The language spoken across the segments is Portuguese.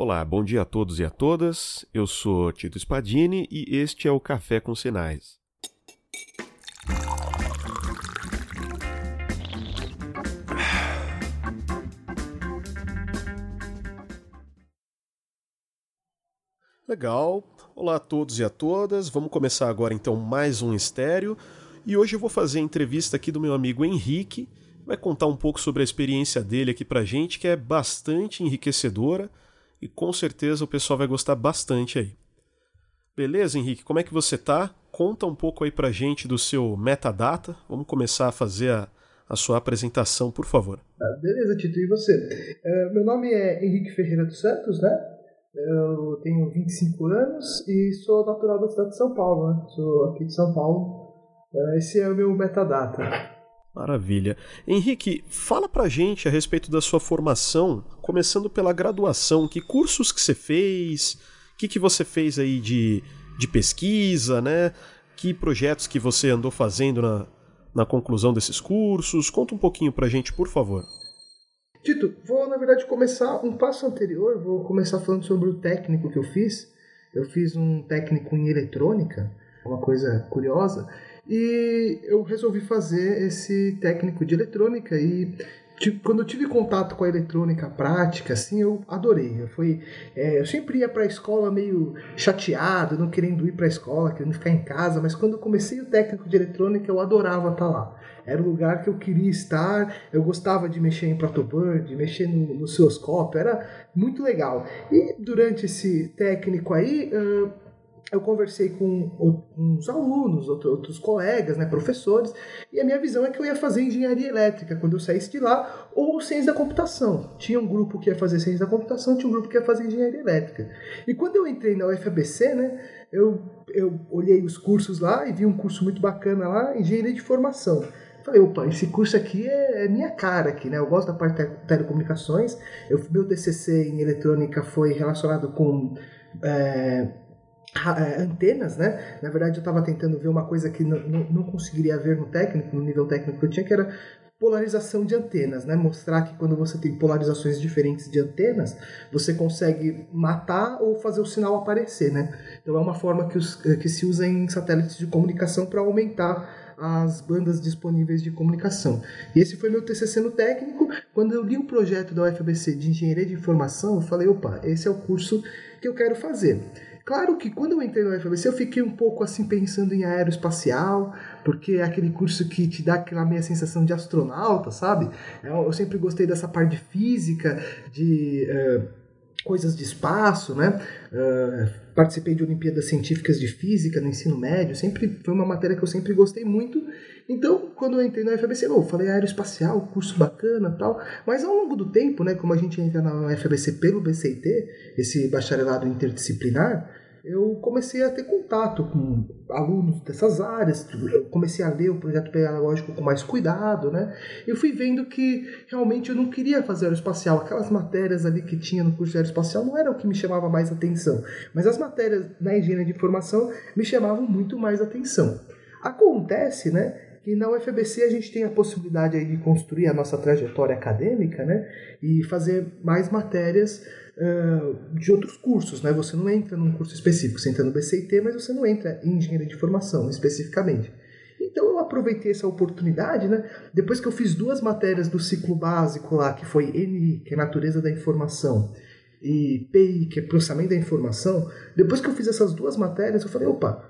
Olá, bom dia a todos e a todas. Eu sou Tito Spadini e este é o Café com Sinais. Legal. Olá a todos e a todas. Vamos começar agora então mais um estéreo. E hoje eu vou fazer a entrevista aqui do meu amigo Henrique. Vai contar um pouco sobre a experiência dele aqui pra gente, que é bastante enriquecedora e com certeza o pessoal vai gostar bastante aí. Beleza, Henrique? Como é que você tá? Conta um pouco aí pra gente do seu metadata. Vamos começar a fazer a, a sua apresentação, por favor. Ah, beleza, Tito. E você? Uh, meu nome é Henrique Ferreira dos Santos, né? Eu tenho 25 anos e sou natural da cidade de São Paulo, né? Sou aqui de São Paulo. Uh, esse é o meu metadata. Maravilha. Henrique, fala pra gente a respeito da sua formação, começando pela graduação. Que cursos que você fez? O que, que você fez aí de, de pesquisa, né? Que projetos que você andou fazendo na, na conclusão desses cursos? Conta um pouquinho pra gente, por favor. Tito, vou na verdade começar um passo anterior, vou começar falando sobre o técnico que eu fiz. Eu fiz um técnico em eletrônica, uma coisa curiosa. E eu resolvi fazer esse técnico de eletrônica e quando eu tive contato com a eletrônica prática, assim, eu adorei. Eu, fui, é, eu sempre ia para a escola meio chateado, não querendo ir para a escola, querendo ficar em casa, mas quando eu comecei o técnico de eletrônica, eu adorava estar tá lá. Era o lugar que eu queria estar, eu gostava de mexer em protobird, de mexer no, no osciloscópio, era muito legal. E durante esse técnico aí, uh, eu conversei com uns alunos, outros colegas, né, professores, e a minha visão é que eu ia fazer engenharia elétrica quando eu saísse de lá, ou ciência da computação. Tinha um grupo que ia fazer ciência da computação, tinha um grupo que ia fazer engenharia elétrica. E quando eu entrei na UFABC, né, eu, eu olhei os cursos lá e vi um curso muito bacana lá, engenharia de formação. Falei, opa, esse curso aqui é, é minha cara aqui, né? Eu gosto da parte de telecomunicações. Eu, meu TCC em eletrônica foi relacionado com... É, antenas, né? Na verdade, eu estava tentando ver uma coisa que não, não, conseguiria ver no técnico, no nível técnico que eu tinha, que era polarização de antenas, né? Mostrar que quando você tem polarizações diferentes de antenas, você consegue matar ou fazer o sinal aparecer, né? Então é uma forma que, os, que se usa em satélites de comunicação para aumentar as bandas disponíveis de comunicação. E esse foi meu TCC no técnico. Quando eu li o projeto da UFBC de Engenharia de Informação, eu falei, opa, esse é o curso que eu quero fazer. Claro que quando eu entrei no UFABC eu fiquei um pouco assim pensando em aeroespacial, porque é aquele curso que te dá aquela meia sensação de astronauta, sabe? Eu sempre gostei dessa parte de física, de uh, coisas de espaço, né? Uh, participei de Olimpíadas Científicas de Física no ensino médio, sempre foi uma matéria que eu sempre gostei muito. Então, quando eu entrei na UFABC, eu falei aeroespacial, curso bacana tal. Mas ao longo do tempo, né, como a gente entra na UFABC pelo BCIT, esse bacharelado interdisciplinar, eu comecei a ter contato com alunos dessas áreas, eu comecei a ler o projeto pedagógico com mais cuidado, né? Eu fui vendo que realmente eu não queria fazer aeroespacial, aquelas matérias ali que tinha no curso de aeroespacial não era o que me chamava mais atenção, mas as matérias na engenharia de informação me chamavam muito mais atenção. Acontece, né, que na UFBC a gente tem a possibilidade de construir a nossa trajetória acadêmica, né, e fazer mais matérias de outros cursos, né? Você não entra num curso específico, você entra no BCIT, mas você não entra em engenharia de formação especificamente. Então eu aproveitei essa oportunidade, né? Depois que eu fiz duas matérias do ciclo básico lá, que foi NI, que é Natureza da Informação, e PI, que é Processamento da Informação, depois que eu fiz essas duas matérias, eu falei, opa,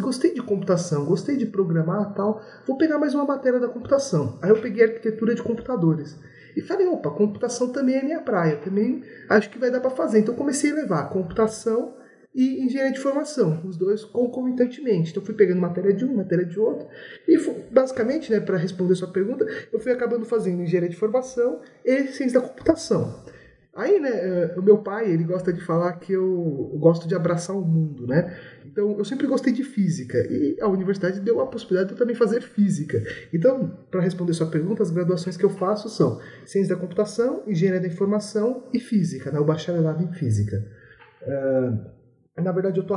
gostei de computação, gostei de programar tal, vou pegar mais uma matéria da computação. Aí eu peguei arquitetura de computadores. E falei, opa, computação também é minha praia, também acho que vai dar para fazer. Então comecei a levar computação e engenharia de formação, os dois concomitantemente. Então fui pegando matéria de um, matéria de outro, e basicamente, né, para responder sua pergunta, eu fui acabando fazendo engenharia de formação e ciência da computação. Aí, né, eh, o meu pai, ele gosta de falar que eu gosto de abraçar o mundo, né? Então, eu sempre gostei de física e a universidade deu a possibilidade de eu também fazer física. Então, para responder sua pergunta, as graduações que eu faço são Ciência da Computação, Engenharia da Informação e Física, né? o bacharelado em Física. Uh, na verdade, eu tô,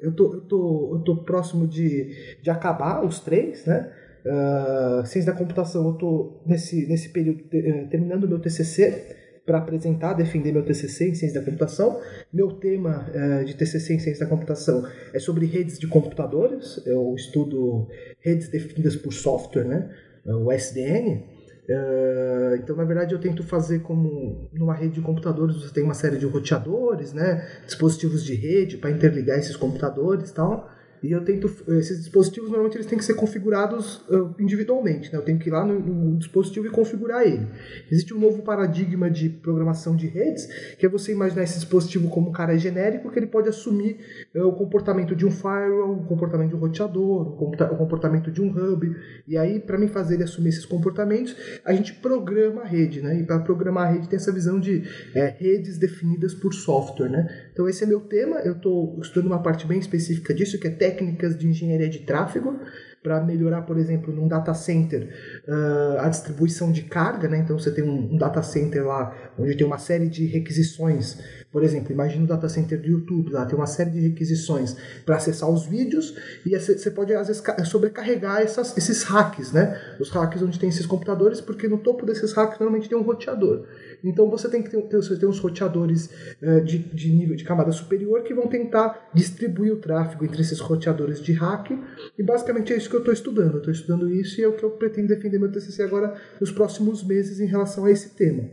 eu tô, eu tô, eu tô próximo de, de acabar os três, né? Uh, ciência da computação, eu tô nesse, nesse período de, uh, terminando o meu TCC para apresentar, defender meu TCC em ciência da computação. Meu tema uh, de TCC em ciência da computação é sobre redes de computadores. Eu estudo redes definidas por software, né? o SDN. Uh, então, na verdade, eu tento fazer como numa rede de computadores você tem uma série de roteadores, né? dispositivos de rede para interligar esses computadores e tal. E eu tento. Esses dispositivos normalmente eles têm que ser configurados individualmente. Né? Eu tenho que ir lá no, no, dispositivo e configurar ele. Existe um novo paradigma de programação de redes, que é você imaginar esse dispositivo como um cara genérico, que ele pode assumir uh, o comportamento de um firewall, o comportamento de um roteador, o comportamento de um hub. E aí, para mim fazer ele assumir esses comportamentos, a gente programa a rede. Né? E para programar a rede tem essa visão de é, redes definidas por software. Né? Então, esse é meu tema. Eu estou estudando uma parte bem específica disso, que é técnicas de engenharia de tráfego para melhorar, por exemplo, num data center uh, a distribuição de carga, né? Então você tem um, um, data center lá onde tem uma série de requisições. Por exemplo, imagina o data center do YouTube, lá tem uma série de requisições para acessar os vídeos e você pode às vezes sobrecarregar essas, esses hacks, né? Os hacks onde tem esses computadores, porque no topo desses hacks normalmente tem um roteador. Então você tem que ter, ter, uns roteadores uh, de, de nível de camada superior que vão tentar distribuir o tráfego entre esses roteadores de hack. E basicamente é isso que eu estou estudando. Estou estudando isso e é o que eu pretendo defender meu TCC agora nos próximos meses em relação a esse tema.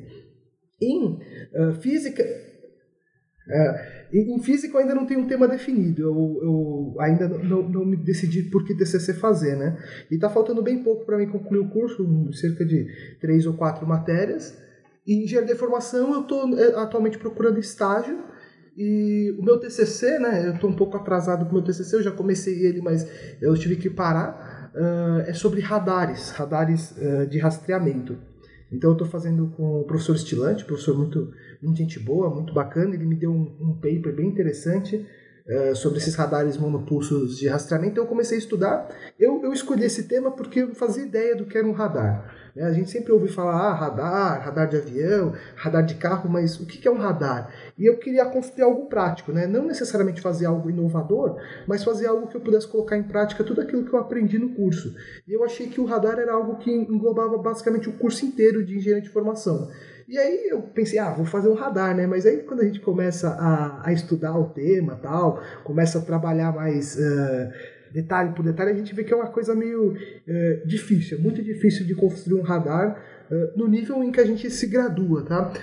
Em uh, física, é, em física eu ainda não tenho um tema definido, eu, eu ainda não, não, me decidi por que TCC fazer, né? E está faltando bem pouco para mim concluir o curso, cerca de três ou quatro matérias. E em engenharia de formação eu estou é, atualmente procurando estágio e o meu TCC, né, eu estou um pouco atrasado com o meu TCC, eu já comecei ele, mas eu tive que parar, uh, é sobre radares, radares uh, de rastreamento. Então eu estou fazendo com o professor Estilante, professor muito, muito gente boa, muito bacana, ele me deu um, um paper bem interessante uh, sobre esses radares monopulsos de rastreamento, eu comecei a estudar. Eu, eu escolhi esse tema porque eu não fazia ideia do que era um radar. Né? A gente sempre ouve falar, ah, radar, radar de avião, radar de carro, mas o que é um radar? E eu queria construir algo prático, né? não necessariamente fazer algo inovador, mas fazer algo que eu pudesse colocar em prática tudo aquilo que eu aprendi no curso. E eu achei que o radar era algo que englobava basicamente o curso inteiro de engenharia de formação. E aí eu pensei, ah, vou fazer um radar, né? Mas aí quando a gente começa a, a estudar o tema tal, começa a trabalhar mais. Uh, detalhe por detalhe, a gente vê que é uma coisa meio é, difícil, é muito difícil de construir um radar é, no nível em que a gente se gradua, tá?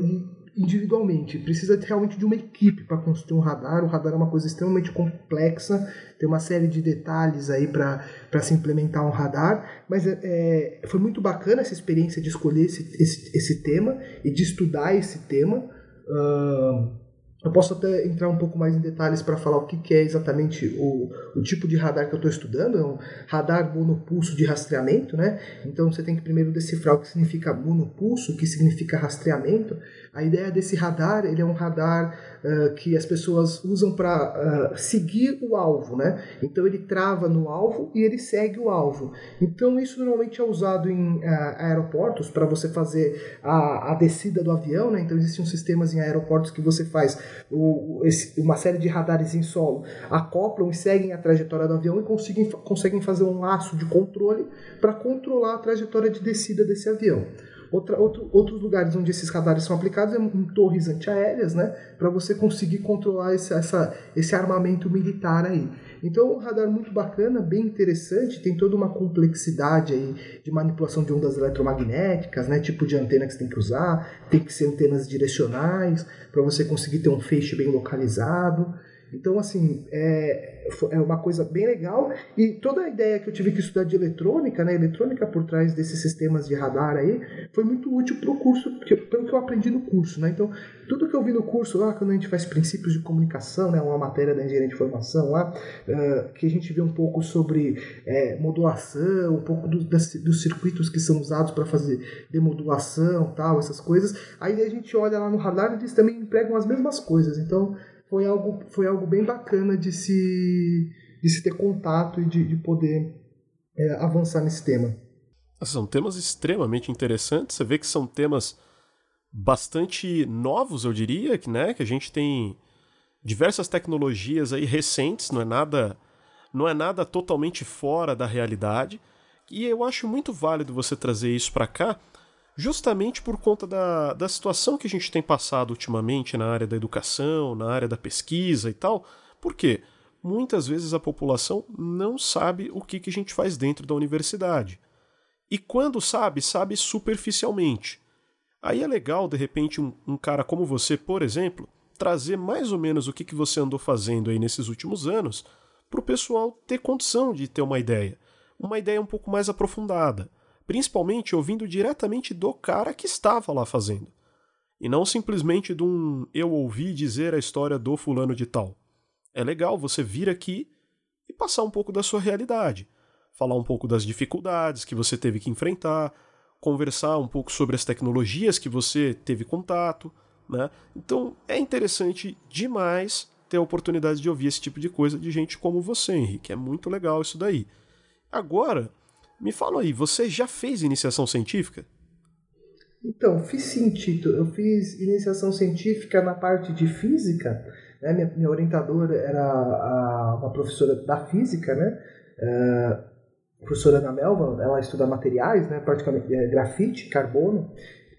E individualmente, precisa realmente de uma equipe para construir um radar. O radar é uma coisa extremamente complexa, tem uma série de detalhes aí para se implementar um radar, mas é, é, foi muito bacana essa experiência de escolher esse, esse, esse tema e de estudar esse tema. Uh, eu posso até entrar um pouco mais em detalhes para falar o que, que é exatamente o, o, tipo de radar que eu estou estudando. É um radar monopulso de rastreamento, né? Então você tem que primeiro decifrar o que significa monopulso, o que significa rastreamento. A ideia desse radar, ele é um radar uh, que as pessoas usam para uh, seguir o alvo, né? Então ele trava no alvo e ele segue o alvo. Então isso normalmente é usado em uh, aeroportos para você fazer a, a, descida do avião, né? Então existem sistemas em aeroportos que você faz o, esse, uma série de radares em solo, acoplam e seguem a trajetória do avião e conseguem, conseguem fazer um laço de controle para controlar a trajetória de descida desse avião. Outra, outro, outros lugares onde esses radares são aplicados é em torres antiaéreas, né? Para você conseguir controlar esse, essa, esse armamento militar aí. Então, um radar muito bacana, bem interessante, tem toda uma complexidade aí de manipulação de ondas eletromagnéticas, né? Tipo de antena que você tem que usar, tem que ser antenas direcionais para você conseguir ter um feixe bem localizado. Então, assim, é, é uma coisa bem legal. E toda a ideia que eu tive que estudar de eletrônica, né, eletrônica por trás desses sistemas de radar aí, foi muito útil para o curso, porque, pelo que eu aprendi no curso. Né? Então, tudo que eu vi no curso lá, quando a gente faz princípios de comunicação, né, uma matéria da engenharia de formação lá, uh, que a gente vê um pouco sobre é, modulação, um pouco do, das, dos circuitos que são usados para fazer demodulação, tal, essas coisas. Aí a gente olha lá no radar e eles também empregam as mesmas coisas. Então, foi algo, foi algo bem bacana de se, de se ter contato e de, de poder é, avançar nesse tema. São temas extremamente interessantes. Você vê que são temas bastante novos, eu diria, que, né, que a gente tem diversas tecnologias aí recentes, não é nada não é nada totalmente fora da realidade. E eu acho muito válido você trazer isso para cá, justamente por conta da, da situação que a gente tem passado ultimamente na área da educação, na área da pesquisa e tal. Por quê? Muitas vezes a população não sabe o que, que a gente faz dentro da universidade. E quando sabe, sabe superficialmente. Aí é legal, de repente, um, um cara como você, por exemplo, trazer mais ou menos o que, que você andou fazendo aí nesses últimos anos para o pessoal ter condição de ter uma ideia. Uma ideia um pouco mais aprofundada principalmente ouvindo diretamente do cara que estava lá fazendo. E não simplesmente de um eu ouvi dizer a história do fulano de tal. É legal você vir aqui e passar um pouco da sua realidade, falar um pouco das dificuldades que você teve que enfrentar, conversar um pouco sobre as tecnologias que você teve contato, né? Então é interessante demais ter a oportunidade de ouvir esse tipo de coisa de gente como você, Henrique. É muito legal isso daí. Agora, me fala aí, você já fez iniciação científica? Então, fiz sim, Tito. Eu fiz iniciação científica na parte de física. Né? Minha, minha orientadora era a, uma professora da física, né? Uh, professora Ana Melva, ela estuda materiais, né? praticamente é, grafite, carbono.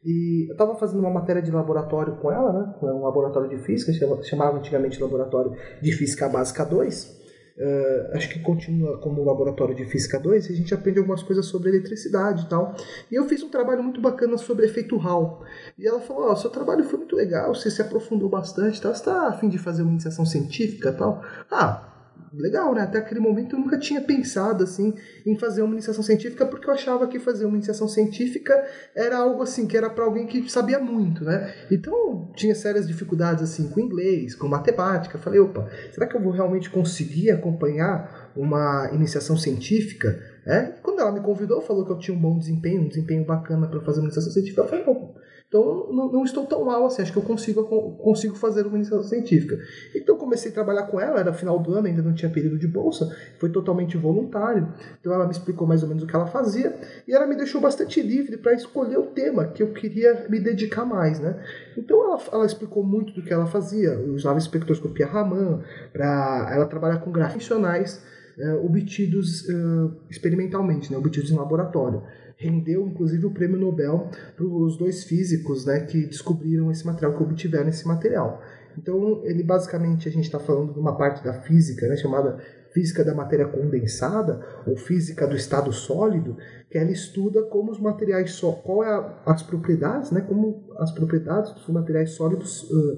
E eu estava fazendo uma matéria de laboratório com ela, né? um laboratório de física, chamava antigamente Laboratório de Física Básica 2. Uh, acho que continua como laboratório de física 2 e a gente aprende algumas coisas sobre eletricidade e tal. E eu fiz um trabalho muito bacana sobre efeito Hall. E ela falou: Ó, oh, seu trabalho foi muito legal, você se aprofundou bastante, tal. você está afim de fazer uma iniciação científica tal? Ah, legal, né? Até aquele momento eu nunca tinha pensado assim em fazer uma iniciação científica porque eu achava que fazer uma iniciação científica era algo assim que era para alguém que sabia muito, né? Então tinha sérias dificuldades assim com inglês, com matemática. Falei, opa, será que eu vou realmente conseguir acompanhar uma iniciação científica? É? Quando ela me convidou, falou que eu tinha um bom desempenho, um desempenho bacana para fazer uma iniciação científica, eu falei, opa, então não, não, estou tão mal assim, acho que eu consigo, consigo fazer uma iniciação científica. Então comecei a trabalhar com ela, era final do ano, ainda não tinha período de bolsa, foi totalmente voluntário. Então ela me explicou mais ou menos o que ela fazia e ela me deixou bastante livre para escolher o tema que eu queria me dedicar mais, né? Então ela, ela explicou muito do que ela fazia, eu usava espectroscopia Raman para ela trabalhar com gráficos uh, obtidos uh, experimentalmente, né, obtidos em laboratório rendeu inclusive o prêmio Nobel para os dois físicos né, que descobriram esse material, que obtiveram esse material. Então, ele basicamente, a gente está falando de uma parte da física né, chamada física da matéria condensada ou física do estado sólido, que ela estuda como os materiais só, qual é a, as propriedades, né, como as propriedades dos materiais sólidos uh,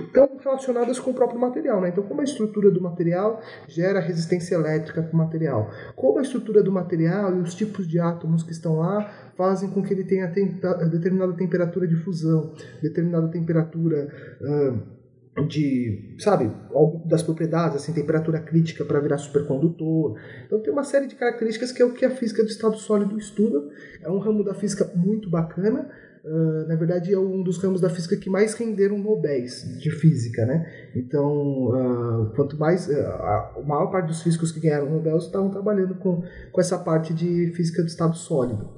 estão relacionadas com o próprio material. Né? Então, como a estrutura do material gera resistência elétrica para o material, como a estrutura do material e os tipos de átomos que estão lá fazem com que ele tenha determinada temperatura de fusão, determinada temperatura. De, sabe, das propriedades, assim, temperatura crítica para virar supercondutor. Então tem uma série de características que é o que a física do estado sólido estuda. É um ramo da física muito bacana, Uh, na verdade, é um dos ramos da física que mais renderam Nobéis de física, né? Então, uh, quanto mais uh, a maior parte dos físicos que ganharam Nobel estavam trabalhando com, com essa parte de física do estado sólido.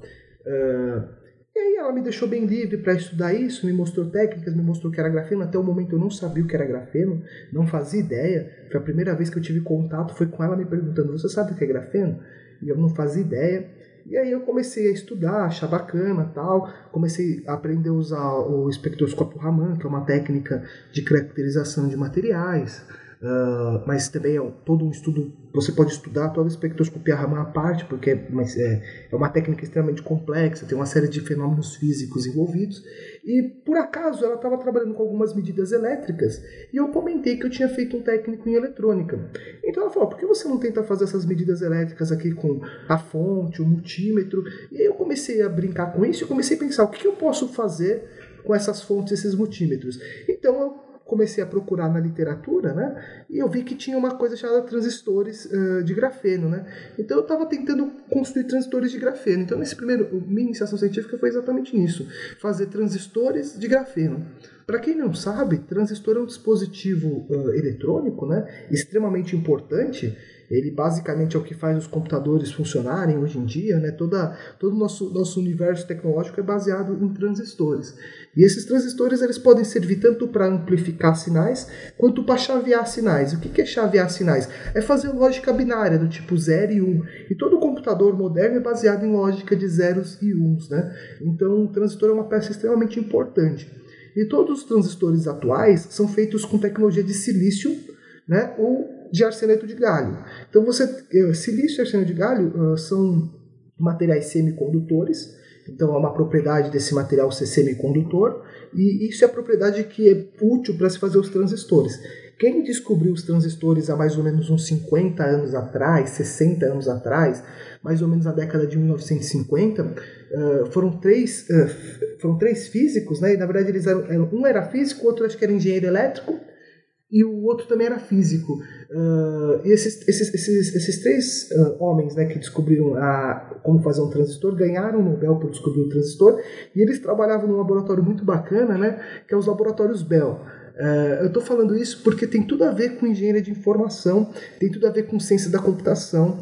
e aí ela me deixou bem livre para estudar isso, me mostrou técnicas, me mostrou que era grafeno. Até o momento eu não sabia o que era grafeno, não fazia ideia. Foi a primeira vez que eu tive contato, foi com ela me perguntando: "Você sabe o que é grafeno?" E eu não fazia ideia. E aí eu comecei a estudar, achar bacana tal. Comecei a aprender a usar o espectroscópio Raman, que é uma técnica de caracterização de materiais. Uh, mas também é todo um estudo. Você pode estudar toda a espectroscopia Raman à parte, porque é, é, é uma técnica extremamente complexa, tem uma série de fenômenos físicos envolvidos. E por acaso ela estava trabalhando com algumas medidas elétricas e eu comentei que eu tinha feito um técnico em eletrônica. Então ela falou: por que você não tenta fazer essas medidas elétricas aqui com a fonte, o multímetro? E aí eu comecei a brincar com isso e comecei a pensar: o que eu posso fazer com essas fontes, esses multímetros? Então eu comecei a procurar na literatura, né? E eu vi que tinha uma coisa chamada transistores uh, de grafeno, né? Então eu estava tentando construir transistores de grafeno. Então nesse primeiro, minha iniciação científica foi exatamente nisso, fazer transistores de grafeno. Para quem não sabe, transistor é um dispositivo uh, eletrônico né, extremamente importante ele basicamente é o que faz os computadores funcionarem hoje em dia, né? Toda, todo o nosso, nosso universo tecnológico é baseado em transistores. E esses transistores eles podem servir tanto para amplificar sinais quanto para chavear sinais. O que é chavear sinais? É fazer lógica binária do tipo 0 e 1. Um. E todo computador moderno é baseado em lógica de zeros e uns. Né? Então o transistor é uma peça extremamente importante. E todos os transistores atuais são feitos com tecnologia de silício né, ou de arseneto de galho. Então, você, eh, silício e arseneto de galho uh, são materiais semicondutores, então é uma propriedade desse material ser semicondutor, e isso é a propriedade que é útil para se fazer os transistores. Quem descobriu os transistores há mais ou menos uns 50 anos atrás, 60 anos atrás, mais ou menos na década de 1950, uh, foram, três, uh, foram três físicos, né? E, na verdade eles eram, um era físico, outro acho que era engenheiro elétrico, e o outro também era físico. Uh, esses, esses, esses, esses três uh, homens né, que descobriram a, como fazer um transistor ganharam o Nobel por descobrir o transistor e eles trabalhavam num laboratório muito bacana, né, que é os laboratórios Bell. Uh, eu estou falando isso porque tem tudo a ver com engenharia de informação, tem tudo a ver com ciência da computação,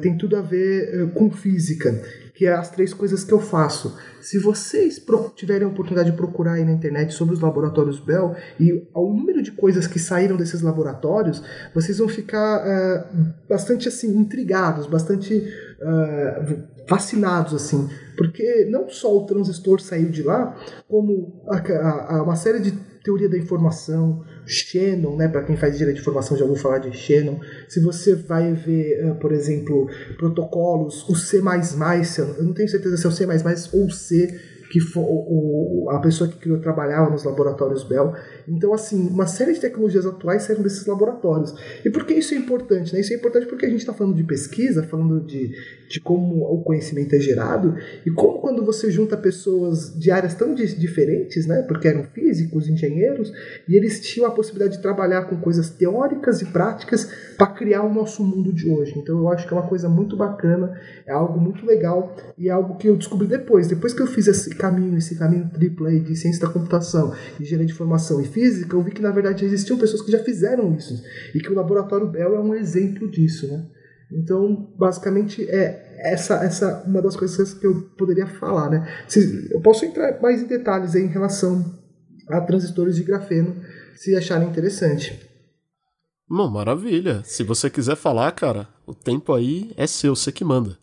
tem tudo a ver com física que é as três coisas que eu faço. Se vocês tiverem a oportunidade de procurar aí na internet sobre os laboratórios Bell e o número de coisas que saíram desses laboratórios, vocês vão ficar uh, bastante assim intrigados, bastante uh, fascinados assim, porque não só o transistor saiu de lá, como a, a, a uma série de teoria da informação, Shannon, né, para quem faz engenharia de informação já ouviu falar de Shannon. Se você vai ver, uh, por exemplo, protocolos, o C++, eu não tenho certeza se é o C++ ou C, que o, a pessoa que criou trabalhava nos laboratórios Bell. Então, assim, uma série de tecnologias atuais saíram desses laboratórios. E por que isso é importante? Né? Isso é importante porque a gente está falando de pesquisa, falando de, de como o conhecimento é gerado, e como quando você junta pessoas de áreas tão diferentes, né? porque eram físicos, engenheiros, e eles tinham a possibilidade de trabalhar com coisas teóricas e práticas para criar o nosso mundo de hoje. Então, eu acho que é uma coisa muito bacana, é algo muito legal, e é algo que eu descobri depois. Depois que eu fiz esse caminho, esse caminho triplo aí de ciência da computação, engenharia de informação e física, eu vi que na verdade existiam pessoas que já fizeram isso e que o laboratório Bell é um exemplo disso, né? Então, basicamente é essa essa uma das coisas que eu poderia falar, né? Eu posso entrar mais em detalhes em relação a transistores de grafeno, se acharem interessante. Bom, maravilha. Se você quiser falar, cara, o tempo aí é seu, você que manda.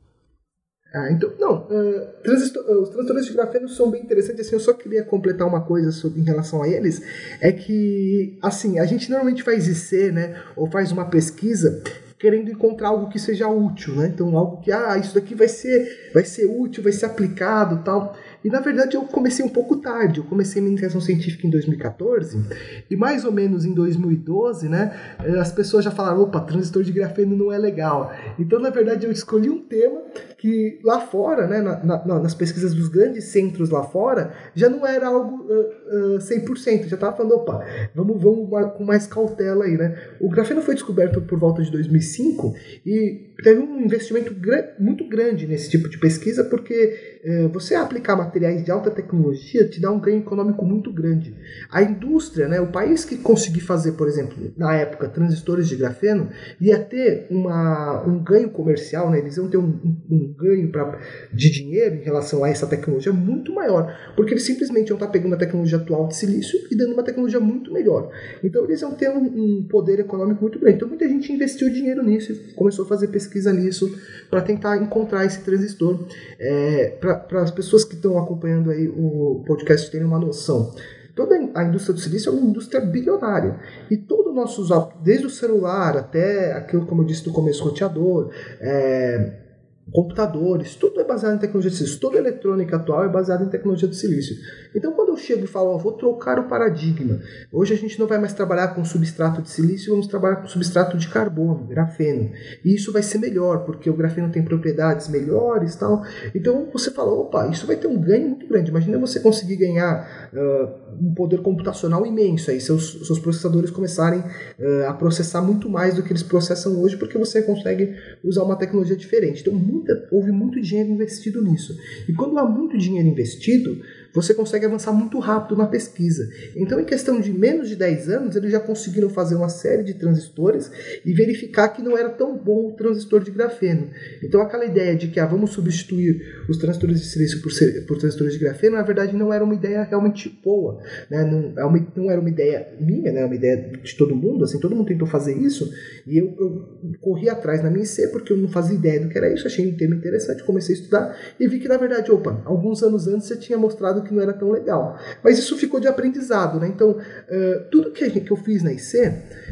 Ah, então, não, uh, os transistores de grafeno são bem interessantes, assim, eu só queria completar uma coisa sobre, em relação a eles, é que, assim, a gente normalmente faz IC, né, ou faz uma pesquisa querendo encontrar algo que seja útil, né, então algo que, ah, isso daqui vai ser, vai ser útil, vai ser aplicado tal, e na verdade eu comecei um pouco tarde. Eu comecei minha iniciação científica em 2014 e mais ou menos em 2012, né, eh, as pessoas já falaram, opa, transistor de grafeno não é legal. Então, na verdade, eu escolhi um tema que lá fora, né, na, na, nas pesquisas dos grandes centros lá fora, já não era algo uh, uh, 100%. Já estava falando, opa, vamos, vamos com mais cautela aí, né. O grafeno foi descoberto por volta de 2005 e teve um investimento muito grande nesse tipo de pesquisa porque uh, você aplicar materiais de alta tecnologia te dá um ganho econômico muito grande. A indústria, né, o país que conseguir fazer, por exemplo, na época, transistores de grafeno, ia ter uma, um ganho comercial, né, eles iam ter um, um ganho pra, de dinheiro em relação a essa tecnologia muito maior, porque eles simplesmente iam estar pegando a tecnologia atual de silício e dando uma tecnologia muito melhor. Então eles iam ter um, um poder econômico muito grande. Então muita gente investiu dinheiro nisso e começou a fazer pesquisa nisso para tentar encontrar esse transistor. É, para as pessoas que estão acompanhando aí o podcast terem uma noção. Toda a indústria do silício é uma indústria bilionária. E todo o nosso, desde o celular até aquilo, como eu disse no começo, roteador, é, computadores, tudo é baseado em tecnologia de silício. Toda eletrônica atual é baseada em tecnologia de silício. Então, quando eu chego e falo, oh, vou trocar o paradigma, hoje a gente não vai mais trabalhar com substrato de silício, vamos trabalhar com substrato de carbono, grafeno. E isso vai ser melhor, porque o grafeno tem propriedades melhores tal. Então, você fala, opa, isso vai ter um ganho muito grande. Imagina você conseguir ganhar uh, um poder computacional imenso aí, seus, seus processadores começarem uh, a processar muito mais do que eles processam hoje, porque você consegue usar uma tecnologia diferente. Então, muita, houve muito dinheiro investido nisso. E quando há muito dinheiro investido, você consegue avançar muito rápido na pesquisa. Então, em questão de menos de 10 anos, eles já conseguiram fazer uma série de transistores e verificar que não era tão bom o transistor de grafeno. Então, aquela ideia de que ah, vamos substituir os transistores de silício por, por transistores de grafeno, na verdade, não era uma ideia realmente boa. Né? Não, é não era uma ideia minha, né? uma ideia de todo mundo. Assim, todo mundo tentou fazer isso e eu, eu corri atrás na minha IC porque eu não fazia ideia do que era isso. Achei um tema interessante, comecei a estudar e vi que, na verdade, opa, alguns anos antes você tinha mostrado que não era tão legal. Mas isso ficou de aprendizado. Né? Então, uh, tudo que, que eu fiz na IC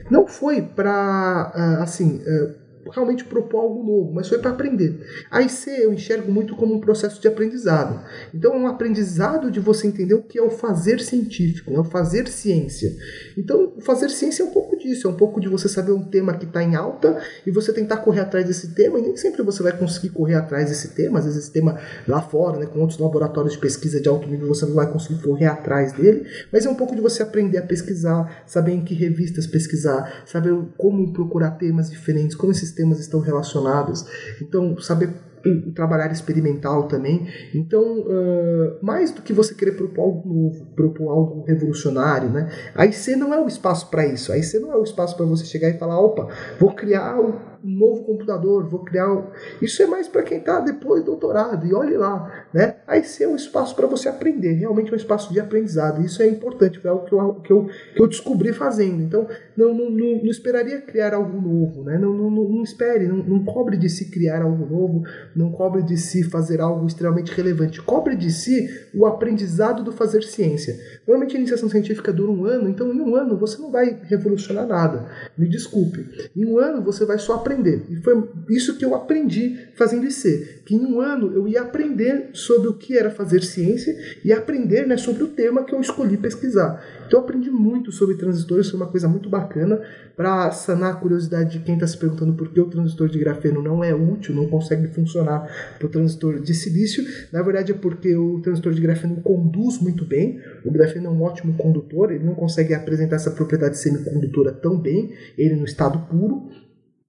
não foi para, uh, assim, uh, realmente propor algo novo, mas foi para aprender. A IC eu enxergo muito como um processo de aprendizado. Então é um aprendizado de você entender o que é o fazer científico, né? o fazer ciência. Então, fazer ciência é um pouco disso, é um pouco de você saber um tema que está em alta e você tentar correr atrás desse tema, e nem sempre você vai conseguir correr atrás desse tema, às vezes esse tema lá fora, né, com outros laboratórios de pesquisa de alto nível, você não vai conseguir correr atrás dele, mas é um pouco de você aprender a pesquisar, saber em que revistas pesquisar, saber como procurar temas diferentes, como esses temas estão relacionados. Então, saber trabalhar experimental também. Então, uh, mais do que você querer propor algo novo, propor algo revolucionário, né? A IC não é o espaço para isso. A IC não é o espaço para você chegar e falar, opa, vou criar um novo computador, vou criar. Um... Isso é mais para quem está depois do doutorado, e olhe lá. Né? Aí sim é um espaço para você aprender, realmente é um espaço de aprendizado. Isso é importante, foi algo que eu, que eu, que eu descobri fazendo. Então, não, não, não, não esperaria criar algo novo, né? não, não, não, não espere, não, não cobre de si criar algo novo, não cobre de si fazer algo extremamente relevante, cobre de si o aprendizado do fazer ciência. Normalmente a iniciação científica dura um ano, então em um ano você não vai revolucionar nada. Me desculpe. Em um ano você vai só aprender aprender. E foi isso que eu aprendi fazendo IC. Que em um ano eu ia aprender sobre o que era fazer ciência e aprender né, sobre o tema que eu escolhi pesquisar. Então eu aprendi muito sobre transistores, foi uma coisa muito bacana para sanar a curiosidade de quem está se perguntando por que o transistor de grafeno não é útil, não consegue funcionar para o transistor de silício. Na verdade é porque o transistor de grafeno conduz muito bem, o grafeno é um ótimo condutor, ele não consegue apresentar essa propriedade semicondutora tão bem, ele no estado puro,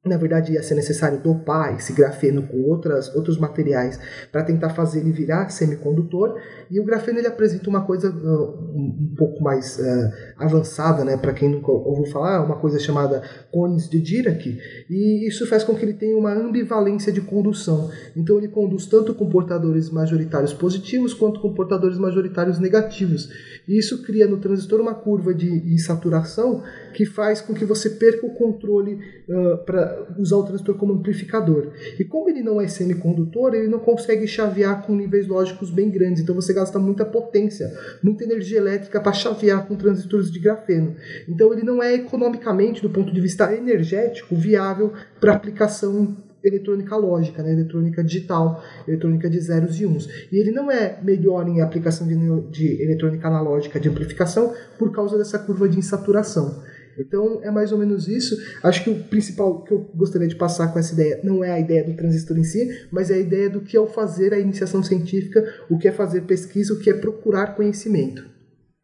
na verdade ia ser necessário dopar esse grafeno com outras, outros materiais para tentar fazer ele virar semicondutor. E o grafeno ele apresenta uma coisa uh, um, pouco mais uh, avançada né? Para quem nunca ouviu falar uma coisa chamada cones de Dirac. E isso faz com que ele tenha uma ambivalência de condução. Então ele conduz tanto com portadores majoritários positivos quanto com portadores majoritários negativos. E isso cria no transistor uma curva de insaturação que faz com que você perca o controle uh, para usar o transistor como amplificador. E como ele não é semicondutor, ele não consegue chavear com níveis lógicos bem grandes. Então você gasta muita potência, muita energia elétrica para chavear com transistores de grafeno. Então ele não é economicamente, do ponto de vista energético, viável para aplicação eletrônica lógica, né? eletrônica digital, eletrônica de zeros e uns. E ele não é melhor em aplicação de, de eletrônica analógica de amplificação por causa dessa curva de insaturação. Então é mais ou menos isso. Acho que o principal que eu gostaria de passar com essa ideia não é a ideia do transistor em si, mas é a ideia do que é o fazer a iniciação científica, o que é fazer pesquisa, o que é procurar conhecimento.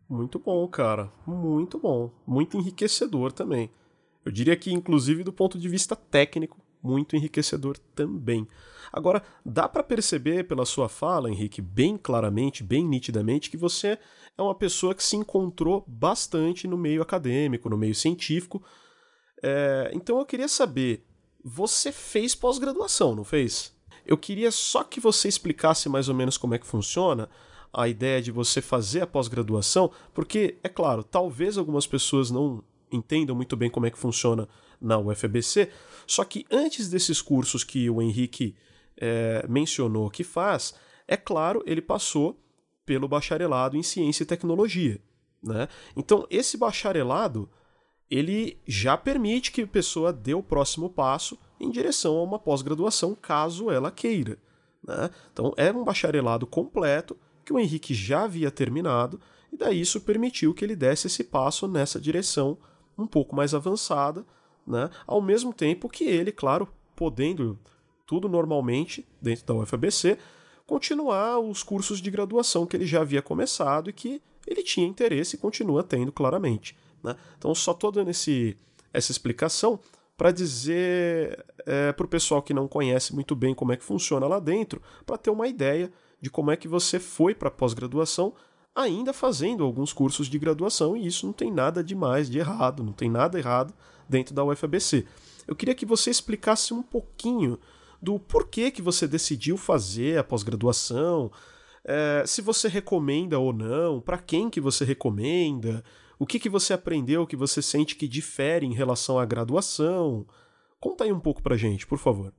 Muito bom, cara. Muito bom. Muito enriquecedor também. Eu diria que, inclusive, do ponto de vista técnico, muito enriquecedor também. Agora, dá para perceber pela sua fala, Henrique, bem claramente, bem nitidamente, que você é uma pessoa que se encontrou bastante no meio acadêmico, no meio científico. É, então eu queria saber, você fez pós-graduação, não fez? Eu queria só que você explicasse mais ou menos como é que funciona a ideia de você fazer a pós-graduação, porque, é claro, talvez algumas pessoas não entendam muito bem como é que funciona na UFBC, só que antes desses cursos que o Henrique é, mencionou que faz, é claro, ele passou pelo bacharelado em ciência e tecnologia. Né? Então, esse bacharelado ele já permite que a pessoa dê o próximo passo em direção a uma pós-graduação, caso ela queira. Né? Então, é um bacharelado completo que o Henrique já havia terminado, e daí isso permitiu que ele desse esse passo nessa direção um pouco mais avançada, né? ao mesmo tempo que ele, claro, podendo tudo normalmente dentro da UFABC, continuar os cursos de graduação que ele já havia começado e que ele tinha interesse e continua tendo claramente. Né? Então, só estou dando essa explicação para dizer é, para o pessoal que não conhece muito bem como é que funciona lá dentro, para ter uma ideia de como é que você foi para a pós-graduação ainda fazendo alguns cursos de graduação, e isso não tem nada de mais, de errado, não tem nada errado dentro da UFABC. Eu queria que você explicasse um pouquinho do porquê que você decidiu fazer a pós-graduação, é, se você recomenda ou não, para quem que você recomenda, o que, que você aprendeu que você sente que difere em relação à graduação. Conta aí um pouco pra gente, por favor.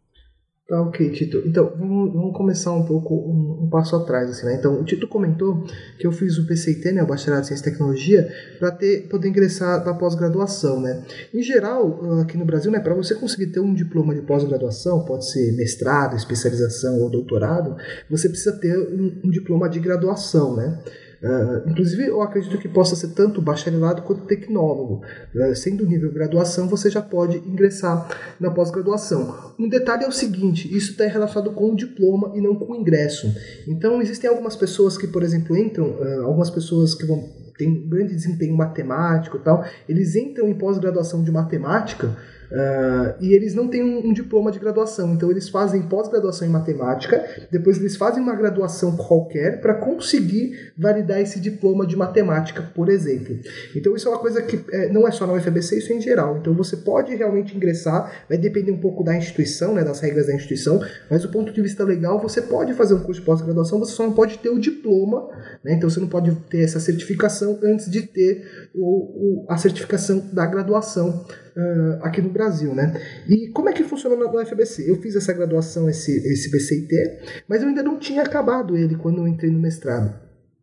Tá, ok, Tito. Então, vamos, vamos começar um pouco um, um, passo atrás. Assim, né? Então, o Tito comentou que eu fiz o PCIT, né, o Bacharelado em Ciência e Tecnologia, para poder ingressar na pós-graduação. Né? Em geral, aqui no Brasil, né, para você conseguir ter um diploma de pós-graduação, pode ser mestrado, especialização ou doutorado, você precisa ter um, um diploma de graduação. Né? Uh, inclusive, eu acredito que possa ser tanto bacharelado quanto tecnólogo. Uh, sendo nível graduação, você já pode ingressar na pós-graduação. Um detalhe é o seguinte: isso está relacionado com o diploma e não com o ingresso. Então, existem algumas pessoas que, por exemplo, entram, uh, algumas pessoas que vão tem um grande desempenho matemático e tal, eles entram em pós-graduação de matemática Uh, e eles não têm um, um, diploma de graduação, então eles fazem pós-graduação em matemática, depois eles fazem uma graduação qualquer para conseguir validar esse diploma de matemática, por exemplo. Então isso é uma coisa que é, não é só na UFABC, isso é em geral. Então você pode realmente ingressar, vai depender um pouco da instituição, né, das regras da instituição, mas do ponto de vista legal, você pode fazer um curso de pós-graduação, você só não pode ter o diploma, né, então você não pode ter essa certificação antes de ter o, o a certificação da graduação uh, aqui no Brasil, né? E como é que funciona na, UFBC? Eu fiz essa graduação, esse, esse BCIT, mas eu ainda não tinha acabado ele quando eu entrei no mestrado.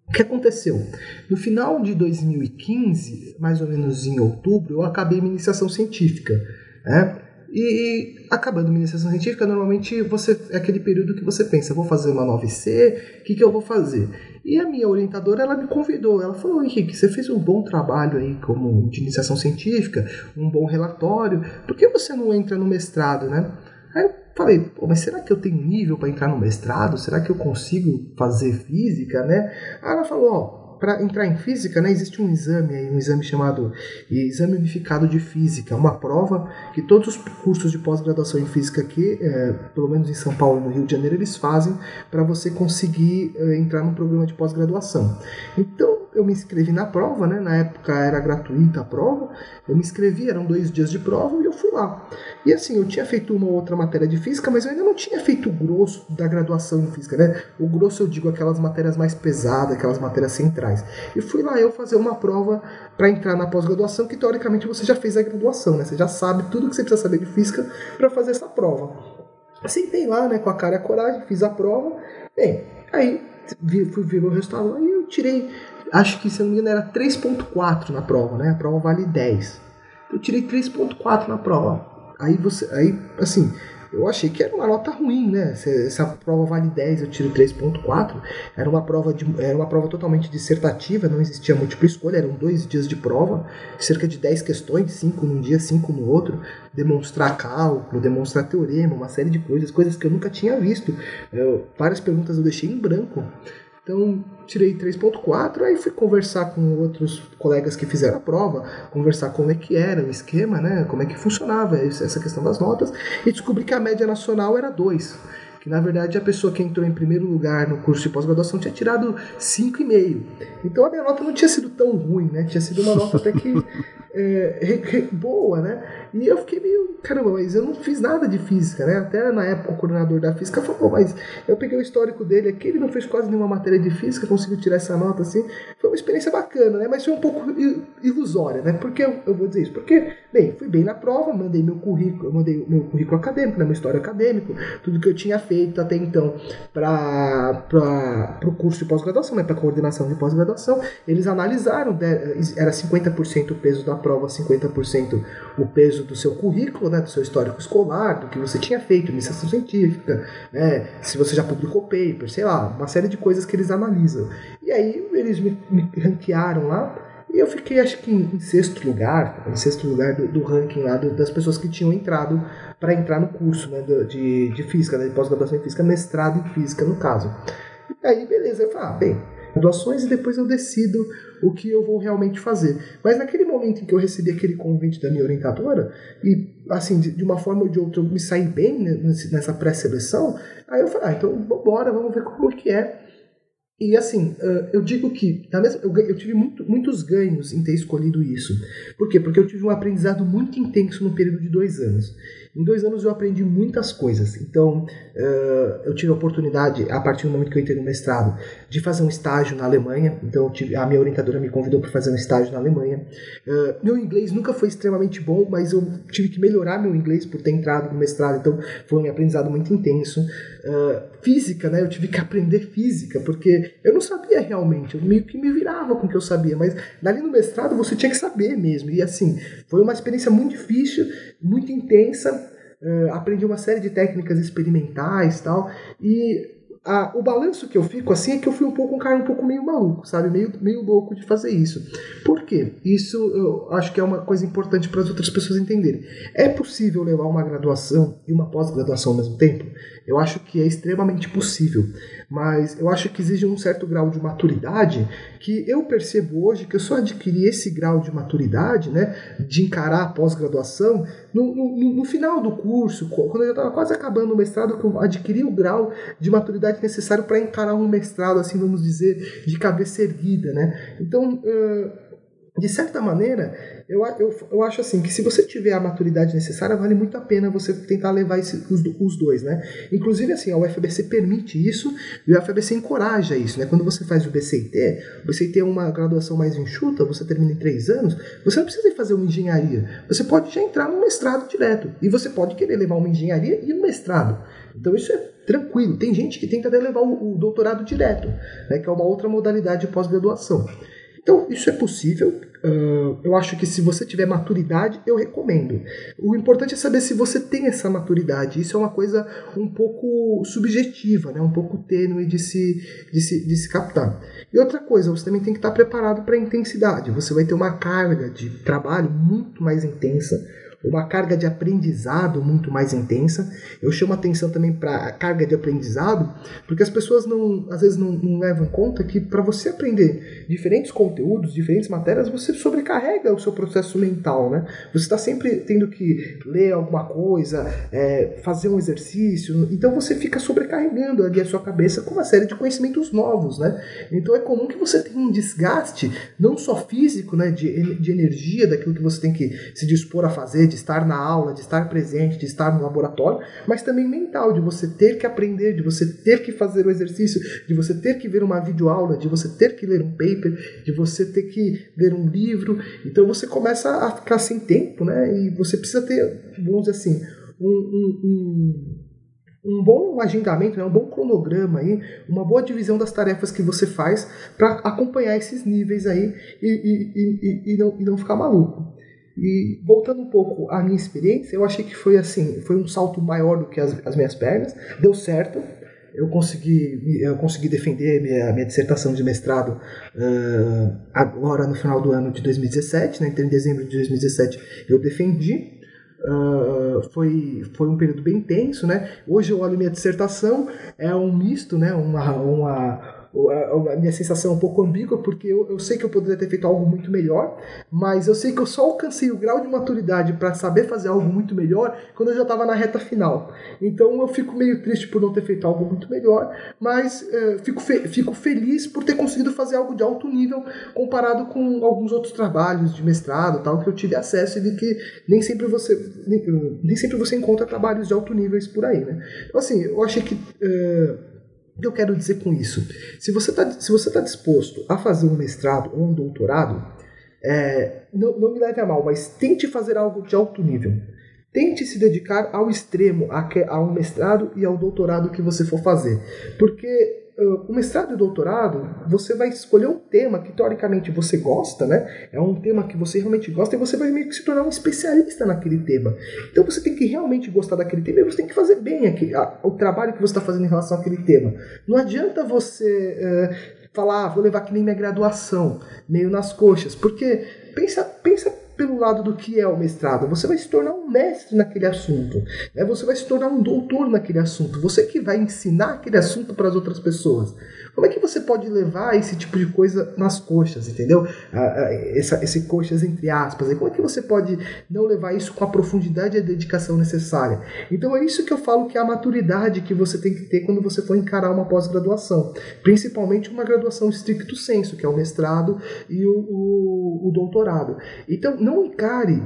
O que aconteceu? No final de 2015, mais ou menos em outubro, eu acabei minha iniciação científica. Né? E acabando minha iniciação científica, normalmente você é aquele período que você pensa, vou fazer uma 9C, o que, que eu vou fazer? E a minha orientadora, ela me convidou, ela falou, Henrique, você fez um bom trabalho aí como de iniciação científica, um bom relatório, por que você não entra no mestrado, né? Aí eu falei, Pô, mas será que eu tenho nível para entrar no mestrado? Será que eu consigo fazer física, né? Aí ela falou, ó, para entrar em física, né, existe um exame um exame chamado Exame Unificado de Física, uma prova que todos os cursos de pós-graduação em física aqui, é, pelo menos em São Paulo e no Rio de Janeiro, eles fazem para você conseguir é, entrar no programa de pós-graduação. Então, eu me inscrevi na prova, né? Na época era gratuita a prova. Eu me inscrevi, eram dois dias de prova e eu fui lá. E assim, eu tinha feito uma outra matéria de física, mas eu ainda não tinha feito o grosso da graduação em física, né? O grosso eu digo aquelas matérias mais pesadas, aquelas matérias centrais. E fui lá eu fazer uma prova para entrar na pós-graduação, que teoricamente você já fez a graduação, né? Você já sabe tudo que você precisa saber de física para fazer essa prova. Sentei lá, né, com a cara e a coragem, fiz a prova. Bem, aí fui ver o resultado e eu tirei acho que se não me engano era 3.4 na prova, né? A prova vale 10. Eu tirei 3.4 na prova. Aí você, aí assim, eu achei que era uma nota ruim, né? Se, a prova vale 10, eu tiro 3.4. Era uma prova de, era uma prova totalmente dissertativa, não existia múltipla escolha, eram dois dias de prova, cerca de 10 questões, 5 num dia, 5 no outro, demonstrar cálculo, demonstrar teorema, uma série de coisas, coisas que eu nunca tinha visto. Eu, várias perguntas eu deixei em branco. Então, tirei 3.4, aí fui conversar com outros colegas que fizeram a prova, conversar como é que era o esquema, né, como é que funcionava essa questão das notas, e descobri que a média nacional era 2 que na verdade a pessoa que entrou em primeiro lugar no curso de pós-graduação tinha tirado 5,5. Então a minha nota não tinha sido tão ruim, né? Tinha sido uma nota até que é, boa, né? E eu fiquei meio, caramba, mas eu não fiz nada de física, né? Até na época o coordenador da física falou, mas eu peguei o histórico dele aqui, ele não fez quase nenhuma matéria de física, conseguiu tirar essa nota assim. Foi uma experiência bacana, né? Mas foi um pouco ilusória, né? Por que eu, eu vou dizer isso? Porque, bem, fui bem na prova, mandei meu currículo, mandei meu currículo acadêmico, né? meu história acadêmico, tudo que eu tinha feito até então para o curso de pós-graduação, né? Para coordenação de pós-graduação. Eles analisaram, né? era 50% o peso da prova 50% o peso do seu currículo, né, do seu histórico escolar, do que você tinha feito, iniciação científica, né, se você já publicou paper, sei lá, uma série de coisas que eles analisam. E aí eles me, me ranquearam lá e eu fiquei, acho que em, sexto lugar, em sexto lugar do, do ranking lá do, das pessoas que tinham entrado para entrar no curso né, de, de física, né, de pós-graduação em física, mestrado em física no caso. E aí, beleza, eu falei, ah, bem, graduações e depois eu decido o que eu vou realmente fazer. Mas naquele momento em que eu recebi aquele convite da minha orientadora, e assim, de, uma forma ou de outra eu me saí bem nessa pré-seleção, aí eu falei, ah, então bora, vamos ver como que é E assim, eu digo que eu tive muito, muitos ganhos em ter escolhido isso. Por quê? Porque eu tive um aprendizado muito intenso no período de dois anos. Em dois anos eu aprendi muitas coisas. Então, uh, eu tive a oportunidade, a partir do momento que eu entrei no mestrado, de fazer um estágio na Alemanha. Então, tive, a minha orientadora me convidou para fazer um estágio na Alemanha. Uh, meu inglês nunca foi extremamente bom, mas eu tive que melhorar meu inglês por ter entrado no mestrado. Então, foi um aprendizado muito intenso. Uh, física, né? Eu tive que aprender física, porque eu não sabia realmente. Eu meio que me virava com o que eu sabia, mas ali no mestrado você tinha que saber mesmo. E assim, foi uma experiência muito difícil, muito intensa uh, aprendi uma série de técnicas experimentais tal. E a, o balanço que eu fico assim é que eu fui um pouco um cara um pouco meio maluco, sabe? Meio, meio louco de fazer isso. Por quê? Isso eu acho que é uma coisa importante para as outras pessoas entenderem. É possível levar uma graduação e uma pós-graduação ao mesmo tempo? Eu acho que é extremamente possível, mas eu acho que exige um certo grau de maturidade que eu percebo hoje que eu só adquiri esse grau de maturidade, né, de encarar a pós-graduação no, no, no, final do curso, quando eu estava quase acabando o mestrado, que eu adquiri o grau de maturidade necessário para encarar um mestrado, assim vamos dizer, de cabeça erguida, né? Então uh, de certa maneira, eu, eu, eu acho assim que se você tiver a maturidade necessária, vale muito a pena você tentar levar esse, os, os dois, né? Inclusive, assim, a UFBC permite isso e a UFBC encoraja isso, né? Quando você faz o BCIT, o BCIT é uma graduação mais enxuta, você termina em três anos, você não precisa fazer uma engenharia, você pode já entrar no mestrado direto e você pode querer levar uma engenharia e um mestrado. Então isso é tranquilo. Tem gente que tenta levar o, o doutorado direto, né? Que é uma outra modalidade de pós-graduação. Então, isso é possível. Uh, eu acho que se você tiver maturidade, eu recomendo. O importante é saber se você tem essa maturidade. Isso é uma coisa um pouco subjetiva, né? um pouco tênue de se, de, se, de se captar. E outra coisa, você também tem que estar preparado para a intensidade. Você vai ter uma carga de trabalho muito mais intensa uma carga de aprendizado muito mais intensa. Eu chamo atenção também para a carga de aprendizado, porque as pessoas não, às vezes não, não levam conta que para você aprender diferentes conteúdos, diferentes matérias, você sobrecarrega o seu processo mental, né? Você está sempre tendo que ler alguma coisa, é, fazer um exercício, então você fica sobrecarregando ali a sua cabeça com uma série de conhecimentos novos, né? Então é comum que você tenha um desgaste, não só físico, né, de, de energia, daquilo que você tem que se dispor a fazer, de estar na aula, de estar presente, de estar no laboratório, mas também mental, de você ter que aprender, de você ter que fazer o exercício, de você ter que ver uma videoaula, de você ter que ler um paper, de você ter que ler um livro. Então você começa a ficar sem tempo, né? E você precisa ter, vamos dizer assim, um, um, um um bom agendamento, né, um bom cronograma aí, uma boa divisão das tarefas que você faz para acompanhar esses níveis aí e, e, e, e, não, e não ficar maluco. E voltando um pouco à minha experiência, eu achei que foi assim, foi um salto maior do que as, as minhas pernas, deu certo. Eu consegui, eu consegui defender minha, minha dissertação de mestrado uh, agora no final do ano de 2017, né? então em dezembro de 2017 eu defendi. Uh, foi, foi um período bem tenso, né? Hoje eu olho minha dissertação, é um misto, né? Uma, uma, a minha sensação é um pouco ambígua, porque eu, eu sei que eu poderia ter feito algo muito melhor, mas eu sei que eu só alcancei o grau de maturidade para saber fazer algo muito melhor quando eu já estava na reta final. Então eu fico meio triste por não ter feito algo muito melhor, mas é, fico, fe fico feliz por ter conseguido fazer algo de alto nível comparado com alguns outros trabalhos de mestrado tal que eu tive acesso e vi que nem sempre você nem, nem sempre você encontra trabalhos de alto nível por aí, né? Então assim, eu achei que uh, o que eu quero dizer com isso? Se você está tá disposto a fazer um mestrado ou um doutorado, é, não, não me leve a mal, mas tente fazer algo de alto nível. Tente se dedicar ao extremo, a, a um mestrado e ao doutorado que você for fazer. Porque o mestrado e doutorado, você vai escolher um tema que teoricamente você gosta, né? É um tema que você realmente gosta e você vai meio que se tornar um especialista naquele tema. Então você tem que realmente gostar daquele tema e você tem que fazer bem aqui, a, o trabalho que você está fazendo em relação àquele tema. Não adianta você falar, ah, vou levar que nem minha graduação, meio nas coxas, porque pensa, pensa pelo lado do que é o mestrado. Você vai se tornar um mestre naquele assunto. Né? Você vai se tornar um doutor naquele assunto. Você que vai ensinar aquele assunto para as outras pessoas. Como é que você pode levar esse tipo de coisa nas coxas, entendeu? Essa, esse coxas entre aspas. Como é que você pode não levar isso com a profundidade e a dedicação necessária? Então é isso que eu falo que é a maturidade que você tem que ter quando você for encarar uma pós-graduação. Principalmente uma graduação stricto senso, que é o mestrado e o, o, o doutorado. Então não encare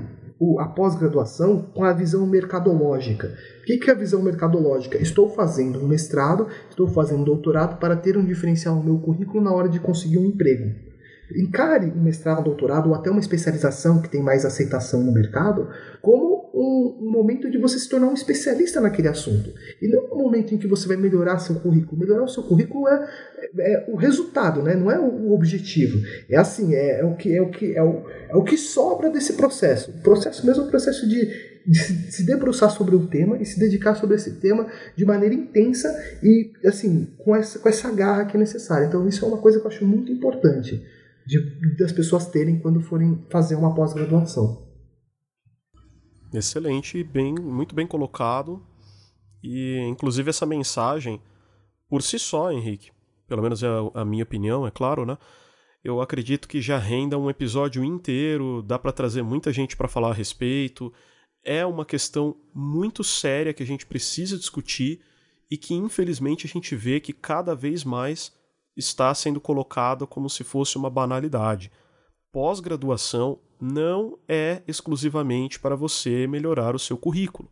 a pós-graduação com a visão mercadológica. O que é a visão mercadológica? Estou fazendo um mestrado, estou fazendo um doutorado para ter um diferencial no meu currículo na hora de conseguir um emprego. Encare um mestrado, doutorado ou até uma especialização que tem mais aceitação no mercado como um, momento de você se tornar um especialista naquele assunto. E não um momento em que você vai melhorar seu currículo. Melhorar o seu currículo é, é o resultado, né? não é o objetivo. É assim, é, é, o que é o que é o, é o que sobra desse processo. O processo mesmo é um processo de de se debruçar sobre o tema e se dedicar sobre esse tema de maneira intensa e assim com essa, com essa garra que é necessária. Então isso é uma coisa que eu acho muito importante de, das pessoas terem quando forem fazer uma pós-graduação. Excelente, bem, muito bem colocado. E inclusive essa mensagem por si só, Henrique, pelo menos é a minha opinião, é claro, né? Eu acredito que já renda um episódio inteiro, dá para trazer muita gente para falar a respeito. É uma questão muito séria que a gente precisa discutir e que infelizmente a gente vê que cada vez mais está sendo colocada como se fosse uma banalidade. Pós-graduação não é exclusivamente para você melhorar o seu currículo.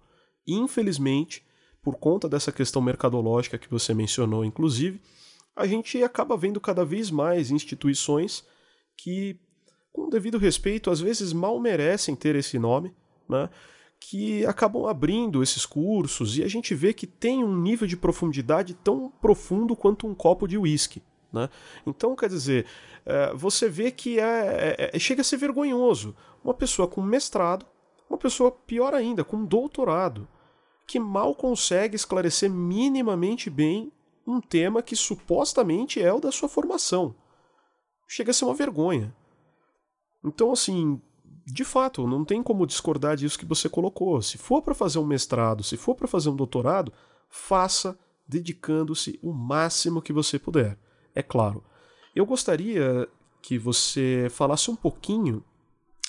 Infelizmente, por conta dessa questão mercadológica que você mencionou, inclusive, a gente acaba vendo cada vez mais instituições que, com devido respeito, às vezes mal merecem ter esse nome, né? que acabam abrindo esses cursos e a gente vê que tem um nível de profundidade tão profundo quanto um copo de uísque. Né? Então, quer dizer, é, você vê que é, é, é, chega a ser vergonhoso uma pessoa com mestrado, uma pessoa pior ainda, com doutorado, que mal consegue esclarecer minimamente bem um tema que supostamente é o da sua formação. Chega a ser uma vergonha. Então, assim, de fato, não tem como discordar disso que você colocou. Se for para fazer um mestrado, se for para fazer um doutorado, faça dedicando-se o máximo que você puder é claro. Eu gostaria que você falasse um pouquinho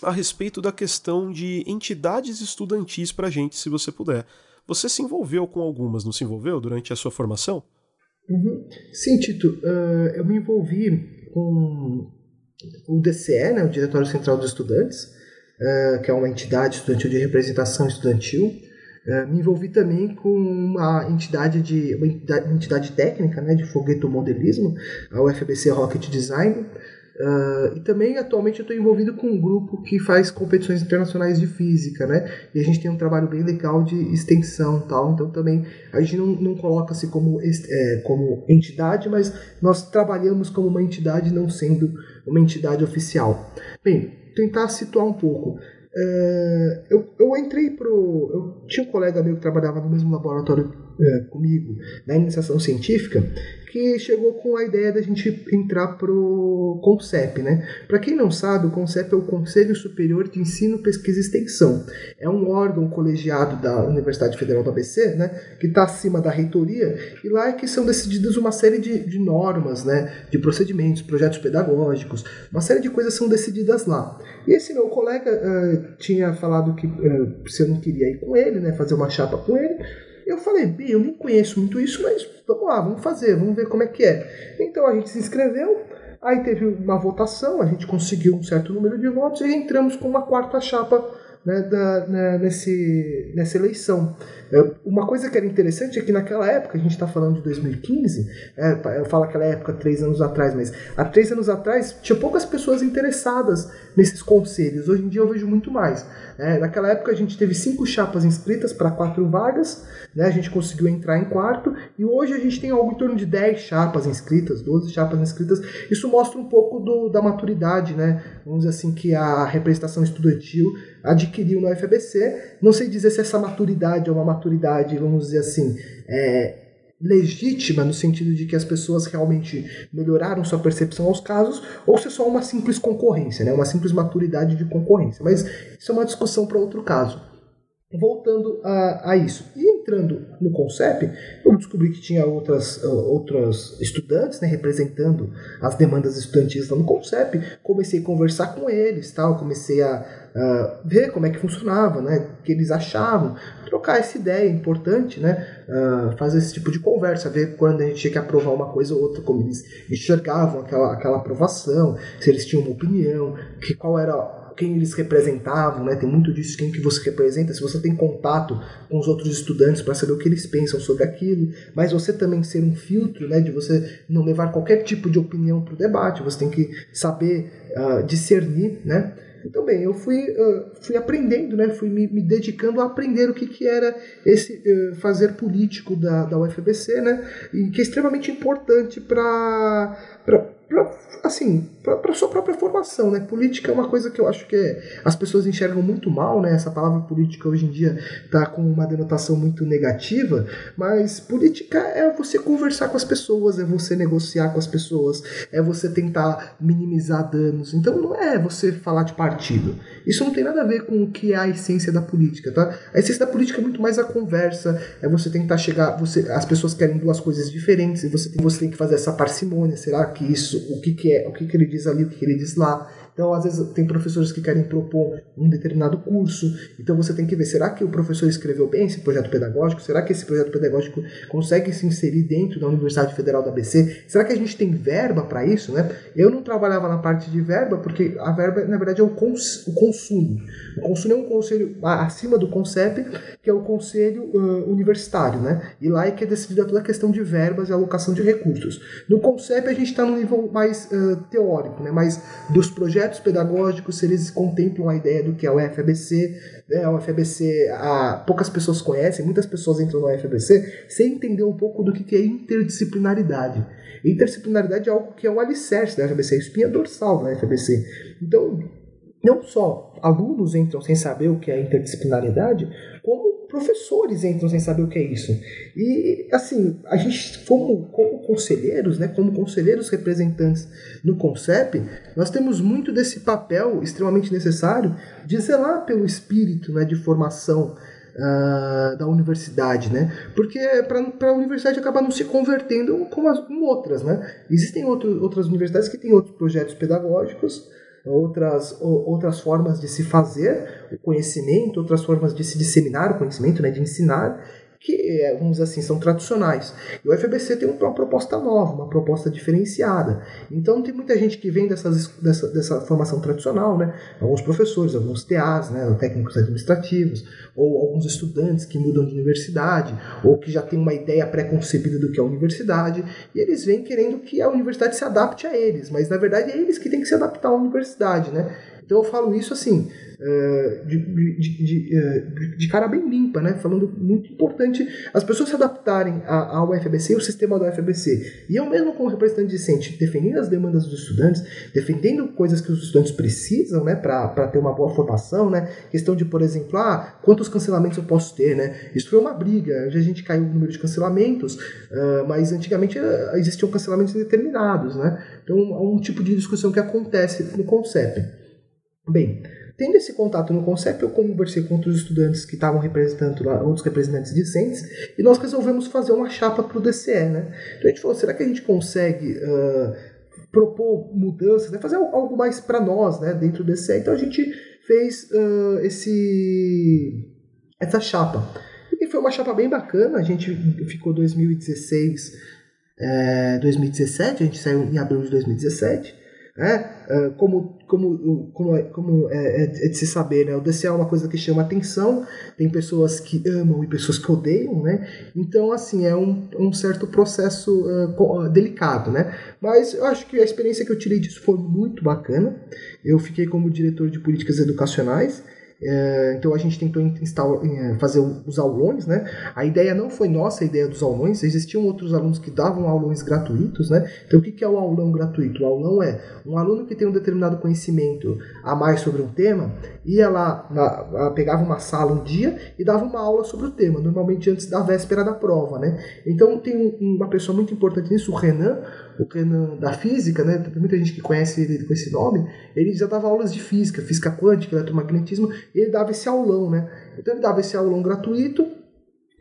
a respeito da questão de entidades estudantis para a gente, se você puder. Você se envolveu com algumas, não se envolveu durante a sua formação? Uhum. Sim, Tito. Uh, eu me envolvi com o DCE, né, o Diretório Central dos Estudantes, uh, que é uma entidade estudantil de representação estudantil. É, me envolvi também com uma entidade de uma entidade, técnica né, de foguetomodelismo, a UFBC Rocket Design. Uh, e também atualmente eu estou envolvido com um grupo que faz competições internacionais de física, né? E a gente tem um trabalho bem legal de extensão tal. Então também a gente não, não coloca-se como, é, como entidade, mas nós trabalhamos como uma entidade não sendo uma entidade oficial. Bem, tentar situar um pouco. É, eu, eu entrei pro. Eu tinha um colega meu que trabalhava no mesmo laboratório é, comigo, na iniciação científica, que chegou com a ideia da gente entrar pro CONCEP, né? Para quem não sabe, o CONCEP é o Conselho Superior de Ensino, Pesquisa e Extensão. É um órgão colegiado da Universidade Federal do ABC, né? Que está acima da reitoria e lá é que são decididas uma série de, de normas, né? De procedimentos, projetos pedagógicos, uma série de coisas são decididas lá. E esse meu colega uh, tinha falado que uh, se eu não queria ir com ele, né? Fazer uma chapa com ele. Eu falei, Bi, eu nem conheço muito isso, mas vamos lá, vamos fazer, vamos ver como é que é. Então a gente se inscreveu, aí teve uma votação, a gente conseguiu um certo número de votos e entramos com uma quarta chapa né, da, né, nesse, nessa eleição. Uma coisa que era interessante é que naquela época, a gente está falando de 2015, é, eu falo aquela época, três anos atrás, mas há três anos atrás tinha poucas pessoas interessadas nesses conselhos. Hoje em dia eu vejo muito mais. É, naquela época a gente teve cinco chapas inscritas para quatro vagas, né, a gente conseguiu entrar em quarto, e hoje a gente tem algo em torno de 10 chapas inscritas, 12 chapas inscritas. Isso mostra um pouco do, da maturidade, né, vamos dizer assim, que a representação estudantil adquiriu no FBC. Não sei dizer se essa maturidade é uma maturidade, vamos dizer assim, é, legítima no sentido de que as pessoas realmente melhoraram sua percepção aos casos, ou se é só uma simples concorrência, né? uma simples maturidade de concorrência. Mas isso é uma discussão para outro caso. Voltando a, a isso. E entrando no CONCEP, eu descobri que tinha outras, outros estudantes né, representando as demandas estudantis lá no CONCEP. Comecei a conversar com eles, tal, comecei a uh, ver como é que funcionava, né, o que eles achavam, trocar essa ideia importante, né, uh, fazer esse tipo de conversa, ver quando a gente tinha que aprovar uma coisa ou outra, como eles enxergavam aquela, aquela aprovação, se eles tinham uma opinião, que qual era quem eles representavam, né? Tem muito disso, quem que você representa, se você tem contato com os outros estudantes para saber o que eles pensam sobre aquilo, mas você também ser um filtro, né? De você não levar qualquer tipo de opinião para o debate, você tem que saber uh, discernir, né? Então, bem, eu fui, uh, fui aprendendo, né? fui me, me, dedicando a aprender o que, que era esse uh, fazer político da, da UFBC, né? e que é extremamente importante para pra, assim, para sua própria formação, né? Política é uma coisa que eu acho que é, as pessoas enxergam muito mal, né? Essa palavra política hoje em dia tá com uma denotação muito negativa, mas política é você conversar com as pessoas, é você negociar com as pessoas, é você tentar minimizar danos. Então não é você falar de partido. Isso não tem nada a ver com o que é a essência da política, tá? A essência da política é muito mais a conversa, é você tentar chegar, você, as pessoas querem duas coisas diferentes e você tem, você tem que fazer essa parcimônia. Será que isso o que, que é, o que, que ele diz ali, o que, que ele diz lá. Então, às vezes, tem professores que querem propor um determinado curso. Então, você tem que ver: será que o professor escreveu bem esse projeto pedagógico? Será que esse projeto pedagógico consegue se inserir dentro da Universidade Federal da ABC? Será que a gente tem verba para isso? Né? Eu não trabalhava na parte de verba, porque a verba, na verdade, é o, cons o consumo. O consumo é um conselho acima do CONCEP, que é o conselho uh, universitário. Né? E lá é que é decidida toda a questão de verbas e alocação de recursos. No CONCEP, a gente está no nível mais uh, teórico, né? mais dos projetos projetos pedagógicos, se eles contemplam a ideia do que é o FABC. Né? O FABC, a, poucas pessoas conhecem, muitas pessoas entram no FABC sem entender um pouco do que é interdisciplinaridade. Interdisciplinaridade é algo que é o alicerce da FABC, a espinha dorsal da FABC. Então, não só alunos entram sem saber o que é interdisciplinaridade, como professores entram sem saber o que é isso. E, assim, a gente, como, como conselheiros, né, como conselheiros representantes no CONCEP, nós temos muito desse papel extremamente necessário de zelar pelo espírito né, de formação Uh, da universidade, né? Porque para a universidade acabar não se convertendo como, as, como outras, né? Existem outro, outras universidades que têm outros projetos pedagógicos outras, outras formas de se fazer o conhecimento, outras formas de se disseminar o conhecimento, né, de ensinar, que, é, vamos dizer assim, são tradicionais. E o FBC tem uma proposta nova, uma proposta diferenciada. Então tem muita gente que vem dessas, dessa, dessa formação tradicional, né? Alguns professores, alguns TAs, né? técnicos administrativos, ou alguns estudantes que mudam de universidade, ou que já têm uma ideia pré-concebida do que é a universidade, e eles vêm querendo que a universidade se adapte a eles, mas na verdade é eles que têm que se adaptar à universidade, né? Então eu falo isso assim, eh, de, de, eh, de, cara bem limpa, né? Falando muito importante as pessoas se adaptarem ao UFBC e ao sistema do UFBC. E eu mesmo como representante discente, defendendo as demandas dos estudantes, defendendo coisas que os estudantes precisam, né? Para ter uma boa formação, né? Questão de, por exemplo, ah, quantos cancelamentos eu posso ter, né? Isso foi uma briga. Hoje a gente caiu no número de cancelamentos, uh, mas antigamente existiam cancelamentos indeterminados, né? Então é um tipo de discussão que acontece no CONCEP. Bem, tendo esse contato no CONCEP, eu conversei com outros estudantes que estavam representando lá, outros representantes discentes, e nós resolvemos fazer uma chapa para o DCE, né? Então a gente falou, será que a gente consegue uh, propor mudanças, né? fazer algo mais para nós, né, dentro do DCE? Então a gente fez uh, esse essa chapa. E foi uma chapa bem bacana, a gente ficou 2016, é, 2017, a gente saiu em abril de 2017, né? Uh, como como, como, é, como é, é, de se saber, né? O DC é uma coisa que chama atenção, tem pessoas que amam e pessoas que odeiam, né? Então, assim, é um, um certo processo uh, delicado, né? Mas eu acho que a experiência que eu tirei disso foi muito bacana. Eu fiquei como diretor de políticas educacionais, é, então a gente tentou instalar, é, fazer os aulões, né? A ideia não foi nossa, a ideia dos aulões. Existiam outros alunos que davam aulões gratuitos, né? Então o que é o aulão gratuito? O aulão é um aluno que tem um determinado conhecimento a mais sobre um tema, ia lá, na, pegava uma sala um dia e dava uma aula sobre o tema, normalmente antes da véspera da prova, né? Então tem uma pessoa muito importante nisso, o Renan, o da física, né? Tem muita gente que conhece ele com esse nome. Ele já dava aulas de física, física quântica, eletromagnetismo, ele dava esse aulão, né? Então ele dava esse aulão gratuito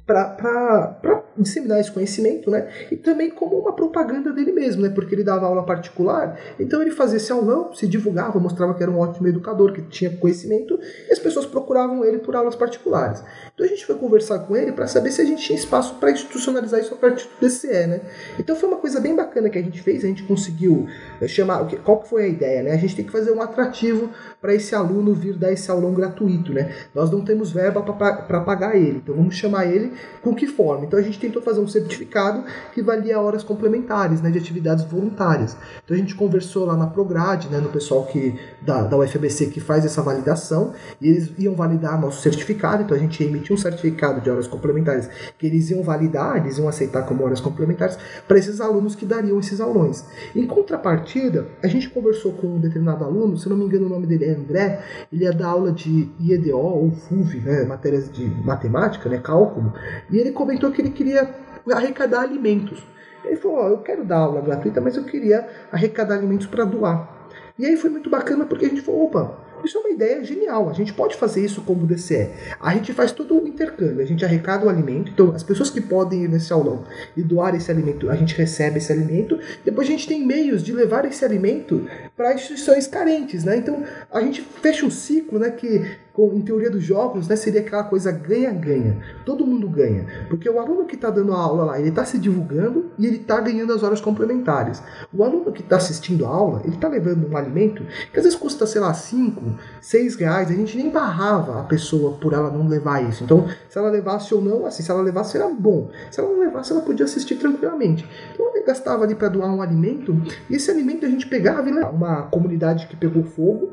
para disseminar esse conhecimento, né? E também como uma propaganda dele mesmo, né? Porque ele dava aula particular, então ele fazia esse aulão, se divulgava, mostrava que era um ótimo educador, que tinha conhecimento, e as pessoas procuravam ele por aulas particulares. Então a gente foi conversar com ele para saber se a gente tinha espaço para institucionalizar isso a partir do DCE, né? Então foi uma coisa bem bacana que a gente fez, a gente conseguiu eh, chamar, qual que foi a ideia, né? A gente tem que fazer um atrativo para esse aluno vir dar esse aulão gratuito, né? Nós não temos verba para pagar ele, então vamos chamar ele com que forma? Então a gente tentou fazer um certificado que valia horas complementares, né, de atividades voluntárias. Então a gente conversou lá na Prograde, né, no pessoal que da, da UFBC que faz essa validação, e eles iam validar nosso certificado, então a gente emitiu um certificado de horas complementares que eles iam validar, eles iam aceitar como horas complementares para esses alunos que dariam esses aulões. Em contrapartida, a gente conversou com um determinado aluno, se não me engano o nome dele é André, ele ia dar aula de IEDO ou FUV, né, matérias de matemática, né, cálculo, e ele comentou que ele queria arrecadar alimentos. Ele falou: oh, Eu quero dar aula gratuita, mas eu queria arrecadar alimentos para doar. E aí foi muito bacana porque a gente falou: opa, isso é uma ideia genial. A gente pode fazer isso como DCE. A gente faz todo o intercâmbio. A gente arrecada o alimento. Então, as pessoas que podem ir nesse aulão e doar esse alimento, a gente recebe esse alimento. Depois, a gente tem meios de levar esse alimento para instituições carentes, né? Então, a gente fecha um ciclo, né? Que em teoria dos jogos, né, seria aquela coisa ganha-ganha. Todo mundo ganha. Porque o aluno que está dando a aula lá, ele está se divulgando e ele está ganhando as horas complementares. O aluno que está assistindo a aula, ele está levando um alimento que às vezes custa, sei lá, 5, 6 reais. A gente nem barrava a pessoa por ela não levar isso. Então, se ela levasse ou não, assim, se ela levasse era bom. Se ela não levasse, ela podia assistir tranquilamente. Então, ele gastava ali para doar um alimento e esse alimento a gente pegava e levava. Uma comunidade que pegou fogo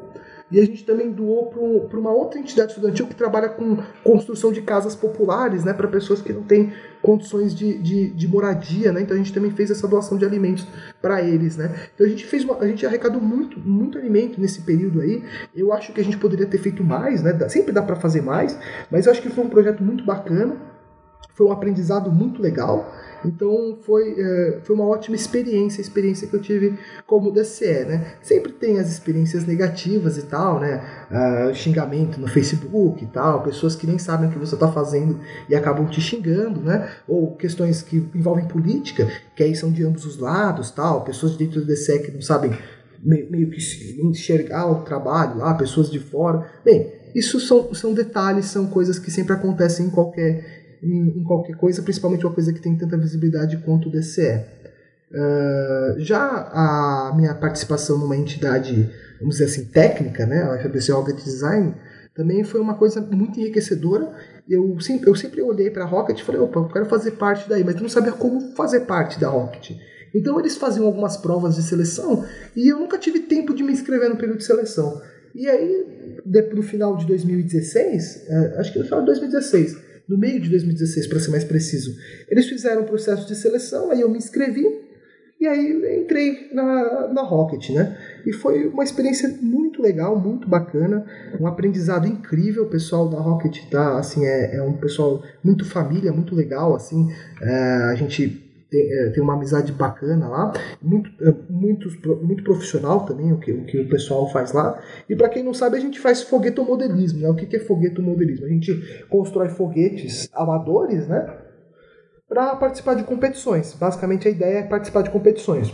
e a gente também doou para uma outra entidade estudantil que trabalha com construção de casas populares, né, para pessoas que não têm condições de, de, de, moradia, né? Então a gente também fez essa doação de alimentos para eles, né? Então a gente fez uma, a gente arrecadou muito, muito alimento nesse período aí. Eu acho que a gente poderia ter feito mais, né? Sempre dá para fazer mais, mas eu acho que foi um projeto muito bacana. Foi um aprendizado muito legal. Então foi, é, foi uma ótima experiência, a experiência que eu tive como DCE, né? Sempre tem as experiências negativas e tal, né? Uh, xingamento no Facebook e tal, pessoas que nem sabem o que você está fazendo e acabam te xingando, né? Ou questões que envolvem política, que aí são de ambos os lados, tal, pessoas dentro do DCE que não sabem meio que enxergar o trabalho lá, pessoas de fora. Bem, isso são, são detalhes, são coisas que sempre acontecem em qualquer em, em, qualquer coisa, principalmente uma coisa que tem tanta visibilidade quanto o DCE. Uh, ah, já a minha participação numa entidade, vamos dizer assim, técnica, né, a FBC Rocket Design, também foi uma coisa muito enriquecedora. Eu sempre, eu sempre olhei para a Rocket e falei, opa, eu quero fazer parte daí, mas não sabia como fazer parte da Rocket. Então eles faziam algumas provas de seleção e eu nunca tive tempo de me inscrever no período de seleção. E aí, no final de 2016, eh, acho que no final de 2016, no meio de 2016, para ser mais preciso. Eles fizeram um processo de seleção, aí eu me inscrevi e aí entrei na, na Rocket, né? E foi uma experiência muito legal, muito bacana, um aprendizado incrível. O pessoal da Rocket tá, assim, é, é um pessoal muito família, muito legal, assim. É, a gente tem, é, uma amizade bacana lá, muito, é, muito, muito profissional também o que, o que o pessoal faz lá. E para quem não sabe, a gente faz foguetomodelismo. Né? O que, que é foguetomodelismo? A gente constrói foguetes amadores, né? Para participar de competições. Basicamente a ideia é participar de competições.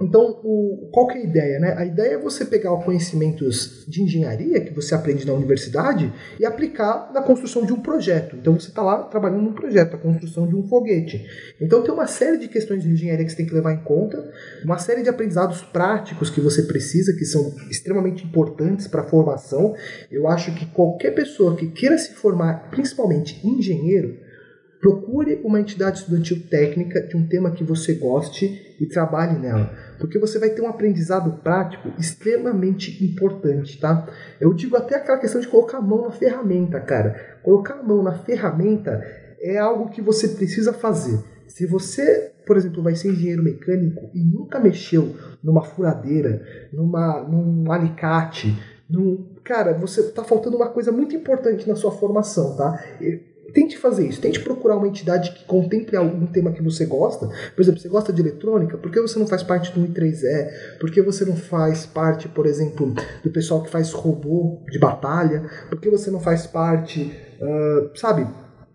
Então, o, qual que é a ideia? Né? A ideia é você pegar os conhecimentos de engenharia que você aprende na universidade e aplicar na construção de um projeto. Então, você está lá trabalhando num projeto, a construção de um foguete. Então, tem uma série de questões de engenharia que você tem que levar em conta, uma série de aprendizados práticos que você precisa, que são extremamente importantes para a formação. Eu acho que qualquer pessoa que queira se formar, principalmente engenheiro, procure uma entidade estudantil técnica de um tema que você goste e trabalhe nela porque você vai ter um aprendizado prático extremamente importante, tá? Eu digo até aquela questão de colocar a mão na ferramenta, cara. Colocar a mão na ferramenta é algo que você precisa fazer. Se você, por exemplo, vai ser engenheiro mecânico e nunca mexeu numa furadeira, numa, num alicate, num, cara, você tá faltando uma coisa muito importante na sua formação, tá? Tente fazer isso, tente procurar uma entidade que contemple algum tema que você gosta. Por exemplo, você gosta de eletrônica, por que você não faz parte do I3E? Por que você não faz parte, por exemplo, do pessoal que faz robô de batalha? Por que você não faz parte, uh, sabe?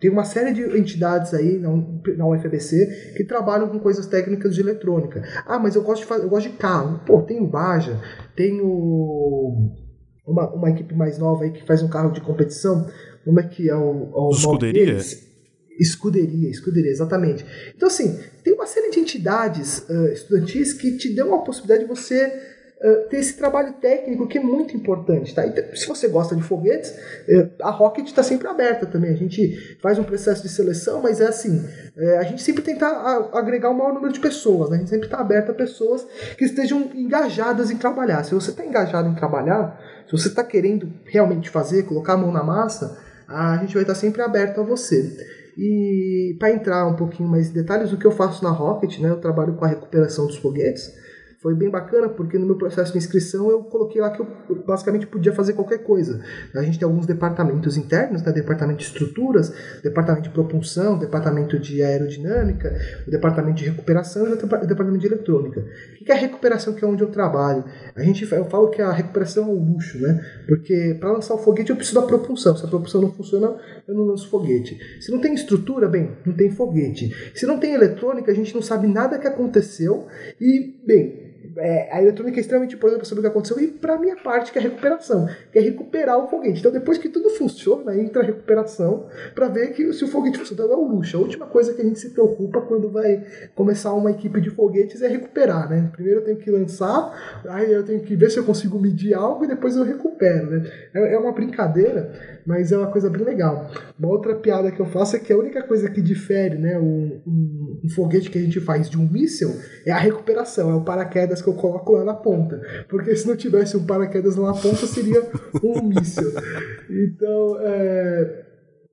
tem uma série de entidades aí na, UFBC que trabalham com coisas técnicas de eletrônica. Ah, mas eu gosto de, fazer, eu gosto de carro. Pô, tem o Baja, tem o, uma, uma equipe mais nova aí que faz um carro de competição. Como é que é o, o Escuderia? Escuderia, escuderia, exatamente. Então, assim, tem uma série de entidades uh, estudantis que te dão a possibilidade de você ter esse trabalho técnico que é muito importante. Tá? Então, se você gosta de foguetes, uh, a Rocket está sempre aberta também. A gente faz um processo de seleção, mas é assim: uh, a gente sempre tenta agregar o maior número de pessoas. Né? A gente sempre está aberto a pessoas que estejam engajadas em trabalhar. Se você está engajado em trabalhar, se você está querendo realmente fazer, colocar a mão na massa, a gente vai estar sempre aberto a você. E para entrar um pouquinho mais em detalhes, o que eu faço na Rocket, né, eu trabalho com a recuperação dos foguetes. Foi bem bacana porque no meu processo de inscrição eu coloquei lá que eu basicamente podia fazer qualquer coisa. A gente tem alguns departamentos internos, né? departamento de estruturas, departamento de propulsão, departamento de aerodinâmica, departamento de recuperação e o departamento de eletrônica. O que é a recuperação que é onde eu trabalho? A gente, eu falo que a recuperação é um luxo, né? Porque para lançar o foguete eu preciso da propulsão. Se a propulsão não funciona, eu não lanço foguete. Se não tem estrutura, bem, não tem foguete. Se não tem eletrônica, a gente não sabe nada que aconteceu e, bem, é, a eletrônica é extremamente importante para saber o que aconteceu e para minha parte, que é a recuperação, que é recuperar o foguete. Então, depois que tudo funciona, entra a recuperação para ver que se o foguete funciona, é o luxo. A última coisa que a gente se preocupa quando vai começar uma equipe de foguetes é recuperar, né? Primeiro eu tenho que lançar, aí eu tenho que ver se eu consigo medir algo e depois eu recupero, né? É, é uma brincadeira, mas é uma coisa bem legal. Uma outra piada que eu faço é que a única coisa que difere, né, um, um, um foguete que a gente faz de um míssil é a recuperação, é o paraquedas que eu coloco lá na ponta. Porque se não tivesse um paraquedas lá na ponta, seria um míssil. Então, é,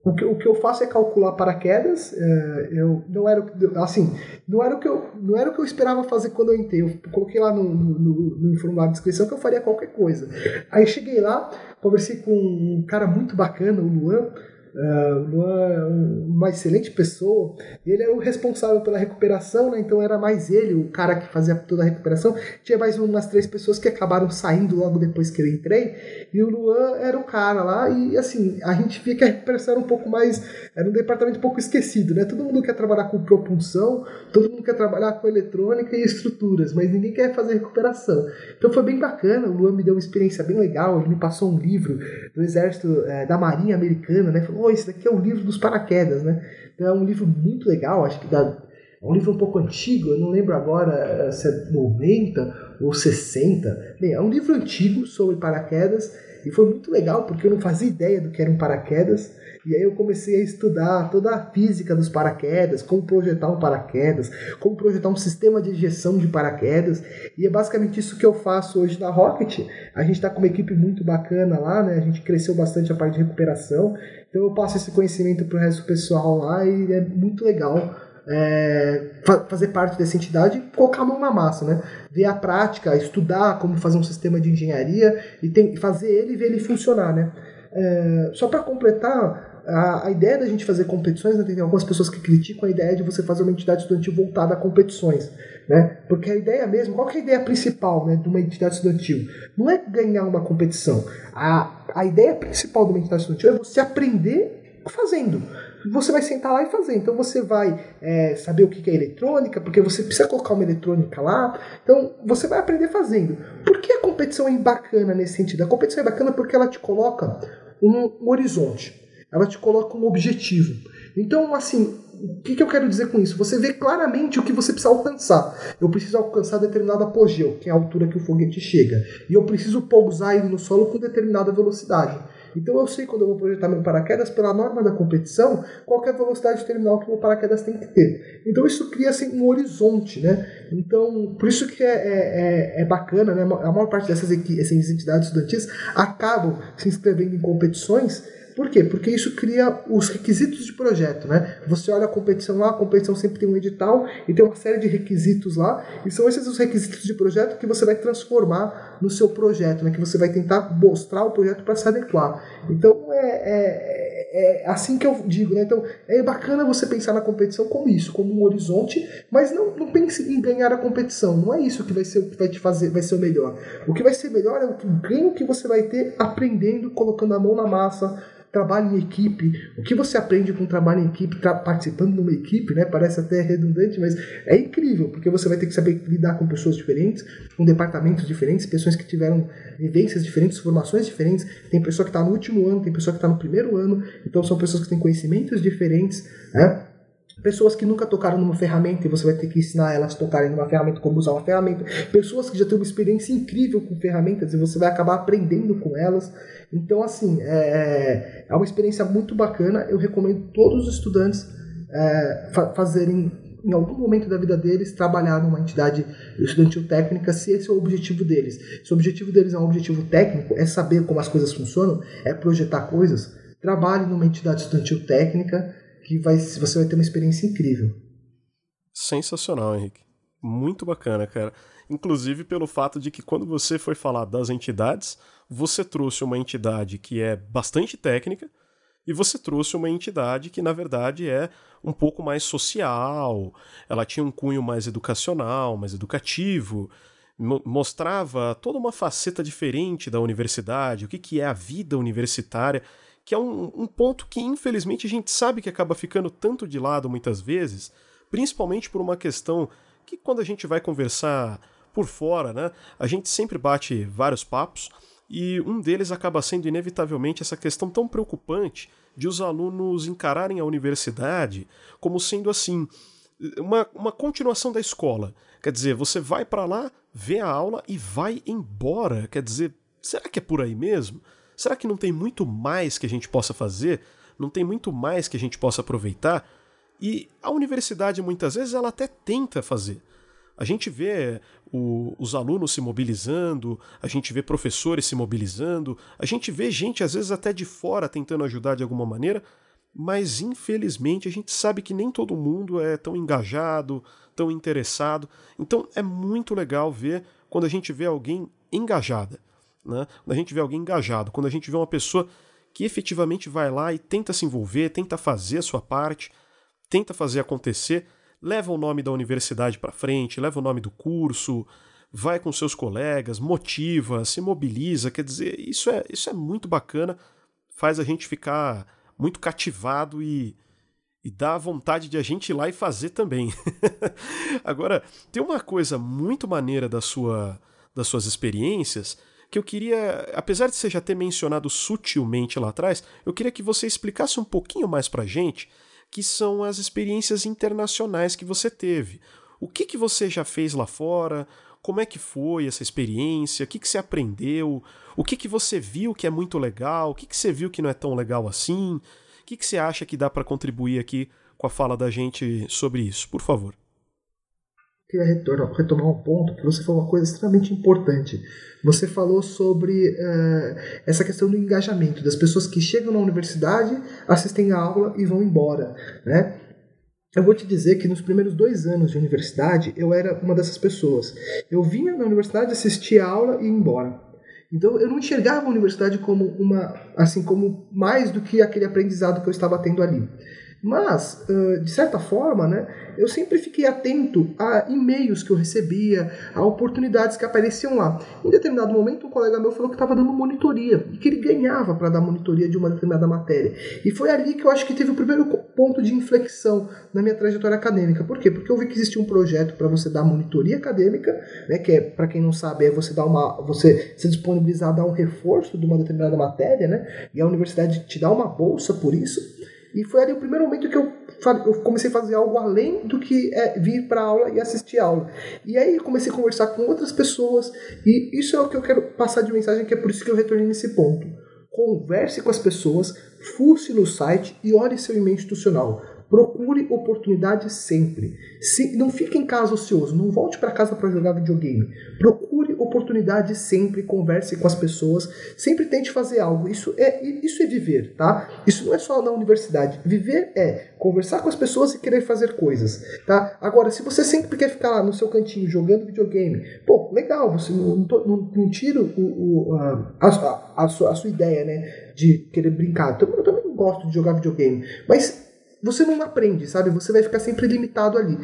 o que, o que eu faço é calcular paraquedas. É, eu não era assim, não era o que eu não era o que eu esperava fazer quando eu entrei. Eu coloquei lá no, no, no formulário de inscrição que eu faria qualquer coisa. Aí cheguei lá, conversei com um cara muito bacana, o Luan. Uh, Luan é uma excelente pessoa. Ele era o responsável pela recuperação, né? então era mais ele, o cara que fazia toda a recuperação. Tinha mais umas três pessoas que acabaram saindo logo depois que eu entrei. E o Luan era o cara lá. E assim, a gente via que a recuperação era um pouco mais. Era um departamento um pouco esquecido, né? Todo mundo quer trabalhar com propulsão, todo mundo quer trabalhar com eletrônica e estruturas, mas ninguém quer fazer recuperação. Então foi bem bacana. O Luan me deu uma experiência bem legal. Ele me passou um livro do Exército, é, da Marinha Americana, né? Falou, oh, esse daqui é o livro dos paraquedas, né? Então é um livro muito legal, acho que dá, é um livro um pouco antigo, eu não lembro agora eh, se é 90 ou 60. Bem, é um livro antigo sobre paraquedas e foi muito legal porque eu não fazia ideia do que era um paraquedas. E aí eu comecei a estudar toda a física dos paraquedas, como projetar um paraquedas, como projetar um sistema de ejeção de paraquedas. E é basicamente isso que eu faço hoje na Rocket. A gente está com uma equipe muito bacana lá, né? A gente cresceu bastante a parte de recuperação. Então eu passo esse conhecimento para o resto do pessoal lá e é muito legal é, fazer parte dessa entidade e colocar a mão na massa, né? Ver a prática, estudar como fazer um sistema de engenharia e tem, fazer ele e ver ele funcionar, né? É, só para completar, a, a, ideia da gente fazer competições, né, tem algumas pessoas que criticam a ideia de você fazer uma entidade estudantil voltada a competições, né? Porque a ideia mesmo, qual é a ideia principal né, de uma entidade estudantil? Não é ganhar uma competição. A, a ideia principal de uma entidade estudantil é você aprender fazendo você vai sentar lá e fazer. Então você vai é, saber o que é eletrônica, porque você precisa colocar uma eletrônica lá. Então você vai aprender fazendo. Por que a competição é bacana nesse sentido? A competição é bacana porque ela te coloca um horizonte, ela te coloca um objetivo. Então, assim, o que, que, eu quero dizer com isso? Você vê claramente o que você precisa alcançar. Eu preciso alcançar determinado apogeu, que é a altura que o foguete chega. E eu preciso pousar ele no solo com determinada velocidade. Então eu sei quando eu vou projetar meu paraquedas, pela norma da competição, qual é a velocidade terminal que o meu paraquedas tem que ter. Então isso cria assim, um horizonte, né? Então, por isso que é, é, é, é bacana, né? A maior parte dessas essas entidades estudantis acabam se inscrevendo em competições por quê? Porque isso cria os requisitos de projeto, né? Você olha a competição lá, a competição sempre tem um edital e tem uma série de requisitos lá, e são esses os requisitos de projeto que você vai transformar no seu projeto, né? Que você vai tentar mostrar o projeto para se adequar. Então é, é, é, assim que eu digo, né? Então é bacana você pensar na competição como isso, como um horizonte, mas não, não pense em ganhar a competição. Não é isso que vai ser o que vai te fazer, vai ser o melhor. O que vai ser melhor é o ganho que você vai ter aprendendo, colocando a mão na massa trabalho em equipe, o que você aprende com trabalho em equipe, participando de uma equipe, né? Parece até redundante, mas é incrível, porque você vai ter que saber lidar com pessoas diferentes, com departamentos diferentes, pessoas que tiveram vivências diferentes, formações diferentes. Tem pessoa que está no último ano, tem pessoa que está no primeiro ano, então são pessoas que têm conhecimentos diferentes, né? Pessoas que nunca tocaram numa ferramenta e você vai ter que ensinar elas a tocarem numa ferramenta, como usar uma ferramenta. Pessoas que já têm uma experiência incrível com ferramentas e você vai acabar aprendendo com elas. Então, assim, é, é uma experiência muito bacana. Eu recomendo todos os estudantes é, fa fazerem, em algum momento da vida deles, trabalhar numa entidade estudantil técnica, se esse é o objetivo deles. Se o objetivo deles é um objetivo técnico, é saber como as coisas funcionam, é projetar coisas, trabalhe numa entidade estudantil técnica que vai, você vai ter uma experiência incrível. Sensacional, Henrique. Muito bacana, cara. Inclusive pelo fato de que quando você foi falar das entidades, você trouxe uma entidade que é bastante técnica e você trouxe uma entidade que, na verdade, é um pouco mais social, ela tinha um cunho mais educacional, mais educativo, mostrava toda uma faceta diferente da universidade, o que, que é a vida universitária que é um, um ponto que infelizmente a gente sabe que acaba ficando tanto de lado muitas vezes, principalmente por uma questão que quando a gente vai conversar por fora, né, a gente sempre bate vários papos e um deles acaba sendo inevitavelmente essa questão tão preocupante de os alunos encararem a universidade como sendo assim uma, uma continuação da escola. Quer dizer, você vai para lá, vê a aula e vai embora. Quer dizer, será que é por aí mesmo? Será que não tem muito mais que a gente possa fazer? Não tem muito mais que a gente possa aproveitar? E a universidade muitas vezes ela até tenta fazer. A gente vê o, os alunos se mobilizando, a gente vê professores se mobilizando, a gente vê gente às vezes até de fora tentando ajudar de alguma maneira, mas infelizmente a gente sabe que nem todo mundo é tão engajado, tão interessado. Então é muito legal ver quando a gente vê alguém engajada. Né? Quando a gente vê alguém engajado, quando a gente vê uma pessoa que efetivamente vai lá e tenta se envolver, tenta fazer a sua parte, tenta fazer acontecer, leva o nome da universidade para frente, leva o nome do curso, vai com seus colegas, motiva, se mobiliza, quer dizer, isso é, isso é muito bacana, faz a gente ficar muito cativado e, e dá vontade de a gente ir lá e fazer também. Agora, tem uma coisa muito maneira da sua, das suas experiências que eu queria, apesar de você já ter mencionado sutilmente lá atrás, eu queria que você explicasse um pouquinho mais pra gente, que são as experiências internacionais que você teve. O que, que você já fez lá fora? Como é que foi essa experiência? O que, que você aprendeu? O que, que você viu que é muito legal? O que, que você viu que não é tão legal assim? O que, que você acha que dá para contribuir aqui com a fala da gente sobre isso? Por favor. Queria retomar um ponto que você falou uma coisa extremamente importante. Você falou sobre uh, essa questão do engajamento, das pessoas que chegam na universidade, assistem a aula e vão embora. Né? Eu vou te dizer que nos primeiros dois anos de universidade eu era uma dessas pessoas. Eu vinha na universidade, assistia a aula e ia embora. Então eu não enxergava a universidade como uma, assim como mais do que aquele aprendizado que eu estava tendo ali. Mas, de certa forma, né, eu sempre fiquei atento a e-mails que eu recebia, a oportunidades que apareciam lá. Em determinado momento, um colega meu falou que estava dando monitoria e que ele ganhava para dar monitoria de uma determinada matéria. E foi ali que eu acho que teve o primeiro ponto de inflexão na minha trajetória acadêmica. Por quê? Porque eu vi que existia um projeto para você dar monitoria acadêmica, né, que é, para quem não sabe, é você dar uma, você se disponibilizar a dar um reforço de uma determinada matéria, né, e a universidade te dá uma bolsa por isso. E foi ali o primeiro momento que eu, eu comecei a fazer algo além do que é vir para aula e assistir aula. E aí comecei a conversar com outras pessoas, e isso é o que eu quero passar de mensagem, que é por isso que eu retornei nesse ponto. Converse com as pessoas, fuce no site e olhe seu e-mail institucional. Procure oportunidade sempre. Se, não fique em casa ocioso, não volte para casa para jogar videogame. Procure oportunidade sempre, converse com as pessoas, sempre tente fazer algo. Isso é isso é viver, tá? Isso não é só na universidade. Viver é conversar com as pessoas e querer fazer coisas, tá? Agora, se você sempre quer ficar lá no seu cantinho jogando videogame, pô, legal, você não, não, não tira o, o, a, a, a, sua, a sua ideia, né, de querer brincar. Eu, eu também gosto de jogar videogame, mas você não aprende, sabe? Você vai ficar sempre limitado ali.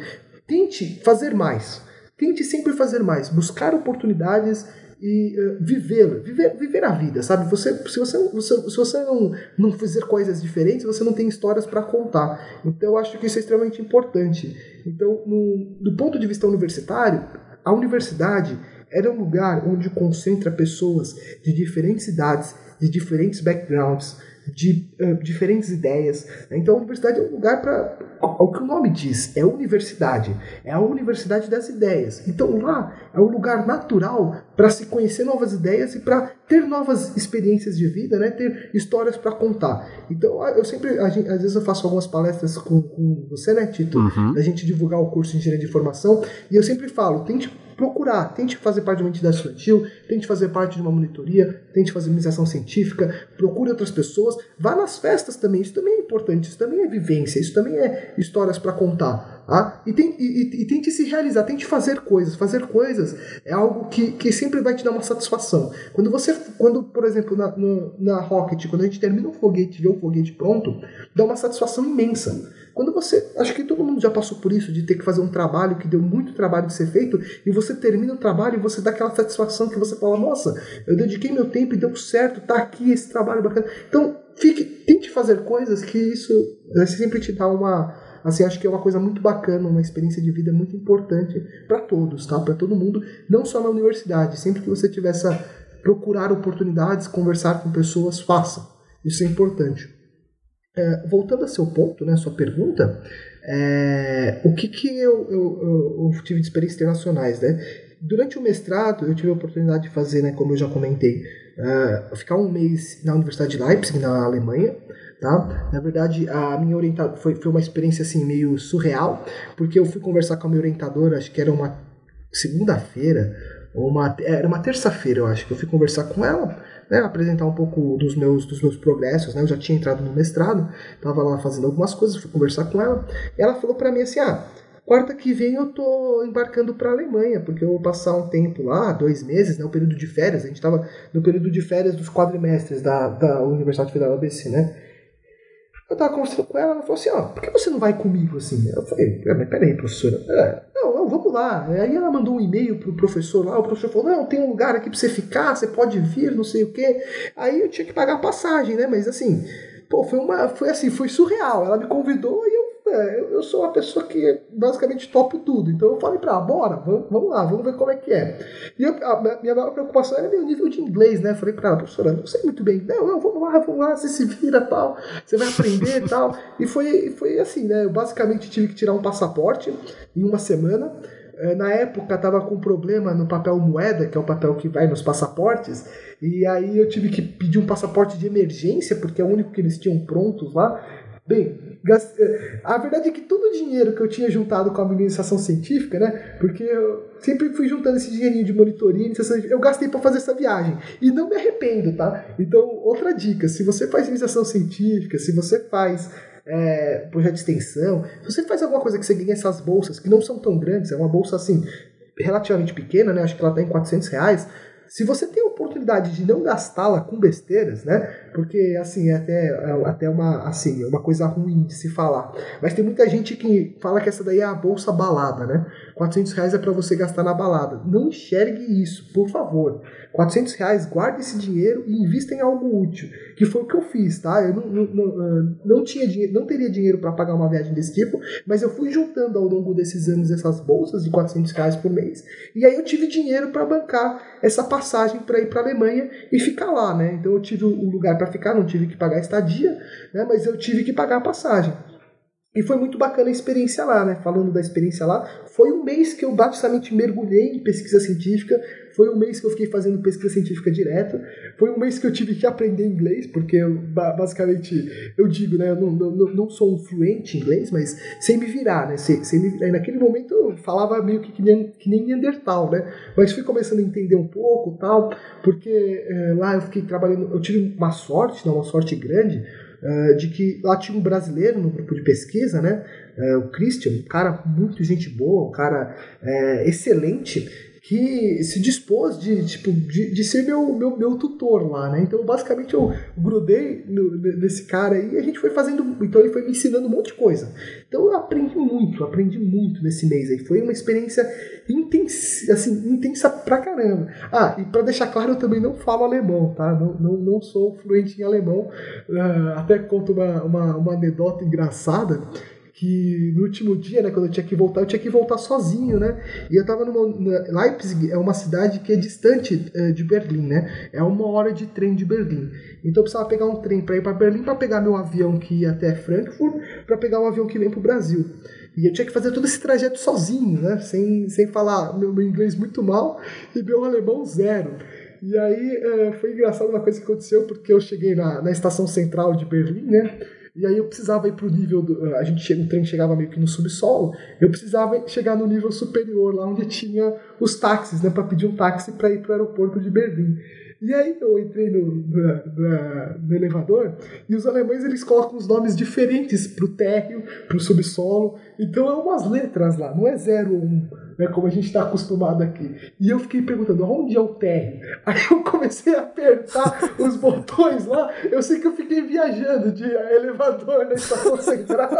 Tente fazer mais. Tente sempre fazer mais, buscar oportunidades e uh, viver, viver, viver a vida, sabe? Você, se você, você, se você não, não fizer coisas diferentes, você não tem histórias para contar. Então eu acho que isso é extremamente importante. Então, no, do ponto de vista universitário, a universidade era um lugar onde concentra pessoas de diferentes idades, de diferentes backgrounds, de uh, diferentes ideias. Então a universidade é um lugar para. O que o nome diz, é universidade. É a universidade das ideias. Então lá é um lugar natural para se conhecer novas ideias e para ter novas experiências de vida, né? ter histórias para contar. Então eu sempre, às vezes eu faço algumas palestras com, com você, né, Tito? Uhum. A gente divulgar o curso de engenharia de formação e eu sempre falo, tente procurar, tente fazer parte de uma entidade estudantil, tente fazer parte de uma monitoria, tente fazer iniciação científica, procure outras pessoas, vá nas festas também, isso também é importante, isso também é vivência, isso também é histórias para contar. Ah, e, tem, e, e, tente se realizar, tente fazer coisas. Fazer coisas é algo que, que sempre vai te dar uma satisfação. Quando você, quando, por exemplo, na, no, na Rocket, quando a gente termina um foguete vê o foguete pronto, dá uma satisfação imensa. Quando você. Acho que todo mundo já passou por isso, de ter que fazer um trabalho que deu muito trabalho de ser feito, e você termina o trabalho e você dá aquela satisfação que você fala, nossa, eu dediquei meu tempo e deu certo, tá aqui esse trabalho bacana. Então, fique, tente fazer coisas que isso sempre te dá uma Assim, acho que é uma coisa muito bacana, uma experiência de vida muito importante para todos, tá? Para todo mundo, não só na universidade. Sempre que você tiver essa procurar oportunidades, conversar com pessoas, faça. Isso é importante. É, voltando a seu ponto, né, sua pergunta, é, o que, que eu, eu, eu, tive de experiências internacionais, né? Durante o mestrado, eu tive a oportunidade de fazer, né, como eu já comentei, uh, ficar um mês na Universidade de Leipzig, na Alemanha, tá? Na verdade, a minha orientadora foi, foi uma experiência assim meio surreal, porque eu fui conversar com a minha orientadora, acho que era uma segunda-feira, uma era uma terça-feira, eu acho, que eu fui conversar com ela, né, apresentar um pouco dos meus dos meus progressos, né? Eu já tinha entrado no mestrado, estava lá fazendo algumas coisas, fui conversar com ela, e ela falou para mim assim: "Ah, Quarta que vem eu tô embarcando para a Alemanha, porque eu vou passar um tempo lá, dois meses, né, o período de férias. A gente estava no período de férias dos quadrimestres da, da Universidade Federal ABC, né? Eu tava conversando com ela, ela falou assim, ó, por que você não vai comigo assim? Eu falei, mas peraí, professora. É, não, vamos lá. Aí ela mandou um e-mail pro professor lá, o professor falou, não, tem um lugar aqui pra você ficar, você pode vir, não sei o quê. Aí eu tinha que pagar a passagem, né? Mas assim, pô, foi uma. Foi assim, foi surreal. Ela me convidou e eu é, eu, sou uma pessoa que basicamente topo tudo. Então eu falei pra ela, bora, vamos, vamos lá, vamos ver como é que é. E eu, a minha maior preocupação era meu nível de inglês, né? Falei pra ela, professora, não sei muito bem. Não, não, vamos lá, vamos lá, você se vira tal, você vai aprender e tal. E foi, foi assim, né? Eu basicamente tive que tirar um passaporte em uma semana. É, na época estava com problema no papel moeda, que é o papel que vai nos passaportes, e aí eu tive que pedir um passaporte de emergência, porque é o único que eles tinham prontos lá. Bem, a verdade é que todo o dinheiro que eu tinha juntado com a iniciação científica, né? Porque eu sempre fui juntando esse dinheirinho de monitoria, eu gastei para fazer essa viagem. E não me arrependo, tá? Então, outra dica: se você faz iniciação científica, se você faz é, projeto de extensão, se você faz alguma coisa que você ganha essas bolsas, que não são tão grandes, é uma bolsa assim, relativamente pequena, né? Acho que ela está em 400 reais se você tem a oportunidade de não gastá-la com besteiras, né? Porque assim é até, é até uma assim uma coisa ruim de se falar. Mas tem muita gente que fala que essa daí é a bolsa balada, né? 400 reais é para você gastar na balada. Não enxergue isso, por favor. 400 reais, guarde esse dinheiro e invista em algo útil. Que foi o que eu fiz, tá? Eu não, não, não, ah, não tinha dinheiro, não teria dinheiro para pagar uma viagem desse tipo, mas eu fui juntando ao longo desses anos essas bolsas de 400 reais por mês. E aí eu tive dinheiro para bancar essa passagem para ir para Alemanha e ficar lá, né? Então eu tive um lugar para ficar, não tive que pagar estadia, né? Mas eu tive que pagar a passagem. E foi muito bacana a experiência lá, né? Falando da experiência lá, foi um mês que eu basicamente mergulhei em pesquisa científica, foi um mês que eu fiquei fazendo pesquisa científica direto, foi um mês que eu tive que aprender inglês, porque eu, basicamente, eu digo, né? Eu não, não, não sou um fluente em inglês, mas sem me virar, né? Sem, sem me virar. E naquele momento eu falava meio que, que, nem, que nem Neandertal, né? Mas fui começando a entender um pouco tal, porque é, lá eu fiquei trabalhando, eu tive uma sorte, não, uma sorte grande, uh, de que lá tinha um brasileiro no grupo de pesquisa, né? Uh, o Christian, um cara muito gente boa, um cara uh, excelente, que se dispôs de, tipo, de, de ser meu, meu, meu tutor lá, né? Então, basicamente, eu grudei no, nesse cara e a gente foi fazendo. Então, ele foi me ensinando um monte de coisa. Então, eu aprendi muito, aprendi muito nesse mês aí. Foi uma experiência intensa, assim, intensa pra caramba. Ah, e pra deixar claro, eu também não falo alemão, tá? Não, não, não sou fluente em alemão. Uh, até conto uma, uma, uma anedota engraçada que no último dia, né, quando eu tinha que voltar, eu tinha que voltar sozinho, né? E eu tava numa. Leipzig é uma cidade que é distante uh, de Berlim, né? É uma hora de trem de Berlim. Então eu precisava pegar um trem para ir para Berlim para pegar meu avião que ia até Frankfurt, para pegar um avião que vem pro Brasil. E eu tinha que fazer todo esse trajeto sozinho, né? Sem, sem falar meu, inglês muito mal e meu alemão zero. E aí uh, foi engraçado uma coisa que aconteceu, porque eu cheguei na, na estação central de Berlim, né? E aí eu precisava ir para o nível do, a gente o trem chegava meio que no subsolo. Eu precisava chegar no nível superior, lá onde tinha os táxis, né, para pedir um táxi para ir para o aeroporto de Berlim. E aí eu entrei no, no, elevador e os alemães eles colocam os nomes diferentes para o térreo, para o subsolo. Então é umas letras lá, não é 0 ou 1. Um né, como a gente está acostumado aqui. E eu fiquei perguntando, onde é o térreo? Aí eu comecei a apertar os botões lá, eu sei que eu fiquei viajando de elevador na estação central,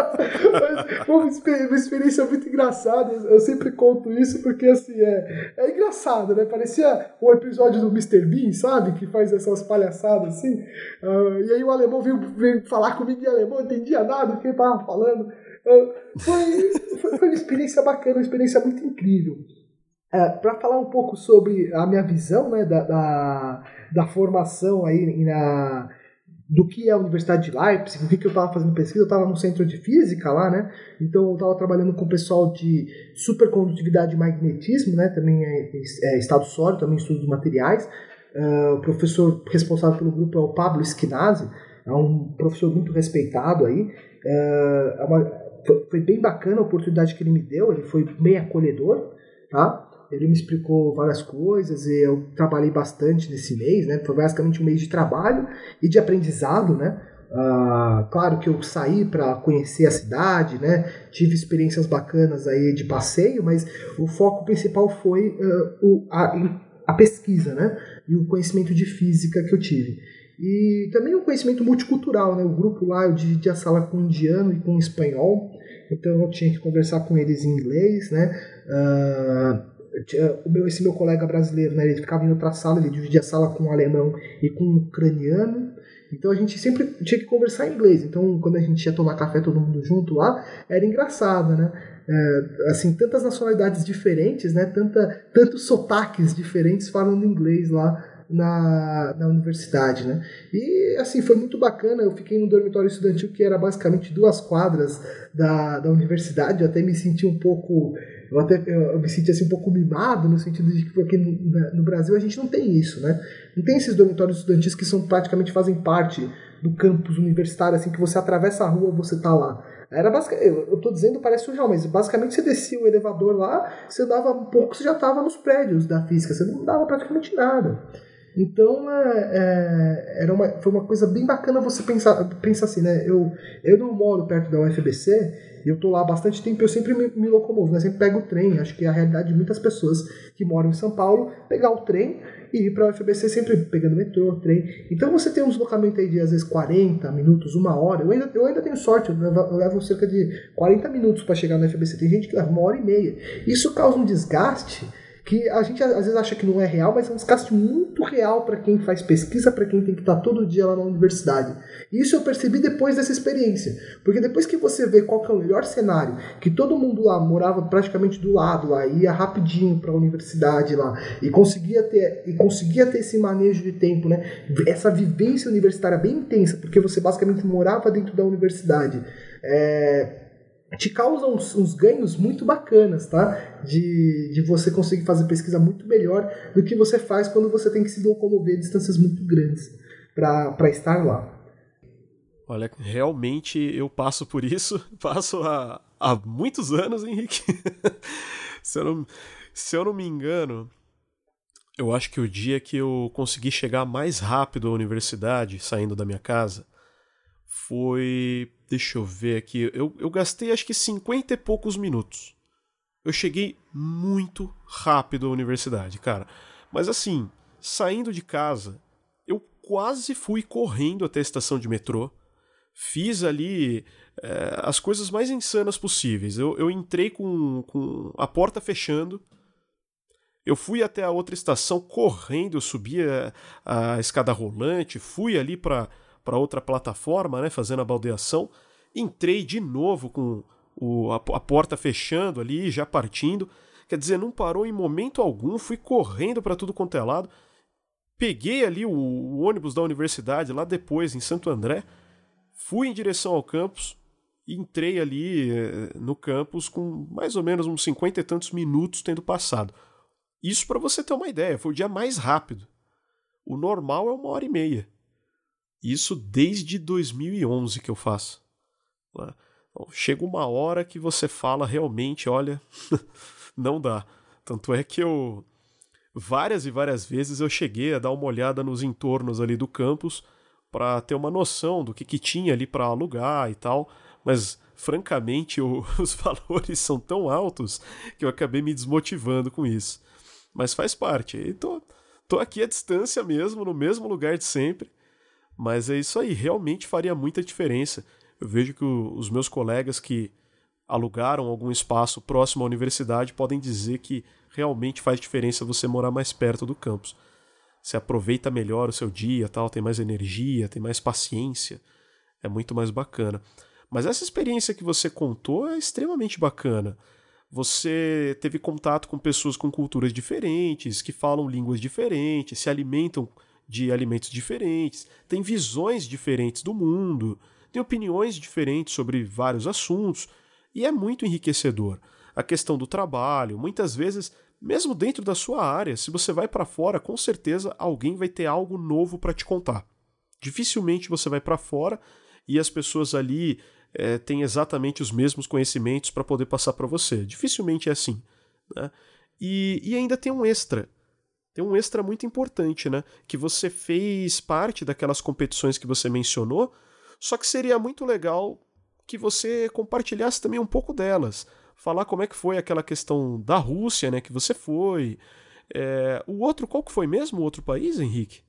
mas foi uma experiência muito engraçada, eu sempre conto isso porque, assim, é, é engraçado, né? Parecia um episódio do Mr. Bean, sabe? Que faz essas palhaçadas assim. Uh, e aí o alemão veio, veio falar comigo em alemão, eu não entendia nada do que ele estava falando. Foi, foi, foi, uma experiência bacana, uma experiência muito incrível. É, Para falar um pouco sobre a minha visão né, da, da, da formação aí na, do que é a Universidade de Leipzig, o que, que eu estava fazendo pesquisa, eu estava no centro de física lá, né? Então eu estava trabalhando com o pessoal de supercondutividade e magnetismo, né? Também é, é estado sólido, também estudo de materiais. Uh, o professor responsável pelo grupo é o Pablo Esquinazzi, é um professor muito respeitado aí. Uh, é uma, foi bem bacana a oportunidade que ele me deu, ele foi bem acolhedor, tá? Ele me explicou várias coisas e eu trabalhei bastante nesse mês, né? Foi basicamente um mês de trabalho e de aprendizado, né? Uh, claro que eu saí para conhecer a cidade, né? Tive experiências bacanas aí de passeio, mas o foco principal foi uh, o, a, a pesquisa, né? E o conhecimento de física que eu tive. E também um conhecimento multicultural, né? O grupo lá eu dividi a sala com indiano e com espanhol, então eu tinha que conversar com eles em inglês, né? Uh, o meu, esse meu colega brasileiro, né? Ele ficava em outra sala, ele dividia a sala com um alemão e com um ucraniano. Então a gente sempre tinha que conversar em inglês. Então quando a gente ia tomar café todo mundo junto lá, era engraçado, né? É, assim, tantas nacionalidades diferentes, né? Tanta, tantos sotaques diferentes falando inglês lá na, na universidade, né? E assim, foi muito bacana. Eu fiquei no dormitório estudantil que era basicamente duas quadras da, da universidade. Eu até me senti um pouco. Eu até eu me senti assim um pouco mimado, no sentido de que porque no, no Brasil a gente não tem isso, né? Não tem esses dormitórios estudantis que são praticamente fazem parte do campus universitário, assim, que você atravessa a rua você tá lá. Era basicamente, eu, eu tô dizendo parece surreal, mas basicamente você descia o elevador lá, você dava um pouco, você já estava nos prédios da física, você não dava praticamente nada. Então é, é, era uma, foi uma coisa bem bacana você pensar, pensar assim, né? Eu, eu não moro perto da UFBC, eu tô lá há bastante tempo, eu sempre me, me locomovo, né? Sempre pego o trem. Acho que é a realidade de muitas pessoas que moram em São Paulo, pegar o trem e ir para a UFBC sempre pegando metrô, trem. Então você tem um deslocamento aí de às vezes 40 minutos, uma hora. Eu ainda, eu ainda tenho sorte, eu levo, eu levo cerca de 40 minutos para chegar na UFBC. Tem gente que leva uma hora e meia. Isso causa um desgaste que a gente às vezes acha que não é real, mas é um desgaste muito real para quem faz pesquisa, para quem tem que estar todo dia lá na universidade. Isso eu percebi depois dessa experiência, porque depois que você vê qual que é o melhor cenário, que todo mundo lá morava praticamente do lado, lá ia rapidinho para a universidade lá e conseguia ter e conseguia ter esse manejo de tempo, né? Essa vivência universitária bem intensa, porque você basicamente morava dentro da universidade. É, te causam uns, uns, ganhos muito bacanas, tá? De, de você conseguir fazer pesquisa muito melhor do que você faz quando você tem que se locomover distâncias muito grandes para estar lá. Olha, realmente eu passo por isso, passo há, há muitos anos, Henrique. se, eu não, se eu não me engano, eu acho que o dia que eu consegui chegar mais rápido à universidade, saindo da minha casa, foi. Deixa eu ver aqui. Eu, eu gastei acho que 50 e poucos minutos. Eu cheguei muito rápido à universidade, cara. Mas assim, saindo de casa, eu quase fui correndo até a estação de metrô. Fiz ali é, as coisas mais insanas possíveis. Eu, eu entrei com, com a porta fechando. Eu fui até a outra estação correndo, eu subi a, a escada rolante, fui ali para outra plataforma, né, fazendo a baldeação. Entrei de novo com o, a, a porta fechando ali, já partindo. Quer dizer, não parou em momento algum, fui correndo para tudo quanto é lado. Peguei ali o, o ônibus da universidade lá depois, em Santo André, fui em direção ao campus, entrei ali eh, no campus com mais ou menos uns cinquenta e tantos minutos tendo passado. Isso para você ter uma ideia, foi o dia mais rápido. O normal é uma hora e meia. Isso desde 2011 que eu faço. Né? Então, chega uma hora que você fala realmente, olha, não dá. Tanto é que eu várias e várias vezes eu cheguei a dar uma olhada nos entornos ali do campus para ter uma noção do que, que tinha ali para alugar e tal, mas francamente o, os valores são tão altos que eu acabei me desmotivando com isso. Mas faz parte. E tô, tô aqui à distância mesmo, no mesmo lugar de sempre. Mas é isso aí, realmente faria muita diferença. Eu vejo que o, os meus colegas que alugaram algum espaço próximo à universidade podem dizer que realmente faz diferença você morar mais perto do campus. Você aproveita melhor o seu dia, tal, tem mais energia, tem mais paciência, é muito mais bacana. Mas essa experiência que você contou é extremamente bacana. Você teve contato com pessoas com culturas diferentes, que falam línguas diferentes, se alimentam de alimentos diferentes, têm visões diferentes do mundo, têm opiniões diferentes sobre vários assuntos, e é muito enriquecedor. A questão do trabalho, muitas vezes, mesmo dentro da sua área, se você vai para fora, com certeza alguém vai ter algo novo para te contar. Dificilmente você vai para fora e as pessoas ali é, têm exatamente os mesmos conhecimentos para poder passar para você. Dificilmente é assim. Né? E, e ainda tem um extra. Tem um extra muito importante, né? Que você fez parte daquelas competições que você mencionou, só que seria muito legal que você compartilhasse também um pouco delas. Falar como é que foi aquela questão da Rússia, né? Que você foi. É, o outro, qual que foi mesmo o outro país, Henrique?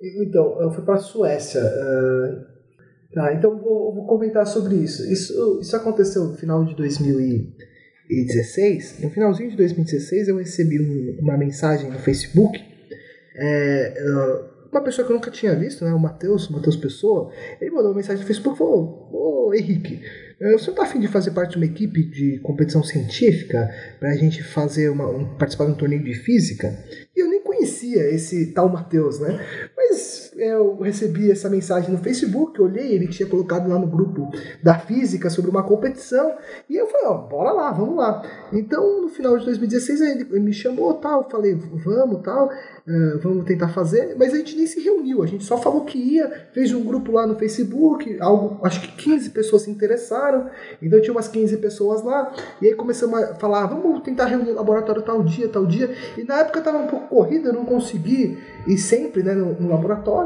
Então, eu fui para a Suécia. Uh, então vou, vou comentar sobre isso. isso. Isso aconteceu no final de 2016. No finalzinho de 2016 eu recebi um, uma mensagem no Facebook. É, uma pessoa que eu nunca tinha visto, né, o Matheus, Matheus Pessoa, ele mandou uma mensagem no Facebook e falou: Ô Henrique, você tá afim de fazer parte de uma equipe de competição científica para a gente fazer uma, um, participar de um torneio de física? E eu nem conhecia esse tal Matheus, né? Mas eu recebi essa mensagem no Facebook, olhei, ele tinha colocado lá no grupo da física sobre uma competição, e eu falei, ó, bora lá, vamos lá. Então, no final de 2016, ele me chamou, tal, falei, vamos, tal, uh, vamos tentar fazer, mas a gente nem se reuniu, a gente só falou que ia, fez um grupo lá no Facebook, algo, acho que 15 pessoas se interessaram, então tinha umas 15 pessoas lá, e aí começamos a falar, vamos tentar reunir o laboratório tal dia, tal dia, e na época estava um pouco corrida, eu não consegui ir sempre né, no, no laboratório,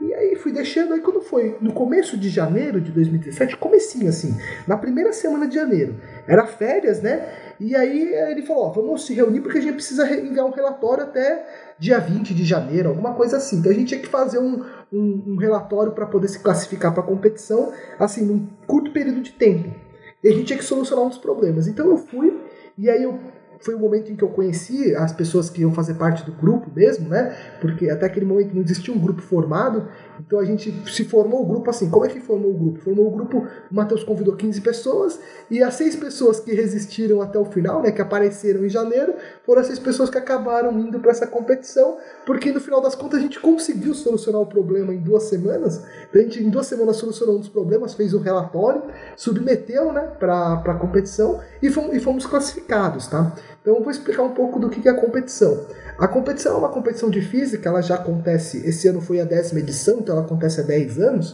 e aí fui deixando, aí quando foi no começo de janeiro de 2017, comecinho assim, na primeira semana de janeiro, era férias, né? E aí ele falou, ó, vamos se reunir porque a gente precisa enviar um relatório até dia 20 de janeiro, alguma coisa assim. Então a gente tinha que fazer um, um, um relatório para poder se classificar para a competição, assim, num curto período de tempo. E a gente tinha que solucionar uns problemas. Então eu fui, e aí eu foi o momento em que eu conheci as pessoas que iam fazer parte do grupo mesmo, né? Porque até aquele momento não existia um grupo formado, então a gente se formou o grupo assim. Como é que formou o grupo? Formou o grupo, o Matheus convidou 15 pessoas e as seis pessoas que resistiram até o final, né, que apareceram em janeiro, foram as seis pessoas que acabaram indo para essa competição, porque no final das contas a gente conseguiu solucionar o problema em duas semanas. A gente em duas semanas solucionou um dos problemas, fez o um relatório, submeteu, né, para a competição e fomos, e fomos classificados, tá? Então eu vou explicar um pouco do que é a competição. A competição é uma competição de física, ela já acontece, esse ano foi a décima edição, então ela acontece há 10 anos.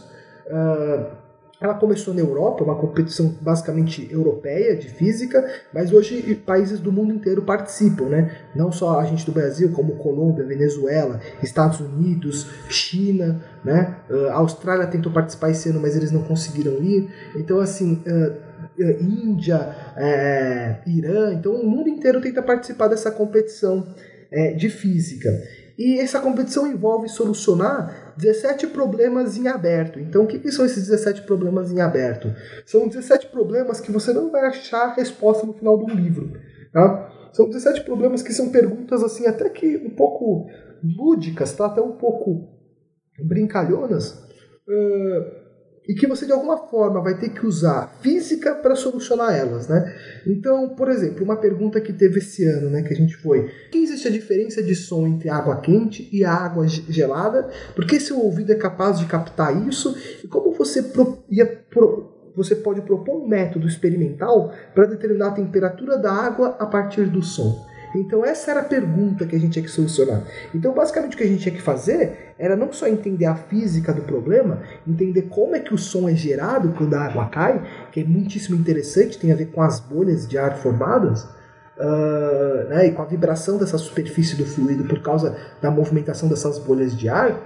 Uh, ela começou na Europa, uma competição basicamente europeia de física, mas hoje países do mundo inteiro participam, né? Não só a gente do Brasil, como Colômbia, Venezuela, Estados Unidos, China, né? Uh, a Austrália tentou participar esse ano, mas eles não conseguiram ir. Então, assim, uh, Índia, é, Irã, então o mundo inteiro tenta participar dessa competição é, de física. E essa competição envolve solucionar 17 problemas em aberto. Então, o que, que, são esses 17 problemas em aberto? São 17 problemas que você não vai achar resposta no final do livro. Tá? São 17 problemas que são perguntas assim, até que um pouco lúdicas, tá? até um pouco brincalhonas. Uh, e que você de alguma forma vai ter que usar física para solucionar elas, né? Então, por exemplo, uma pergunta que teve esse ano, né, que a gente foi: que existe a diferença de som entre água quente e água gelada? Porque seu ouvido é capaz de captar isso? E como você pro, ia pro, você pode propor um método experimental para determinar a temperatura da água a partir do som? Então essa era a pergunta que a gente tinha que solucionar. Então basicamente o que a gente tinha que fazer era não só entender a física do problema, entender como é que o som é gerado quando a água cai, que é muitíssimo interessante, tem a ver com as bolhas de ar formadas, uh, né, e com a vibração dessa superfície do fluido por causa da movimentação dessas bolhas de ar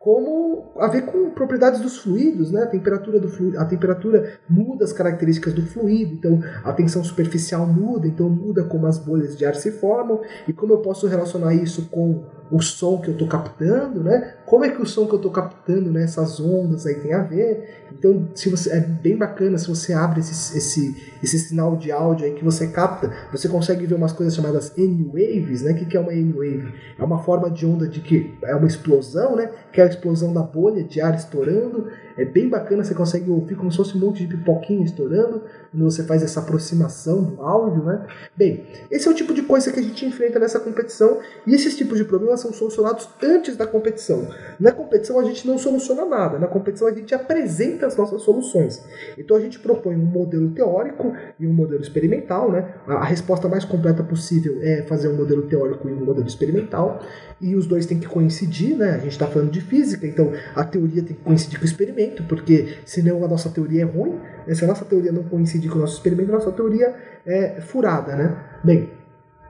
como a ver com propriedades dos fluidos, né? A temperatura do fluido, a temperatura muda as características do fluido, então a tensão superficial muda, então muda como as bolhas de ar se formam e como eu posso relacionar isso com o som que eu estou captando, né? Como é que o som que eu estou captando, né? Essas ondas aí tem a ver. Então, se você é bem bacana se você abre esse, esse, esse sinal de áudio aí que você capta, você consegue ver umas coisas chamadas N-waves, né? O que, que é uma N-wave? É uma forma de onda de que é uma explosão, né? Que é a explosão da bolha de ar estourando. É bem bacana, você consegue ouvir como se fosse um monte de pipoquinha estourando quando você faz essa aproximação do áudio, né? Bem, esse é o tipo de coisa que a gente enfrenta nessa competição e esses tipos de problemas são solucionados antes da competição. Na competição a gente não soluciona nada, na competição a gente apresenta as nossas soluções. Então a gente propõe um modelo teórico e um modelo experimental, né? A resposta mais completa possível é fazer um modelo teórico e um modelo experimental e os dois têm que coincidir, né? A gente está falando de física, então a teoria tem que coincidir com o experimento, porque senão a nossa teoria é ruim. Né? Se a nossa teoria não coincidir com o nosso experimento, a nossa teoria é furada, né? Bem,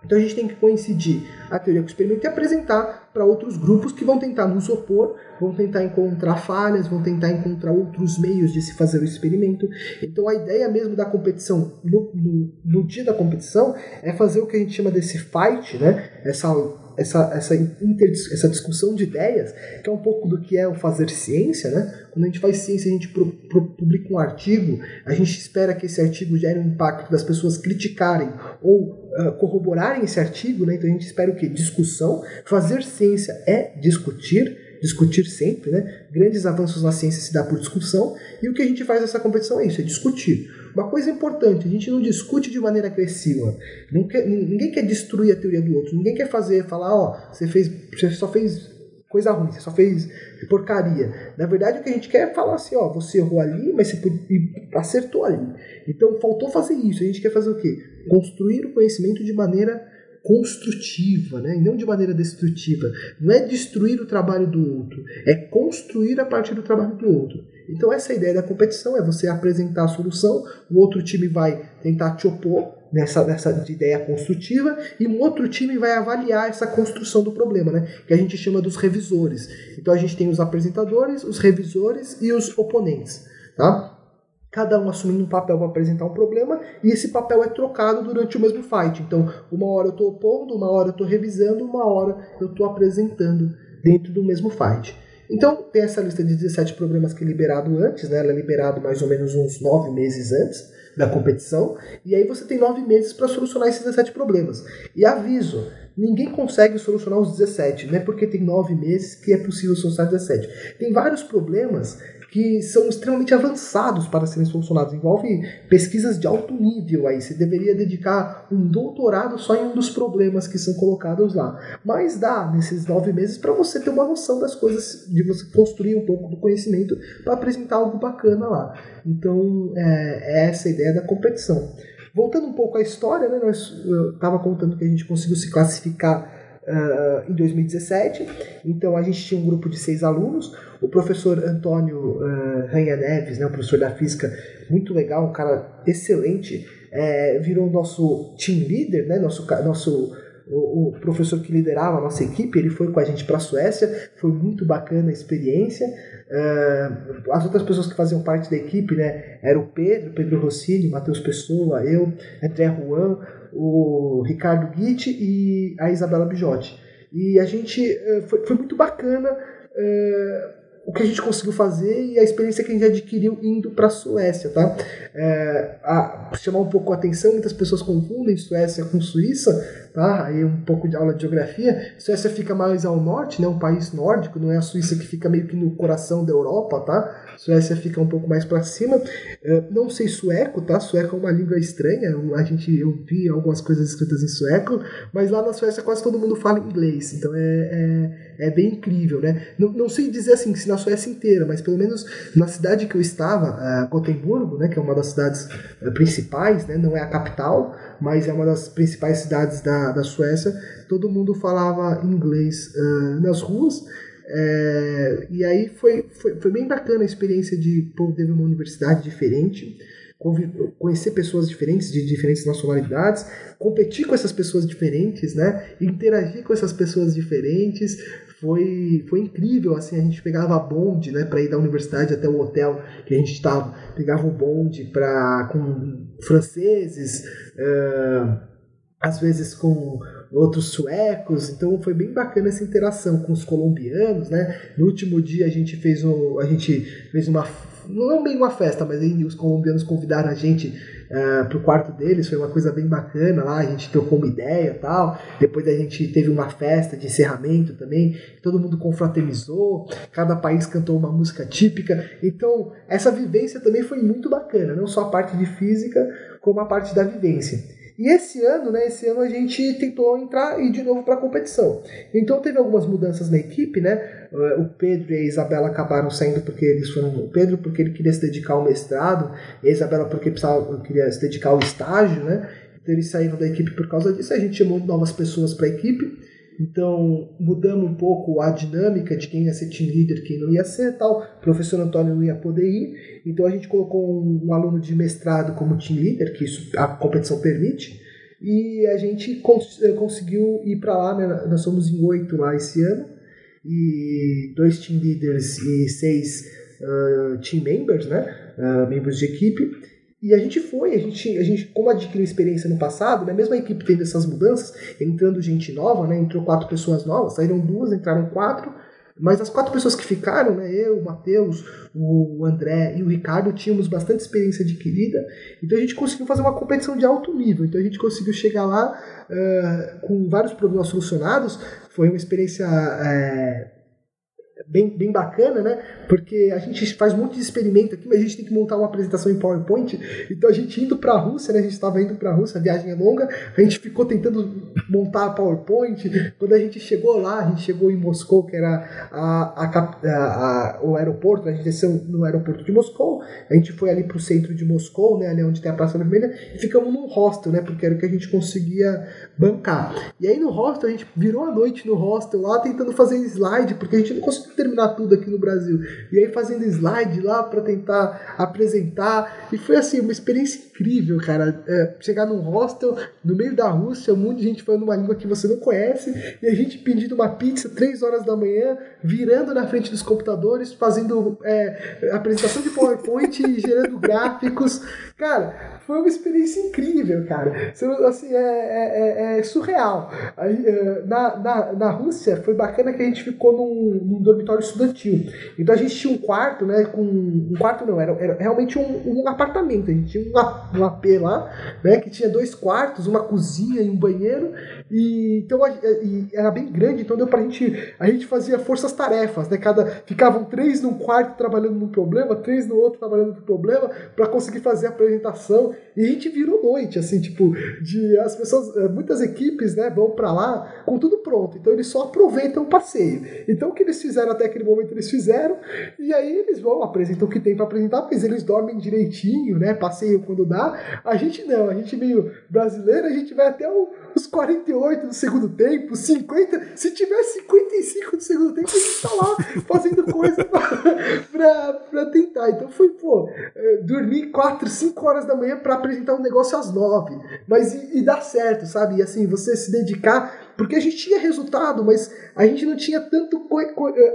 então a gente tem que coincidir a teoria com o experimento e apresentar para outros grupos que vão tentar nos opor, vão tentar encontrar falhas, vão tentar encontrar outros meios de se fazer o experimento. Então a ideia mesmo da competição, no, no, no dia da competição, é fazer o que a gente chama desse fight, né? essa essa, essa, inter, essa discussão de ideias, que é um pouco do que é o fazer ciência, né? Quando a gente faz ciência, a gente pro, pro, publica um artigo, a gente espera que esse artigo gere um impacto das pessoas criticarem ou uh, corroborarem esse artigo, né? Então a gente espera o quê? Discussão. Fazer ciência é discutir, discutir sempre, né? Grandes avanços na ciência se dá por discussão, e o que a gente faz nessa competição é isso, é discutir. Uma coisa importante, a gente não discute de maneira agressiva. Ninguém quer destruir a teoria do outro. Ninguém quer fazer, falar, ó, você fez, você só fez coisa ruim, você só fez porcaria. Na verdade, o que a gente quer é falar assim, ó, você errou ali, mas você acertou ali. Então, faltou fazer isso. A gente quer fazer o quê? Construir o conhecimento de maneira construtiva, né? e não de maneira destrutiva. Não é destruir o trabalho do outro, é construir a partir do trabalho do outro. Então essa é ideia da competição é você apresentar a solução, o outro time vai tentar te opor nessa, nessa ideia construtiva e um outro time vai avaliar essa construção do problema, né? que a gente chama dos revisores. Então a gente tem os apresentadores, os revisores e os oponentes. Tá? Cada um assumindo um papel para apresentar um problema, e esse papel é trocado durante o mesmo fight. Então, uma hora eu estou opondo, uma hora eu estou revisando, uma hora eu estou apresentando dentro do mesmo fight. Então, tem essa lista de 17 problemas que é liberado antes, né? ela é liberado mais ou menos uns 9 meses antes da competição, e aí você tem 9 meses para solucionar esses 17 problemas. E aviso, ninguém consegue solucionar os 17, não é porque tem 9 meses que é possível solucionar 17. Tem vários problemas que são extremamente avançados para serem solucionados. Envolve pesquisas de alto nível aí. Você deveria dedicar um doutorado só em um dos problemas que são colocados lá. Mas dá nesses nove meses para você ter uma noção das coisas, de você construir um pouco do conhecimento para apresentar algo bacana lá. Então é, é essa a ideia da competição. Voltando um pouco à história, né, nós estava contando que a gente conseguiu se classificar uh, em 2017. Então a gente tinha um grupo de seis alunos. O professor Antônio uh, Ranha Neves, né, o professor da física, muito legal, um cara excelente, é, virou nosso team leader, né, nosso, nosso o, professor que liderava a nossa equipe, ele foi com a gente para a Suécia, foi muito bacana a experiência. Uh, as outras pessoas que faziam parte da equipe, né, era o Pedro, Pedro Rossini, Matheus Pessoa, eu, André Juan, o Ricardo Guitti e a Isabela Bijotti. E a gente uh, foi, foi muito bacana. Uh, o que a gente conseguiu fazer e a experiência que a gente adquiriu indo para a Suécia, tá? É, a, chamar um pouco a atenção, muitas pessoas confundem Suécia com Suíça, tá? Aí um pouco de aula de geografia. Suécia fica mais ao norte, né? Um país nórdico, não é a Suíça que fica meio que no coração da Europa, tá? Suécia fica um pouco mais para cima. É, não sei sueco, tá? Sueco é uma língua estranha. A gente eu vi algumas coisas escritas em sueco, mas lá na Suécia quase todo mundo fala inglês. Então é, é, é bem incrível, né? Não, não sei dizer assim se na Suécia inteira, mas pelo menos na cidade que eu estava, uh, Gotemburgo, né? Que é uma das cidades uh, principais, né? Não é a capital, mas é uma das principais cidades da, da Suécia. Todo mundo falava inglês uh, nas ruas. É, e aí foi, foi, foi bem bacana a experiência de poder uma universidade diferente, conhecer pessoas diferentes, de diferentes nacionalidades, competir com essas pessoas diferentes, né? Interagir com essas pessoas diferentes. Foi, foi incrível, assim, a gente pegava bonde, né, para ir da universidade até o hotel que a gente estava, pegava o bonde para com franceses, uh, às vezes com outros suecos, então foi bem bacana essa interação com os colombianos, né? No último dia a gente fez um, a gente fez uma não bem uma festa, mas aí os colombianos convidaram a gente uh, pro quarto deles, foi uma coisa bem bacana lá, a gente trocou uma ideia tal. Depois a gente teve uma festa de encerramento também, todo mundo confraternizou, cada país cantou uma música típica. Então, essa vivência também foi muito bacana, não só a parte de física, como a parte da vivência. E esse ano, né, esse ano a gente tentou entrar e de novo para a competição. Então teve algumas mudanças na equipe, né? O Pedro e a Isabela acabaram saindo porque eles foram o Pedro porque ele queria se dedicar ao mestrado, e a Isabela porque precisava queria se dedicar ao estágio, né? Então eles saíram da equipe por causa disso. A gente chamou novas pessoas para a equipe. Então, mudamos um pouco a dinâmica de quem ia ser team leader, quem não ia ser tal. O professor Antônio não ia poder ir. Então, a gente colocou um, um aluno de mestrado como team leader, que isso a competição permite. E a gente cons eh, conseguiu ir para lá, né? nós somos em oito lá esse ano. E dois team leaders e seis uh, team members, né? Uh, membros de equipe. E a gente foi, a gente, a gente como adquiriu experiência no passado, né, mesmo a equipe tendo essas mudanças, entrando gente nova, né, entrou quatro pessoas novas, saíram duas, entraram quatro, mas as quatro pessoas que ficaram, né, eu, o Matheus, o André e o Ricardo, tínhamos bastante experiência adquirida, então a gente conseguiu fazer uma competição de alto nível, então a gente conseguiu chegar lá uh, com vários problemas solucionados, foi uma experiência... Uh, bem, bem bacana, né? Porque a gente faz muito experimento aqui, mas a gente tem que montar uma apresentação em PowerPoint. Então a gente indo para a Rússia, né? A gente estava indo para a Rússia, a viagem é longa, a gente ficou tentando montar PowerPoint. Quando a gente chegou lá, a gente chegou em Moscou, que era a, a, a, o aeroporto, a gente desceu no aeroporto de Moscou, a gente foi ali para o centro de Moscou, né? Ali onde tem a Praça Vermelha, e ficamos num hostel, né? Porque era o que a gente conseguia bancar. E aí no hostel, a gente virou a noite no hostel lá, tentando fazer slide, porque a gente não conseguiu terminar tudo aqui no Brasil. E aí fazendo slide lá para tentar apresentar. E foi assim, uma experiência incrível, cara. É, chegar num hostel no meio da Rússia, um monte de gente falando uma língua que você não conhece, e a gente pedindo uma pizza três horas da manhã, virando na frente dos computadores, fazendo é, apresentação de PowerPoint e gerando gráficos. Cara, foi uma experiência incrível, cara. Assim, é, é, é, é surreal. Aí, é, na, na, na Rússia, foi bacana que a gente ficou num, num, dormitório estudantil. Então a gente tinha um quarto, né? Com, um quarto não, era, era realmente um, um apartamento. A gente tinha um, um AP lá, né? Que tinha dois quartos, uma cozinha e um banheiro. E, então, e era bem grande, então deu pra gente. A gente fazia forças-tarefas, né? Cada, ficavam três num quarto trabalhando num problema, três no outro trabalhando no problema, para conseguir fazer a apresentação. E a gente virou noite, assim, tipo, de as pessoas, eh, muitas equipes, né, vão para lá com tudo pronto. Então eles só aproveitam o passeio. Então o que eles fizeram até aquele momento eles fizeram, e aí eles vão, apresentam o que tem para apresentar, mas eles dormem direitinho, né, passeio quando dá. A gente não, a gente meio brasileiro, a gente vai até o, os 48 do segundo tempo, 50. Se tiver 55 do segundo tempo, a gente tá lá fazendo coisa pra, pra, pra tentar. Então foi, pô, é, dormir 4, 5 horas da manhã para apresentar um negócio às 9. Mas e, e dá certo, sabe? E assim, você se dedicar. Porque a gente tinha resultado, mas a gente não tinha tanto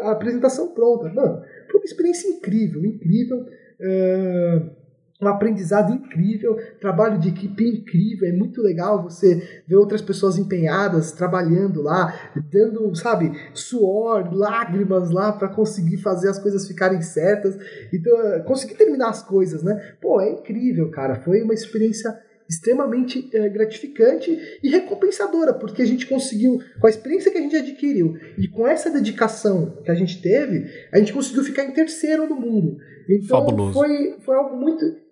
a apresentação pronta. Mano, foi uma experiência incrível, incrível. Uh um aprendizado incrível, trabalho de equipe incrível, é muito legal você ver outras pessoas empenhadas, trabalhando lá, dando, sabe, suor, lágrimas lá para conseguir fazer as coisas ficarem certas, então é, conseguir terminar as coisas, né? Pô, é incrível, cara, foi uma experiência extremamente é, gratificante e recompensadora, porque a gente conseguiu, com a experiência que a gente adquiriu e com essa dedicação que a gente teve, a gente conseguiu ficar em terceiro no mundo. Então Fabuloso. foi, foi algo muito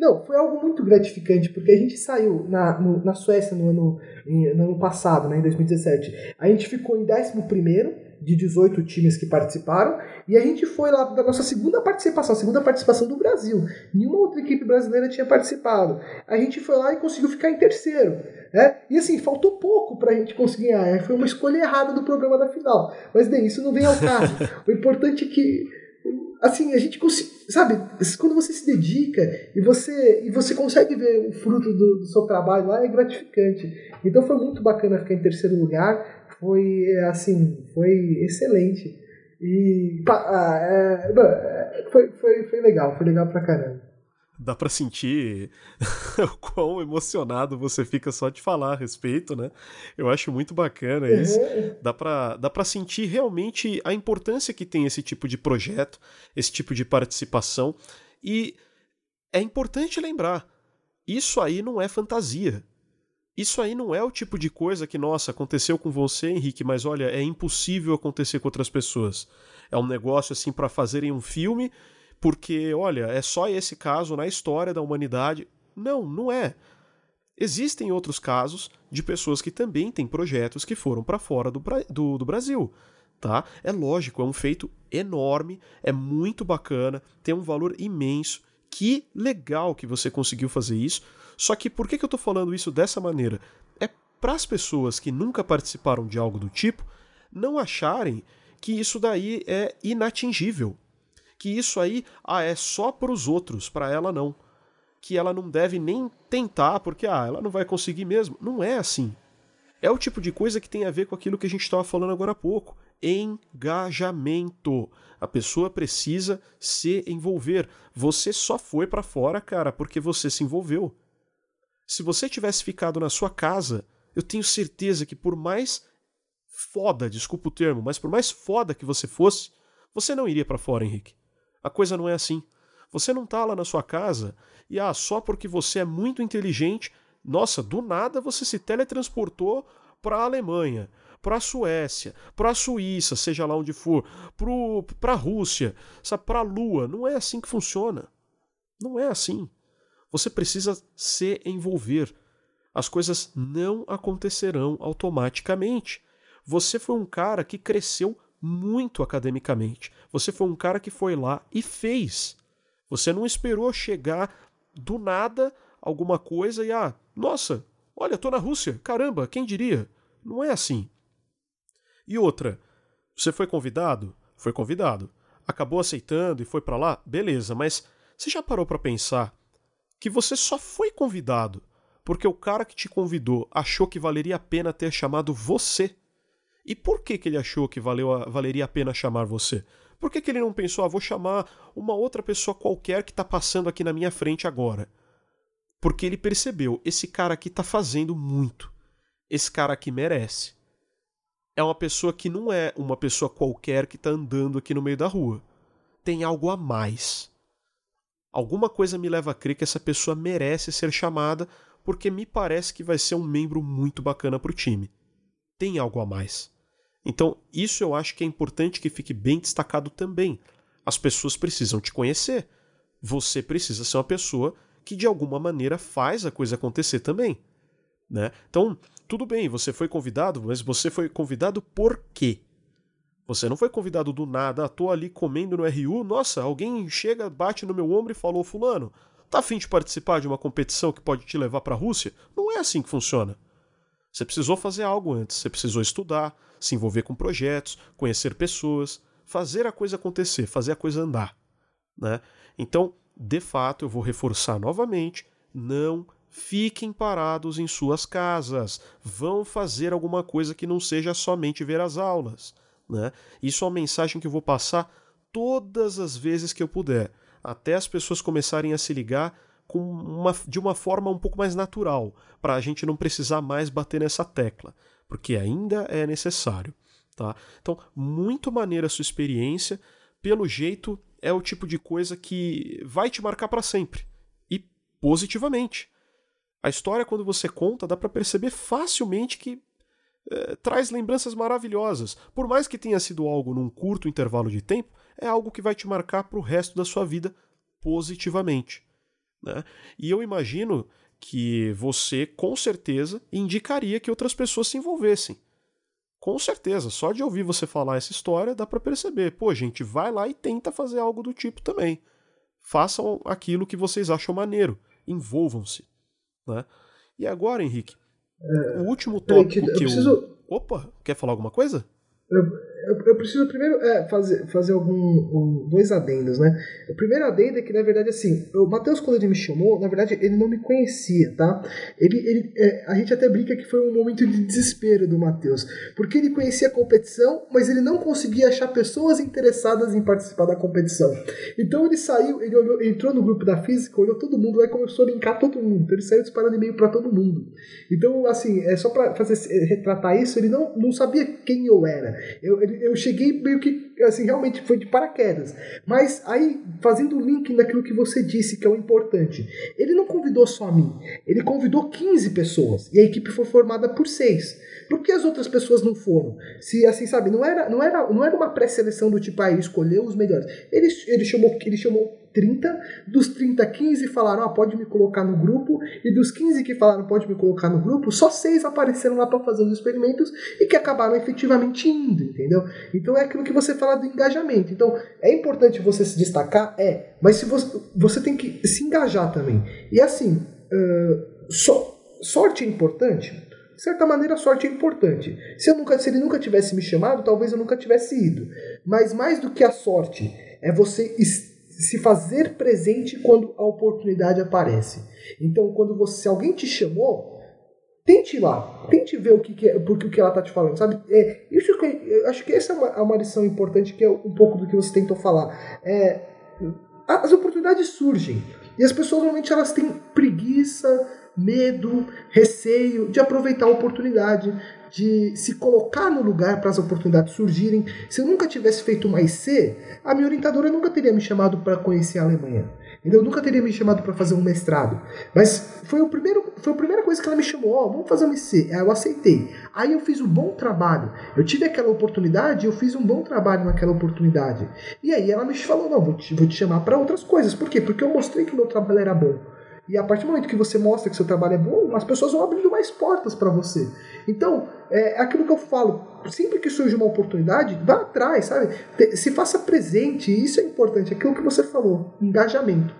não, foi algo muito gratificante, porque a gente saiu na, no, na Suécia no ano, no ano passado, né, em 2017. A gente ficou em 11 de 18 times que participaram, e a gente foi lá da nossa segunda participação, segunda participação do Brasil. Nenhuma outra equipe brasileira tinha participado. A gente foi lá e conseguiu ficar em terceiro. Né? E assim, faltou pouco para a gente conseguir ganhar. Foi uma escolha errada do programa da final. Mas bem, isso não vem ao caso. o importante é que assim, a gente consegue, sabe, quando você se dedica e você e você consegue ver o fruto do, do, seu trabalho lá é gratificante. Então foi muito bacana ficar em terceiro lugar, foi assim, foi excelente. E ah, é, é, foi, foi, foi legal, foi legal pra caramba dá para sentir o quão emocionado você fica só de falar a respeito, né? Eu acho muito bacana uhum. isso. Dá para dá pra sentir realmente a importância que tem esse tipo de projeto, esse tipo de participação. E é importante lembrar: isso aí não é fantasia. Isso aí não é o tipo de coisa que, nossa, aconteceu com você, Henrique, mas olha, é impossível acontecer com outras pessoas. É um negócio assim para fazerem um filme porque, olha, é só esse caso na história da humanidade. Não, não é. Existem outros casos de pessoas que também têm projetos que foram para fora do, do, do Brasil. Tá? É lógico, é um feito enorme, é muito bacana, tem um valor imenso. Que legal que você conseguiu fazer isso. Só que por que, que eu estou falando isso dessa maneira? É para as pessoas que nunca participaram de algo do tipo não acharem que isso daí é inatingível que isso aí ah, é só para os outros, para ela não. Que ela não deve nem tentar, porque ah, ela não vai conseguir mesmo. Não é assim. É o tipo de coisa que tem a ver com aquilo que a gente estava falando agora há pouco. Engajamento. A pessoa precisa se envolver. Você só foi para fora, cara, porque você se envolveu. Se você tivesse ficado na sua casa, eu tenho certeza que por mais foda, desculpa o termo, mas por mais foda que você fosse, você não iria para fora, Henrique. A coisa não é assim. Você não está lá na sua casa e, ah, só porque você é muito inteligente, nossa, do nada você se teletransportou para a Alemanha, para a Suécia, para a Suíça, seja lá onde for, para a Rússia, para a Lua. Não é assim que funciona. Não é assim. Você precisa se envolver. As coisas não acontecerão automaticamente. Você foi um cara que cresceu muito academicamente. Você foi um cara que foi lá e fez. Você não esperou chegar do nada alguma coisa e ah, nossa, olha, tô na Rússia, caramba, quem diria? Não é assim. E outra, você foi convidado? Foi convidado. Acabou aceitando e foi para lá? Beleza, mas você já parou para pensar que você só foi convidado porque o cara que te convidou achou que valeria a pena ter chamado você? E por que, que ele achou que valeu a, valeria a pena chamar você? Por que, que ele não pensou, ah, vou chamar uma outra pessoa qualquer que está passando aqui na minha frente agora? Porque ele percebeu, esse cara aqui está fazendo muito. Esse cara aqui merece. É uma pessoa que não é uma pessoa qualquer que está andando aqui no meio da rua. Tem algo a mais. Alguma coisa me leva a crer que essa pessoa merece ser chamada porque me parece que vai ser um membro muito bacana para o time tem algo a mais. Então, isso eu acho que é importante que fique bem destacado também. As pessoas precisam te conhecer. Você precisa ser uma pessoa que de alguma maneira faz a coisa acontecer também. Né? Então, tudo bem, você foi convidado, mas você foi convidado por quê? Você não foi convidado do nada, ah, tô ali comendo no RU, nossa, alguém chega, bate no meu ombro e falou, fulano, tá afim de participar de uma competição que pode te levar para a Rússia? Não é assim que funciona. Você precisou fazer algo antes, você precisou estudar, se envolver com projetos, conhecer pessoas, fazer a coisa acontecer, fazer a coisa andar. Né? Então, de fato, eu vou reforçar novamente: não fiquem parados em suas casas, vão fazer alguma coisa que não seja somente ver as aulas. Né? Isso é uma mensagem que eu vou passar todas as vezes que eu puder, até as pessoas começarem a se ligar com uma, de uma forma um pouco mais natural, para a gente não precisar mais bater nessa tecla, porque ainda é necessário. Tá? Então, muito maneira a sua experiência, pelo jeito é o tipo de coisa que vai te marcar para sempre e positivamente. A história, quando você conta, dá para perceber facilmente que é, traz lembranças maravilhosas. Por mais que tenha sido algo num curto intervalo de tempo, é algo que vai te marcar para o resto da sua vida positivamente. Né? E eu imagino que você, com certeza, indicaria que outras pessoas se envolvessem. Com certeza, só de ouvir você falar essa história dá para perceber. Pô, gente, vai lá e tenta fazer algo do tipo também. Façam aquilo que vocês acham maneiro. Envolvam-se. Né? E agora, Henrique, é, o último tópico que eu. Preciso... Opa, quer falar alguma coisa? Eu, eu, eu, preciso primeiro é, fazer, fazer algum, um, dois adendos, né? O primeiro adendo é que, na verdade, assim, o Matheus, quando ele me chamou, na verdade, ele não me conhecia, tá? Ele, ele, é, a gente até brinca que foi um momento de desespero do Matheus, porque ele conhecia a competição, mas ele não conseguia achar pessoas interessadas em participar da competição. Então ele saiu, ele olhou, entrou no grupo da física, olhou todo mundo e começou a linkar todo mundo. Então ele saiu disparando e-mail para todo mundo. Então, assim, é só para fazer retratar isso, ele não, não sabia quem eu era. Eu, eu cheguei meio que, assim, realmente foi de paraquedas. Mas aí, fazendo o link naquilo que você disse, que é o importante, ele não convidou só a mim, ele convidou 15 pessoas e a equipe foi formada por seis. Por que as outras pessoas não foram? Se assim, sabe, não era, não era, não era uma pré-seleção do tipo, ah, ele escolheu os melhores. Ele, ele chamou, ele chamou 30, dos 30, 15 falaram, ah, pode me colocar no grupo, e dos 15 que falaram, pode me colocar no grupo, só seis apareceram lá para fazer os experimentos e que acabaram efetivamente indo, entendeu? Então é aquilo que você fala do engajamento. Então é importante você se destacar, é, mas se você, você tem que se engajar também. E assim, uh, so, sorte é importante? De certa maneira, a sorte é importante. Se, eu nunca, se ele nunca tivesse me chamado, talvez eu nunca tivesse ido. Mas mais do que a sorte, é você se fazer presente quando a oportunidade aparece. Então, quando você, se alguém te chamou, tente ir lá, tente ver o que, que é, porque o que ela está te falando, sabe? É, isso que eu acho que essa é uma, é uma lição importante que é um pouco do que você tentou falar. É, as oportunidades surgem e as pessoas normalmente elas têm preguiça, medo, receio de aproveitar a oportunidade, de se colocar no lugar para as oportunidades surgirem. Se eu nunca tivesse feito mais C, a minha orientadora nunca teria me chamado para conhecer a Alemanha. Eu nunca teria me chamado para fazer um mestrado. Mas foi, o primeiro, foi a primeira coisa que ela me chamou: Ó, oh, vamos fazer um IC. Aí eu aceitei. Aí eu fiz um bom trabalho. Eu tive aquela oportunidade eu fiz um bom trabalho naquela oportunidade. E aí ela me falou: Não, vou te, vou te chamar para outras coisas. Por quê? Porque eu mostrei que o meu trabalho era bom. E a partir do momento que você mostra que seu trabalho é bom, as pessoas vão abrindo mais portas para você. Então, é, é aquilo que eu falo. Sempre que surge uma oportunidade, vá atrás, sabe? Se faça presente, e isso é importante. Aquilo que você falou, engajamento.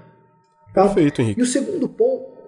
Tá? Perfeito, Henrique. E o segundo ponto,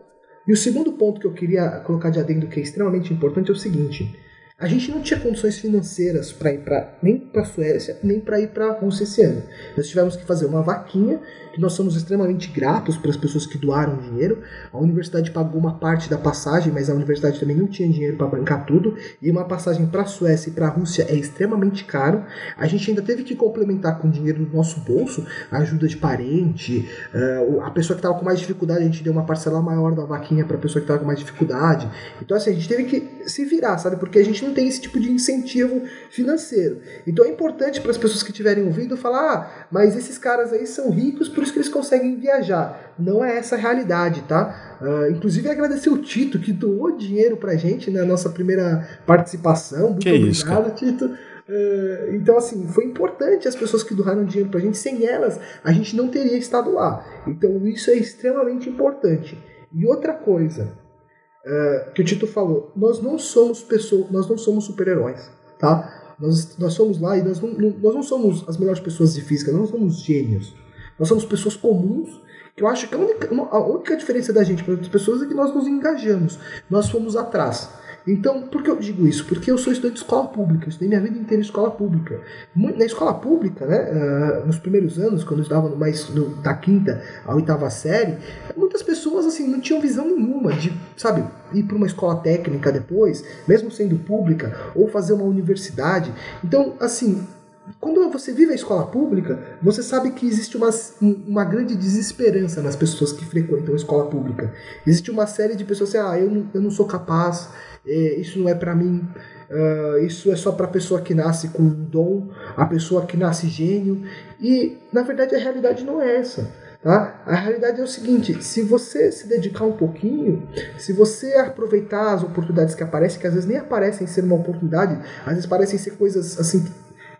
e o segundo ponto que eu queria colocar de adendo que é extremamente importante é o seguinte: a gente não tinha condições financeiras para ir para nem para a Suécia nem para ir para a Rússia esse ano. Nós tivemos que fazer uma vaquinha que nós somos extremamente gratos para as pessoas que doaram dinheiro. A universidade pagou uma parte da passagem, mas a universidade também não tinha dinheiro para bancar tudo. E uma passagem para a Suécia e para a Rússia é extremamente caro. A gente ainda teve que complementar com dinheiro do nosso bolso, ajuda de parente, uh, a pessoa que estava com mais dificuldade, a gente deu uma parcela maior da vaquinha para a pessoa que estava com mais dificuldade. Então, assim, a gente teve que se virar, sabe? Porque a gente não tem esse tipo de incentivo financeiro. Então é importante para as pessoas que estiverem ouvindo falar: ah, mas esses caras aí são ricos por isso que eles conseguem viajar. Não é essa a realidade, tá? Uh, inclusive agradecer o Tito que doou dinheiro pra gente na nossa primeira participação. Muito que obrigado, isso, Tito. Uh, então, assim, foi importante as pessoas que doaram dinheiro pra gente. Sem elas, a gente não teria estado lá. Então, isso é extremamente importante. E outra coisa uh, que o Tito falou: nós não somos pessoas, nós não somos super-heróis, tá? Nós, nós somos lá e nós não, nós não somos as melhores pessoas de física, nós não somos gênios. Nós somos pessoas comuns, que eu acho que a única, a única diferença da gente para outras pessoas é que nós nos engajamos, nós fomos atrás. Então, por que eu digo isso? Porque eu sou estudante de escola pública, eu estudei minha vida inteira em escola pública. Na escola pública, né, uh, nos primeiros anos, quando eu estava no mais da quinta à oitava série, muitas pessoas assim não tinham visão nenhuma de, sabe, ir para uma escola técnica depois, mesmo sendo pública, ou fazer uma universidade. Então, assim, quando você vive a escola pública, você sabe que existe uma, uma grande desesperança nas pessoas que frequentam a escola pública. Existe uma série de pessoas assim, ah, eu não, eu não sou capaz, é, isso não é para mim, uh, isso é só para pessoa que nasce com um dom, a pessoa que nasce gênio. E, na verdade, a realidade não é essa. Tá? A realidade é o seguinte: se você se dedicar um pouquinho, se você aproveitar as oportunidades que aparecem, que às vezes nem aparecem ser uma oportunidade, às vezes parecem ser coisas assim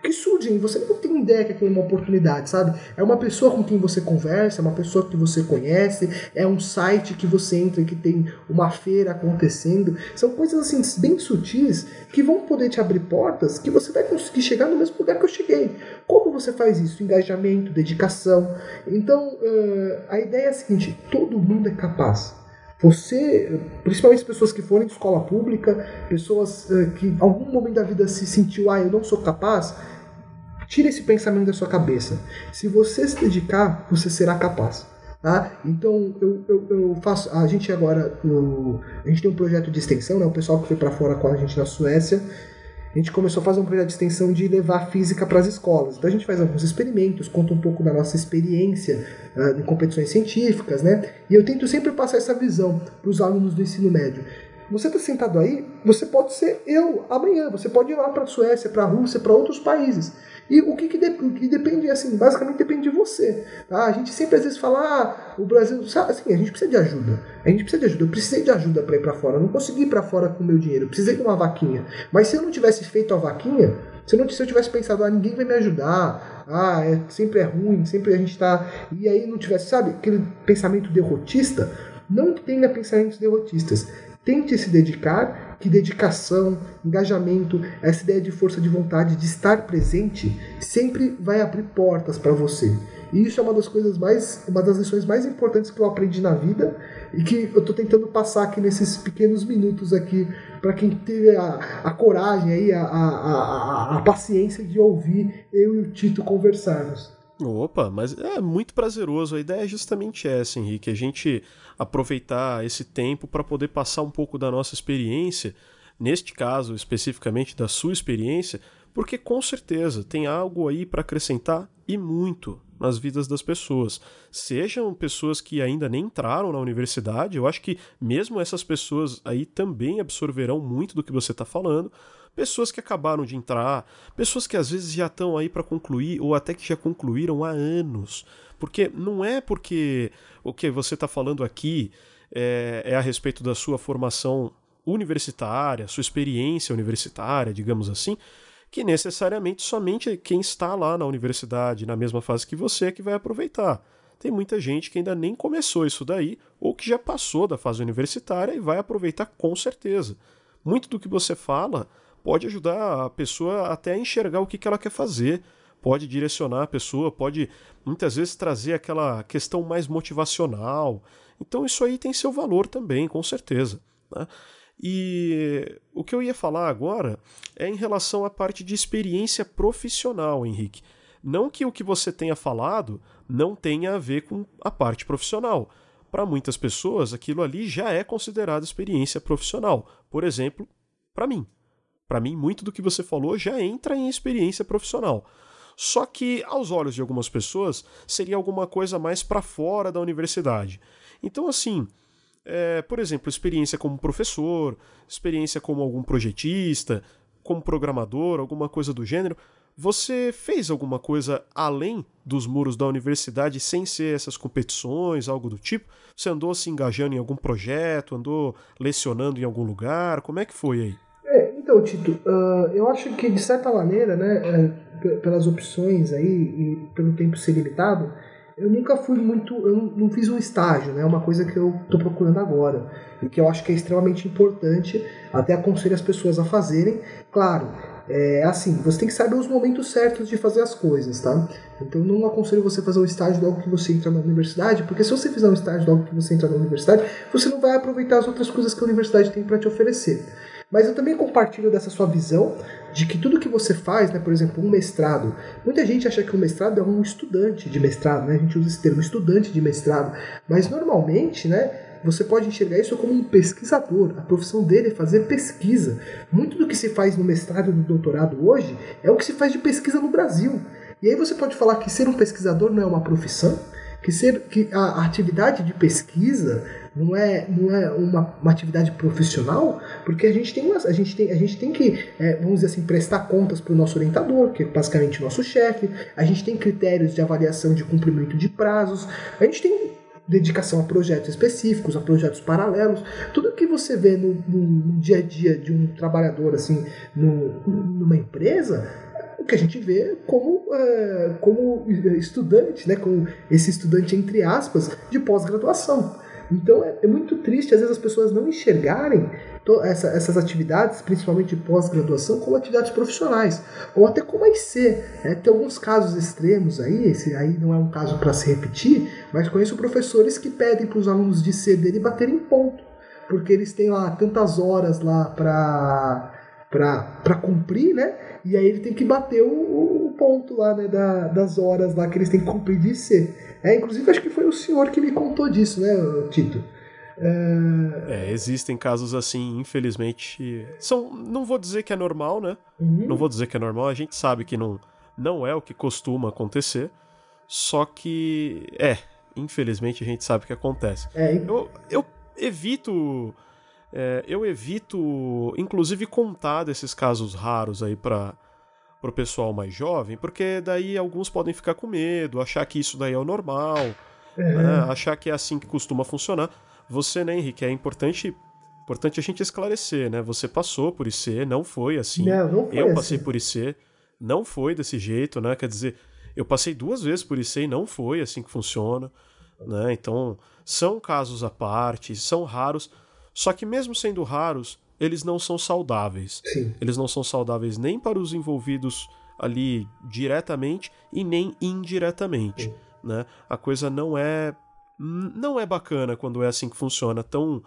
que surgem, você não tem ideia que aquilo é uma oportunidade, sabe? É uma pessoa com quem você conversa, é uma pessoa que você conhece, é um site que você entra e que tem uma feira acontecendo. São coisas assim bem sutis que vão poder te abrir portas que você vai conseguir chegar no mesmo lugar que eu cheguei. Como você faz isso? Engajamento, dedicação. Então, uh, a ideia é a seguinte: todo mundo é capaz. Você, principalmente pessoas que foram de escola pública, pessoas uh, que em algum momento da vida se sentiu, ah, eu não sou capaz, tire esse pensamento da sua cabeça. Se você se dedicar, você será capaz. Tá? Então eu, eu, eu, faço. A gente agora. A gente tem um projeto de extensão, né? O pessoal que foi para fora com a gente na Suécia a gente começou a fazer um projeto de extensão de levar física para as escolas. Então a gente faz alguns experimentos, conta um pouco da nossa experiência uh, em competições científicas, né? E eu tento sempre passar essa visão para os alunos do ensino médio. Você está sentado aí, você pode ser eu amanhã, você pode ir lá para a Suécia, para a Rússia, para outros países. E o que, que, de, que depende, assim, basicamente depende de você. Tá? A gente sempre às vezes fala, ah, o Brasil, assim, a gente precisa de ajuda. A gente precisa de ajuda. Eu precisei de ajuda para ir para fora. Eu não consegui ir para fora com o meu dinheiro. Eu precisei de uma vaquinha. Mas se eu não tivesse feito a vaquinha, se eu, não, se eu tivesse pensado, ah, ninguém vai me ajudar, ah, é, sempre é ruim, sempre a gente tá. E aí não tivesse, sabe, aquele pensamento derrotista, não tenha pensamentos derrotistas. Tente se dedicar, que dedicação, engajamento, essa ideia de força de vontade, de estar presente, sempre vai abrir portas para você. E isso é uma das coisas mais, uma das lições mais importantes que eu aprendi na vida e que eu estou tentando passar aqui nesses pequenos minutos aqui para quem teve a, a coragem aí, a, a, a, a paciência de ouvir eu e o Tito conversarmos. Opa, mas é muito prazeroso. A ideia é justamente essa, Henrique. A gente aproveitar esse tempo para poder passar um pouco da nossa experiência, neste caso especificamente da sua experiência, porque com certeza tem algo aí para acrescentar e muito nas vidas das pessoas. Sejam pessoas que ainda nem entraram na universidade, eu acho que mesmo essas pessoas aí também absorverão muito do que você está falando pessoas que acabaram de entrar, pessoas que às vezes já estão aí para concluir ou até que já concluíram há anos. Porque não é porque o que você está falando aqui é, é a respeito da sua formação universitária, sua experiência universitária, digamos assim, que necessariamente somente quem está lá na universidade, na mesma fase que você, é que vai aproveitar. Tem muita gente que ainda nem começou isso daí, ou que já passou da fase universitária e vai aproveitar com certeza. Muito do que você fala pode ajudar a pessoa até a enxergar o que, que ela quer fazer, pode direcionar a pessoa, pode muitas vezes trazer aquela questão mais motivacional. Então isso aí tem seu valor também, com certeza. Né? E o que eu ia falar agora é em relação à parte de experiência profissional, Henrique. Não que o que você tenha falado não tenha a ver com a parte profissional. Para muitas pessoas, aquilo ali já é considerado experiência profissional. Por exemplo, para mim. Para mim, muito do que você falou já entra em experiência profissional. Só que, aos olhos de algumas pessoas, seria alguma coisa mais para fora da universidade. Então, assim, é, por exemplo, experiência como professor, experiência como algum projetista, como programador, alguma coisa do gênero. Você fez alguma coisa além dos muros da universidade sem ser essas competições, algo do tipo? Você andou se engajando em algum projeto, andou lecionando em algum lugar? Como é que foi aí? Então, Tito, uh, eu acho que de certa maneira, né, é, pelas opções aí e pelo tempo ser limitado, eu nunca fui muito, eu não, fiz um estágio, né, uma coisa que eu estou procurando agora e que eu acho que é extremamente importante, até aconselho as pessoas a fazerem. Claro, é assim, você tem que saber os momentos certos de fazer as coisas, tá? Então não aconselho você fazer um estágio logo que você entra na universidade, porque se você fizer um estágio logo que você entra na universidade, você não vai aproveitar as outras coisas que a universidade tem para te oferecer. Mas eu também compartilho dessa sua visão de que tudo que você faz, né, por exemplo, um mestrado, muita gente acha que o mestrado é um estudante de mestrado, né? A gente usa esse termo estudante de mestrado, mas normalmente, né, você pode enxergar isso como um pesquisador. A profissão dele é fazer pesquisa. Muito do que se faz no mestrado e no doutorado hoje é o que se faz de pesquisa no Brasil. E aí você pode falar que ser um pesquisador não é uma profissão, que ser que a atividade de pesquisa não é, não é uma, uma atividade profissional, porque a gente tem, uma, a gente tem, a gente tem que, é, vamos dizer assim, prestar contas para o nosso orientador, que é basicamente o nosso chefe, a gente tem critérios de avaliação de cumprimento de prazos, a gente tem dedicação a projetos específicos, a projetos paralelos, tudo que você vê no, no dia a dia de um trabalhador assim no, numa empresa o que a gente vê como, é, como estudante, né, como esse estudante entre aspas de pós-graduação. Então é, é, muito triste às vezes as pessoas não enxergarem essa, essas atividades, principalmente pós-graduação, como atividades profissionais, ou até como IC. É, tem alguns casos extremos aí, esse aí não é um caso para se repetir, mas conheço professores que pedem para os alunos de C dele baterem ponto, porque eles têm lá tantas horas lá para para cumprir, né? E aí ele tem que bater o, o ponto lá, né? Da, das horas lá que eles têm que cumprir de ser. É, inclusive, acho que foi o senhor que me contou disso, né, Tito? É... é... existem casos assim, infelizmente. São, não vou dizer que é normal, né? Uhum. Não vou dizer que é normal, a gente sabe que não, não é o que costuma acontecer. Só que, é, infelizmente a gente sabe que acontece. É, eu, eu evito é, eu evito, inclusive, contar desses casos raros aí para o pessoal mais jovem, porque daí alguns podem ficar com medo, achar que isso daí é o normal, é. Né, achar que é assim que costuma funcionar. Você, né, Henrique, é importante, importante a gente esclarecer, né? Você passou por IC, não foi assim. Não, não foi eu assim. passei por IC, não foi desse jeito, né? Quer dizer, eu passei duas vezes por IC e não foi assim que funciona, né? Então, são casos à parte, são raros só que mesmo sendo raros, eles não são saudáveis. Sim. Eles não são saudáveis nem para os envolvidos ali diretamente e nem indiretamente, Sim. né? A coisa não é não é bacana quando é assim que funciona, tão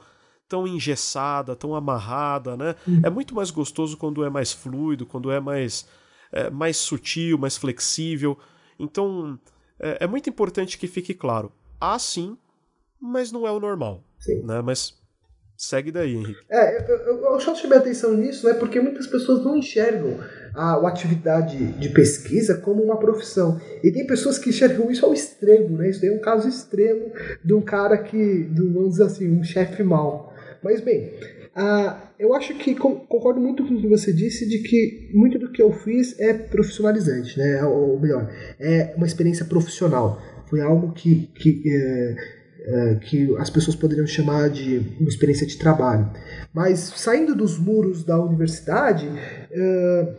tão engessada, tão amarrada, né? Hum. É muito mais gostoso quando é mais fluido, quando é mais é, mais sutil, mais flexível. Então é, é, muito importante que fique claro, há sim, mas não é o normal, sim. né? Mas Segue daí, Henrique. É, eu, eu, eu só chamei atenção nisso, né, porque muitas pessoas não enxergam a, a atividade de pesquisa como uma profissão. E tem pessoas que enxergam isso ao extremo, né? Isso daí é um caso extremo de um cara que, do, vamos dizer assim, um chefe mau. Mas bem, uh, eu acho que concordo muito com o que você disse de que muito do que eu fiz é profissionalizante, né? Ou melhor, é uma experiência profissional. Foi algo que, que é, é, que as pessoas poderiam chamar de uma experiência de trabalho. Mas saindo dos muros da universidade, é,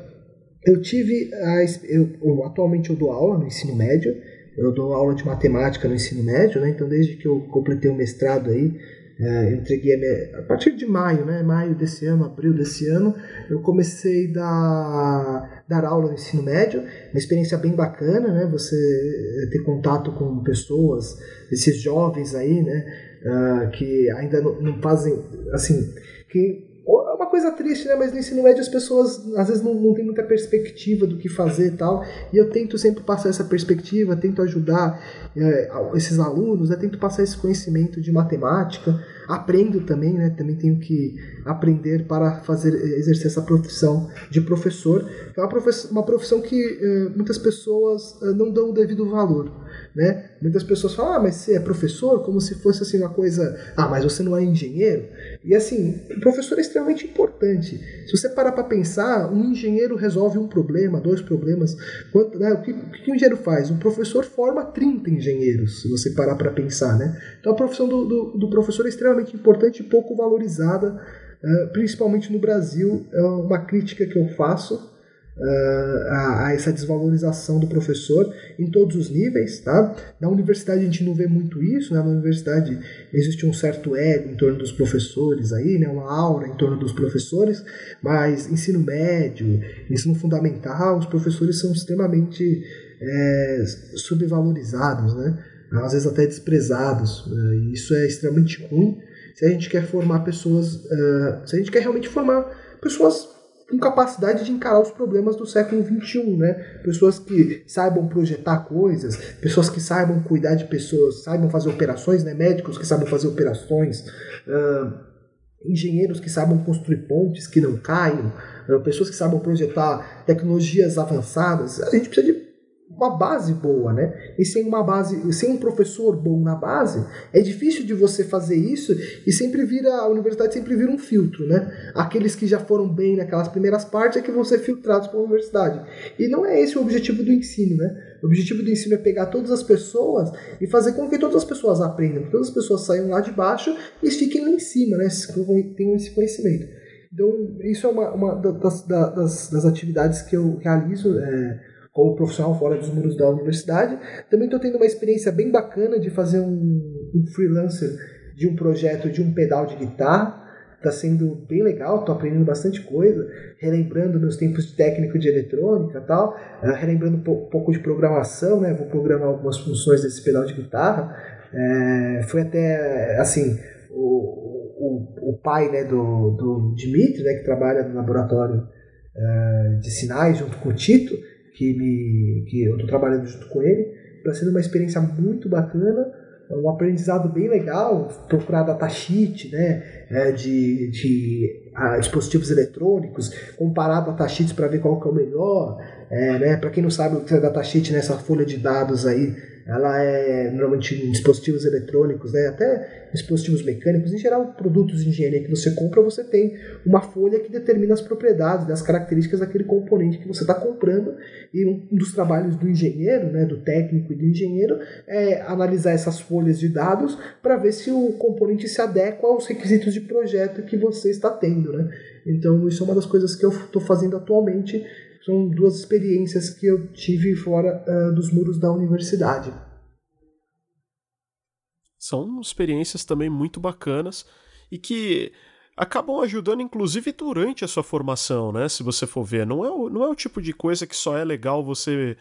eu tive a, eu, atualmente eu dou aula no ensino médio, eu dou aula de matemática no ensino médio, né? Então desde que eu completei o mestrado aí, é, entreguei a, minha, a, partir de maio, né? Maio desse ano, abril desse ano, eu comecei a dar, dar aula no ensino médio, uma experiência bem bacana, né? Você é, ter contato com pessoas, esses jovens aí, né? Uh, que ainda não, não fazem, assim, que coisa triste, né? Mas no ensino médio as pessoas às vezes não, não têm muita perspectiva do que fazer e tal. E eu tento sempre passar essa perspectiva, tento ajudar é, esses alunos, né? tento passar esse conhecimento de matemática. Aprendo também, né? Também tenho que aprender para fazer exercer essa profissão de professor. É uma profissão, uma profissão que é, muitas pessoas é, não dão o devido valor. Né? Muitas pessoas falam, ah, mas você é professor? Como se fosse assim uma coisa, ah, mas você não é engenheiro? E assim, o professor é extremamente importante. Se você parar para pensar, um engenheiro resolve um problema, dois problemas. Quanto, né? o, que, o que engenheiro faz? Um professor forma 30 engenheiros, se você parar para pensar. Né? Então a profissão do, do, do professor é extremamente importante e pouco valorizada, uh, principalmente no Brasil. É uma crítica que eu faço uh, a, a, essa desvalorização do professor em todos os níveis. Tá? Na universidade a gente não vê muito isso, né? na universidade existe um certo ego em torno dos professores, aí, né? uma aura em torno dos professores, mas ensino médio, ensino fundamental, os professores são extremamente é, subvalorizados, né? às vezes até desprezados. Isso é extremamente ruim se a gente quer formar pessoas, se a gente quer realmente formar pessoas com capacidade de encarar os problemas do século XXI, né? Pessoas que saibam projetar coisas, pessoas que saibam cuidar de pessoas, saibam fazer operações, né? Médicos que saibam fazer operações, uh, engenheiros que saibam construir pontes que não caiam, uh, pessoas que saibam projetar tecnologias avançadas. A gente precisa de uma base boa, né? E sem uma base, sem um professor bom na base, é difícil de você fazer isso e sempre vira a universidade sempre vira um filtro, né? Aqueles que já foram bem naquelas primeiras partes é que vão ser filtrados para a universidade. E não é esse o objetivo do ensino, né? O objetivo do ensino é pegar todas as pessoas e fazer com que todas as pessoas aprendam, que todas as pessoas saiam lá de baixo e fiquem lá em cima, né? Tenham esse conhecimento. Então, isso é uma, uma das, das, das atividades que eu realizo. É, como profissional fora dos muros da universidade. Também estou tendo uma experiência bem bacana de fazer um, um freelancer de um projeto de um pedal de guitarra. Está sendo bem legal, estou aprendendo bastante coisa, relembrando meus tempos de técnico de eletrônica tal, uh, relembrando um pouco de programação, né? Vou programar algumas funções desse pedal de guitarra. É, foi até assim o, o, o pai né, do, do Dimitri, né, que trabalha no laboratório uh, de sinais junto com o Tito, que, me, que eu estou trabalhando junto com ele. Está sendo uma experiência muito bacana, um aprendizado bem legal, procurar datasheet né, é, de, de a, dispositivos eletrônicos, comparar datasheets para ver qual que é o melhor. É, né, para quem não sabe o que é datasheet nessa folha de dados aí, ela é normalmente em dispositivos eletrônicos, né, até dispositivos mecânicos, em geral produtos de engenharia que você compra, você tem uma folha que determina as propriedades, né, as características daquele componente que você está comprando. E um dos trabalhos do engenheiro, né, do técnico e do engenheiro é analisar essas folhas de dados para ver se o componente se adequa aos requisitos de projeto que você está tendo, né. Então isso é uma das coisas que eu estou fazendo atualmente são duas experiências que eu tive fora uh, dos muros da universidade. São experiências também muito bacanas e que acabam ajudando, inclusive, durante a sua formação, né? Se você for ver. Não é o, não é o tipo de coisa que só é legal você,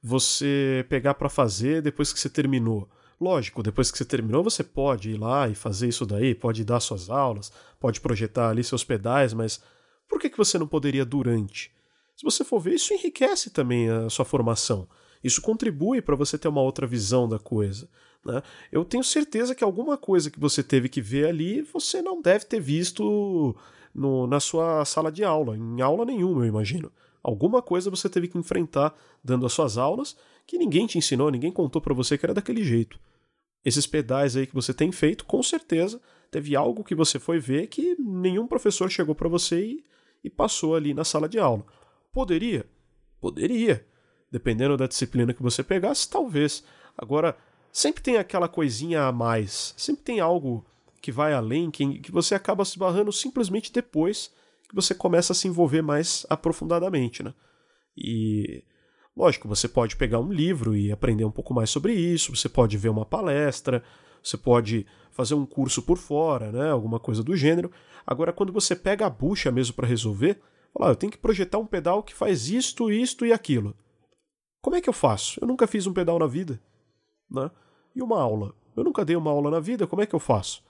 você pegar para fazer depois que você terminou. Lógico, depois que você terminou, você pode ir lá e fazer isso daí, pode dar suas aulas, pode projetar ali seus pedais, mas por que, que você não poderia durante? Se você for ver, isso enriquece também a sua formação. Isso contribui para você ter uma outra visão da coisa. Né? Eu tenho certeza que alguma coisa que você teve que ver ali, você não deve ter visto no, na sua sala de aula, em aula nenhuma, eu imagino. Alguma coisa você teve que enfrentar dando as suas aulas que ninguém te ensinou, ninguém contou para você que era daquele jeito. Esses pedais aí que você tem feito, com certeza teve algo que você foi ver que nenhum professor chegou para você e, e passou ali na sala de aula. Poderia? Poderia. Dependendo da disciplina que você pegasse, talvez. Agora, sempre tem aquela coisinha a mais. Sempre tem algo que vai além, que, que você acaba se barrando simplesmente depois que você começa a se envolver mais aprofundadamente, né? E lógico, você pode pegar um livro e aprender um pouco mais sobre isso, você pode ver uma palestra, você pode fazer um curso por fora, né? Alguma coisa do gênero. Agora, quando você pega a bucha mesmo para resolver, Olha, eu tenho que projetar um pedal que faz isto, isto e aquilo. Como é que eu faço? Eu nunca fiz um pedal na vida. Né? E uma aula? Eu nunca dei uma aula na vida, como é que eu faço?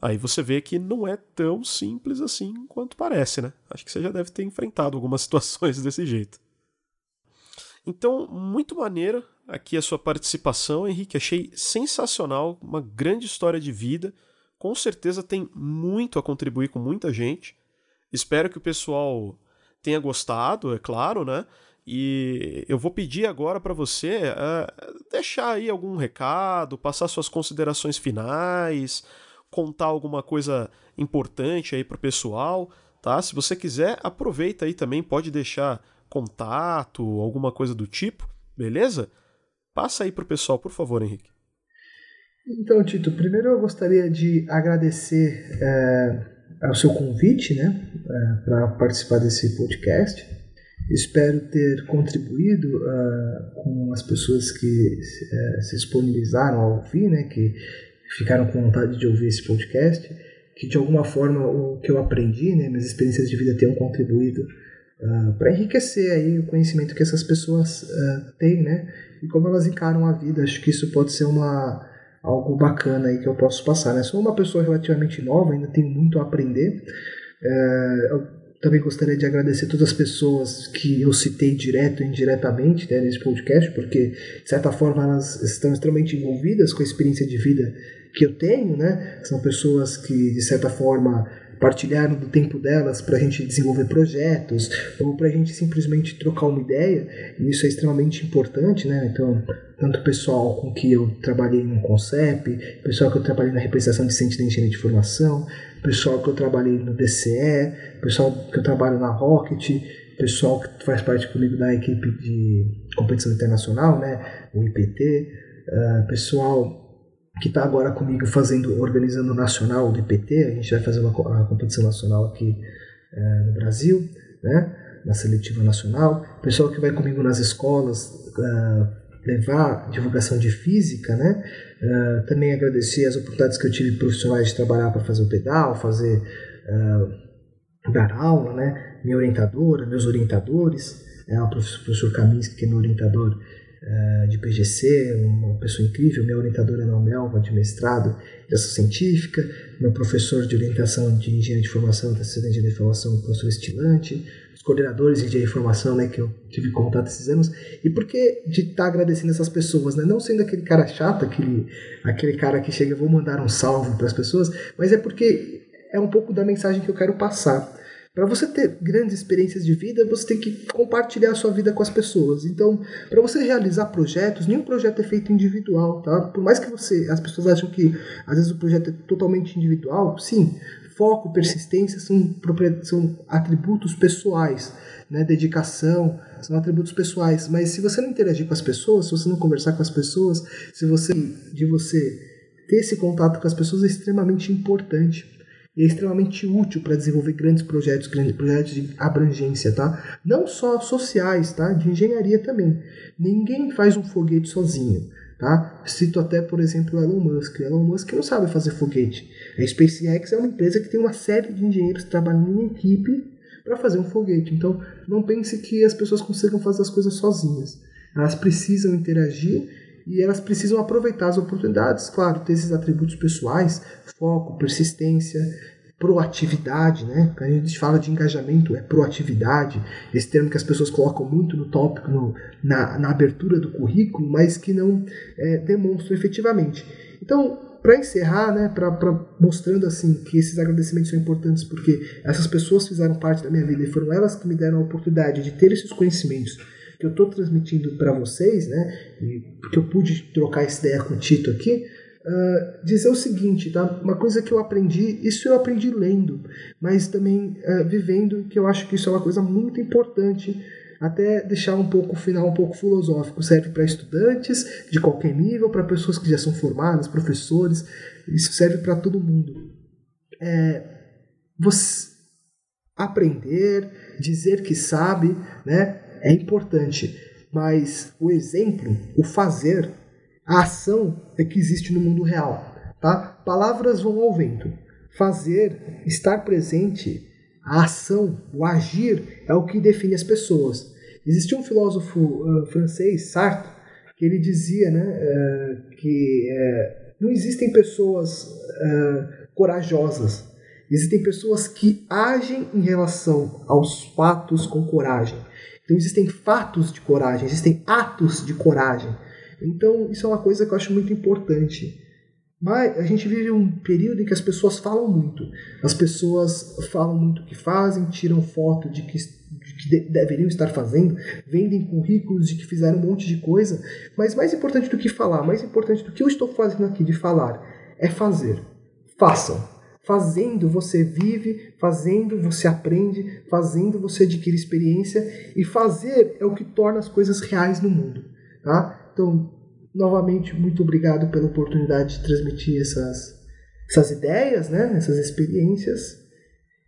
Aí você vê que não é tão simples assim quanto parece, né? Acho que você já deve ter enfrentado algumas situações desse jeito. Então, muito maneira aqui a sua participação, Henrique. Achei sensacional, uma grande história de vida. Com certeza tem muito a contribuir com muita gente. Espero que o pessoal tenha gostado, é claro, né? E eu vou pedir agora para você uh, deixar aí algum recado, passar suas considerações finais, contar alguma coisa importante aí pro pessoal, tá? Se você quiser, aproveita aí também, pode deixar contato, alguma coisa do tipo, beleza? Passa aí pro pessoal, por favor, Henrique. Então, Tito, primeiro eu gostaria de agradecer é ao seu convite né, é, para participar desse podcast. Espero ter contribuído uh, com as pessoas que uh, se disponibilizaram a ouvir, né, que ficaram com vontade de ouvir esse podcast, que de alguma forma o que eu aprendi, né, minhas experiências de vida tenham contribuído uh, para enriquecer aí o conhecimento que essas pessoas têm, né, e como elas encaram a vida. Acho que isso pode ser uma algo bacana aí que eu posso passar. Né? Sou uma pessoa relativamente nova, ainda tenho muito a aprender. É, eu também gostaria de agradecer todas as pessoas que eu citei direto e indiretamente né, nesse podcast, porque, de certa forma, elas estão extremamente envolvidas com a experiência de vida que eu tenho, né? São pessoas que, de certa forma, partilharam do tempo delas para a gente desenvolver projetos ou para a gente simplesmente trocar uma ideia, e isso é extremamente importante, né? Então, tanto o pessoal com que eu trabalhei no CONCEP, pessoal que eu trabalhei na representação de ciência da engenharia de formação, pessoal que eu trabalhei no DCE, pessoal que eu trabalho na Rocket, pessoal que faz parte comigo da equipe de competição internacional, né? O IPT, uh, pessoal que está agora comigo fazendo, organizando o nacional do IPT, a gente vai fazer uma a competição nacional aqui é, no Brasil, né, na seletiva nacional, pessoal que vai comigo nas escolas uh, levar divulgação de física, né, uh, também agradecer as oportunidades que eu tive profissionais de trabalhar para fazer o pedal, fazer uh, dar aula, né, minha orientadora, meus orientadores, é o professor, Kaminsky, que é meu orientador eh, de PGC, uma pessoa incrível, minha orientadora na Melva de mestrado de ação científica, meu professor de orientação de engenharia de formação, da Cidade de Engenharia de Formação, o professor Estilante, os coordenadores de engenharia de formação, né, que eu tive contato esses anos, e por que de estar tá agradecendo essas pessoas, né, não sendo aquele cara chato, aquele, aquele cara que chega, vou mandar um salve para as pessoas, mas é porque é um pouco da mensagem que eu quero passar. Para você ter grandes experiências de vida, você tem que compartilhar a sua vida com as pessoas. Então, para você realizar projetos, nenhum projeto é feito individual, tá? Por mais que você, as pessoas acham que às vezes o projeto é totalmente individual, sim. Foco, persistência são, são atributos pessoais, né? Dedicação são atributos pessoais. Mas se você não interagir com as pessoas, se você não conversar com as pessoas, se você de você ter esse contato com as pessoas é extremamente importante é extremamente útil para desenvolver grandes projetos, grandes projetos de abrangência, tá? Não só sociais, tá? De engenharia também. Ninguém faz um foguete sozinho, tá? Cito até, por exemplo, Elon Musk. Elon Musk não sabe fazer foguete. A SpaceX é uma empresa que tem uma série de engenheiros trabalhando em equipe para fazer um foguete. Então, não pense que as pessoas consigam fazer as coisas sozinhas. Elas precisam interagir e elas precisam aproveitar as oportunidades, claro, ter esses atributos pessoais, foco, persistência, proatividade, né? Quando a gente fala de engajamento, é proatividade, esse termo que as pessoas colocam muito no tópico, no, na, na abertura do currículo, mas que não é, demonstram efetivamente. Então, para encerrar, né, pra, pra, mostrando assim que esses agradecimentos são importantes porque essas pessoas fizeram parte da minha vida e foram elas que me deram a oportunidade de ter esses conhecimentos que eu estou transmitindo para vocês, né, e porque eu pude trocar essa ideia com o Tito aqui, uh, dizer o seguinte, tá? Uma coisa que eu aprendi, isso eu aprendi lendo, mas também uh, vivendo, que eu acho que isso é uma coisa muito importante até deixar um pouco o final um pouco filosófico. Serve para estudantes de qualquer nível, para pessoas que já são formadas, professores, isso serve para todo mundo. É, você aprender, dizer que sabe, né? É importante, mas o exemplo, o fazer, a ação é que existe no mundo real. Tá? Palavras vão ao vento. Fazer, estar presente, a ação, o agir é o que define as pessoas. Existia um filósofo uh, francês, Sartre, que ele dizia né, uh, que uh, não existem pessoas corajosas, existem pessoas que agem em relação aos fatos com coragem. Então existem fatos de coragem, existem atos de coragem. Então isso é uma coisa que eu acho muito importante. Mas a gente vive um período em que as pessoas falam muito. As pessoas falam muito o que fazem, tiram foto de que, de que de, deveriam estar fazendo, vendem currículos de que fizeram um monte de coisa. Mas mais importante do que falar, mais importante do que eu estou fazendo aqui de falar, é fazer. Façam. Fazendo você vive, fazendo você aprende, fazendo você adquire experiência e fazer é o que torna as coisas reais no mundo, tá? Então, novamente, muito obrigado pela oportunidade de transmitir essas, essas ideias, né? Essas experiências.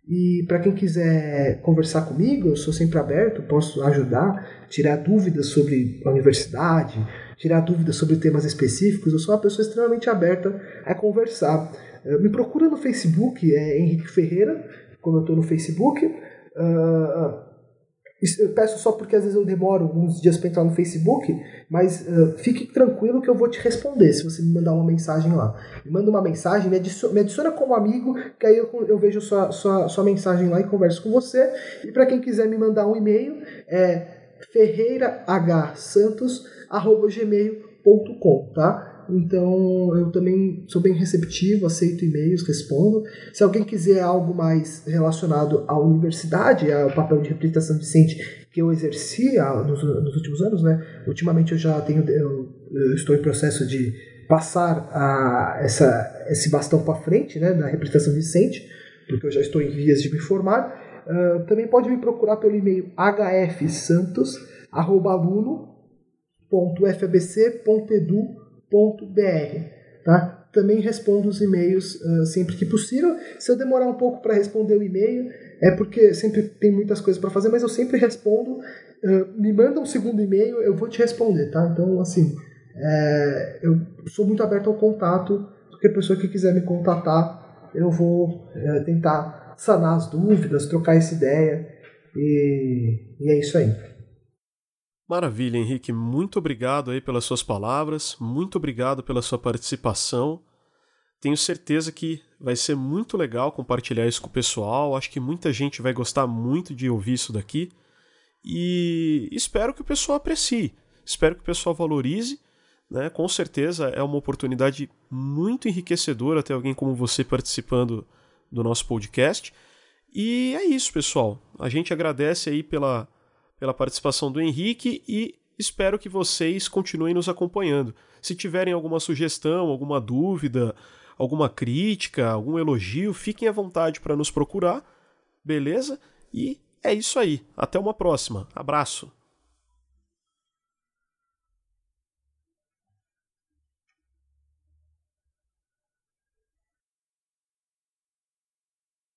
E para quem quiser conversar comigo, eu sou sempre aberto, posso ajudar, tirar dúvidas sobre a universidade, tirar dúvidas sobre temas específicos. Eu sou uma pessoa extremamente aberta a conversar. Eh, me procura no Facebook, é Henrique Ferreira, como eu estou no Facebook. Uh, eu peço só porque às vezes eu demoro uns dias para entrar no Facebook, mas uh, fique tranquilo que eu vou te responder se você me mandar uma mensagem lá. Me manda uma mensagem, me adiciona, me adiciona como amigo, que aí eu, eu vejo sua, sua, sua mensagem lá e converso com você. E para quem quiser me mandar um e-mail, é ferreirahsantos.gmail.com, tá? Então eu também sou bem receptivo, aceito e-mails, respondo. Se alguém quiser algo mais relacionado à universidade, ao papel de representação docente que eu exerci nos, nos, últimos anos, né? Ultimamente eu já tenho, eu, eu estou em processo de passar a, essa, esse bastão para frente, né? Na representação docente, porque eu já estou em vias de me formar. Uh, também pode me procurar pelo e-mail hfsantos@aluno.fabc.edu Tá? Também respondo os e-mails uh, sempre que possível. Se eu demorar um pouco para responder o e-mail, é porque sempre tem muitas coisas para fazer, mas eu sempre respondo. Uh, me manda um segundo e-mail, eu vou te responder, tá? Então, assim, é, eu sou muito aberto ao contato. Qualquer pessoa que quiser me contatar, eu vou é, tentar sanar as dúvidas, trocar essa ideia. E, e é isso aí. Maravilha, Henrique. Muito obrigado aí pelas suas palavras, muito obrigado pela sua participação. Tenho certeza que vai ser muito legal compartilhar isso com o pessoal. Acho que muita gente vai gostar muito de ouvir isso daqui. E espero que o pessoal aprecie, espero que o pessoal valorize. Né? Com certeza é uma oportunidade muito enriquecedora ter alguém como você participando do nosso podcast. E é isso, pessoal. A gente agradece aí pela pela participação do Henrique e espero que vocês continuem nos acompanhando. Se tiverem alguma sugestão, alguma dúvida, alguma crítica, algum elogio, fiquem à vontade para nos procurar, beleza? E é isso aí. Até uma próxima. Abraço.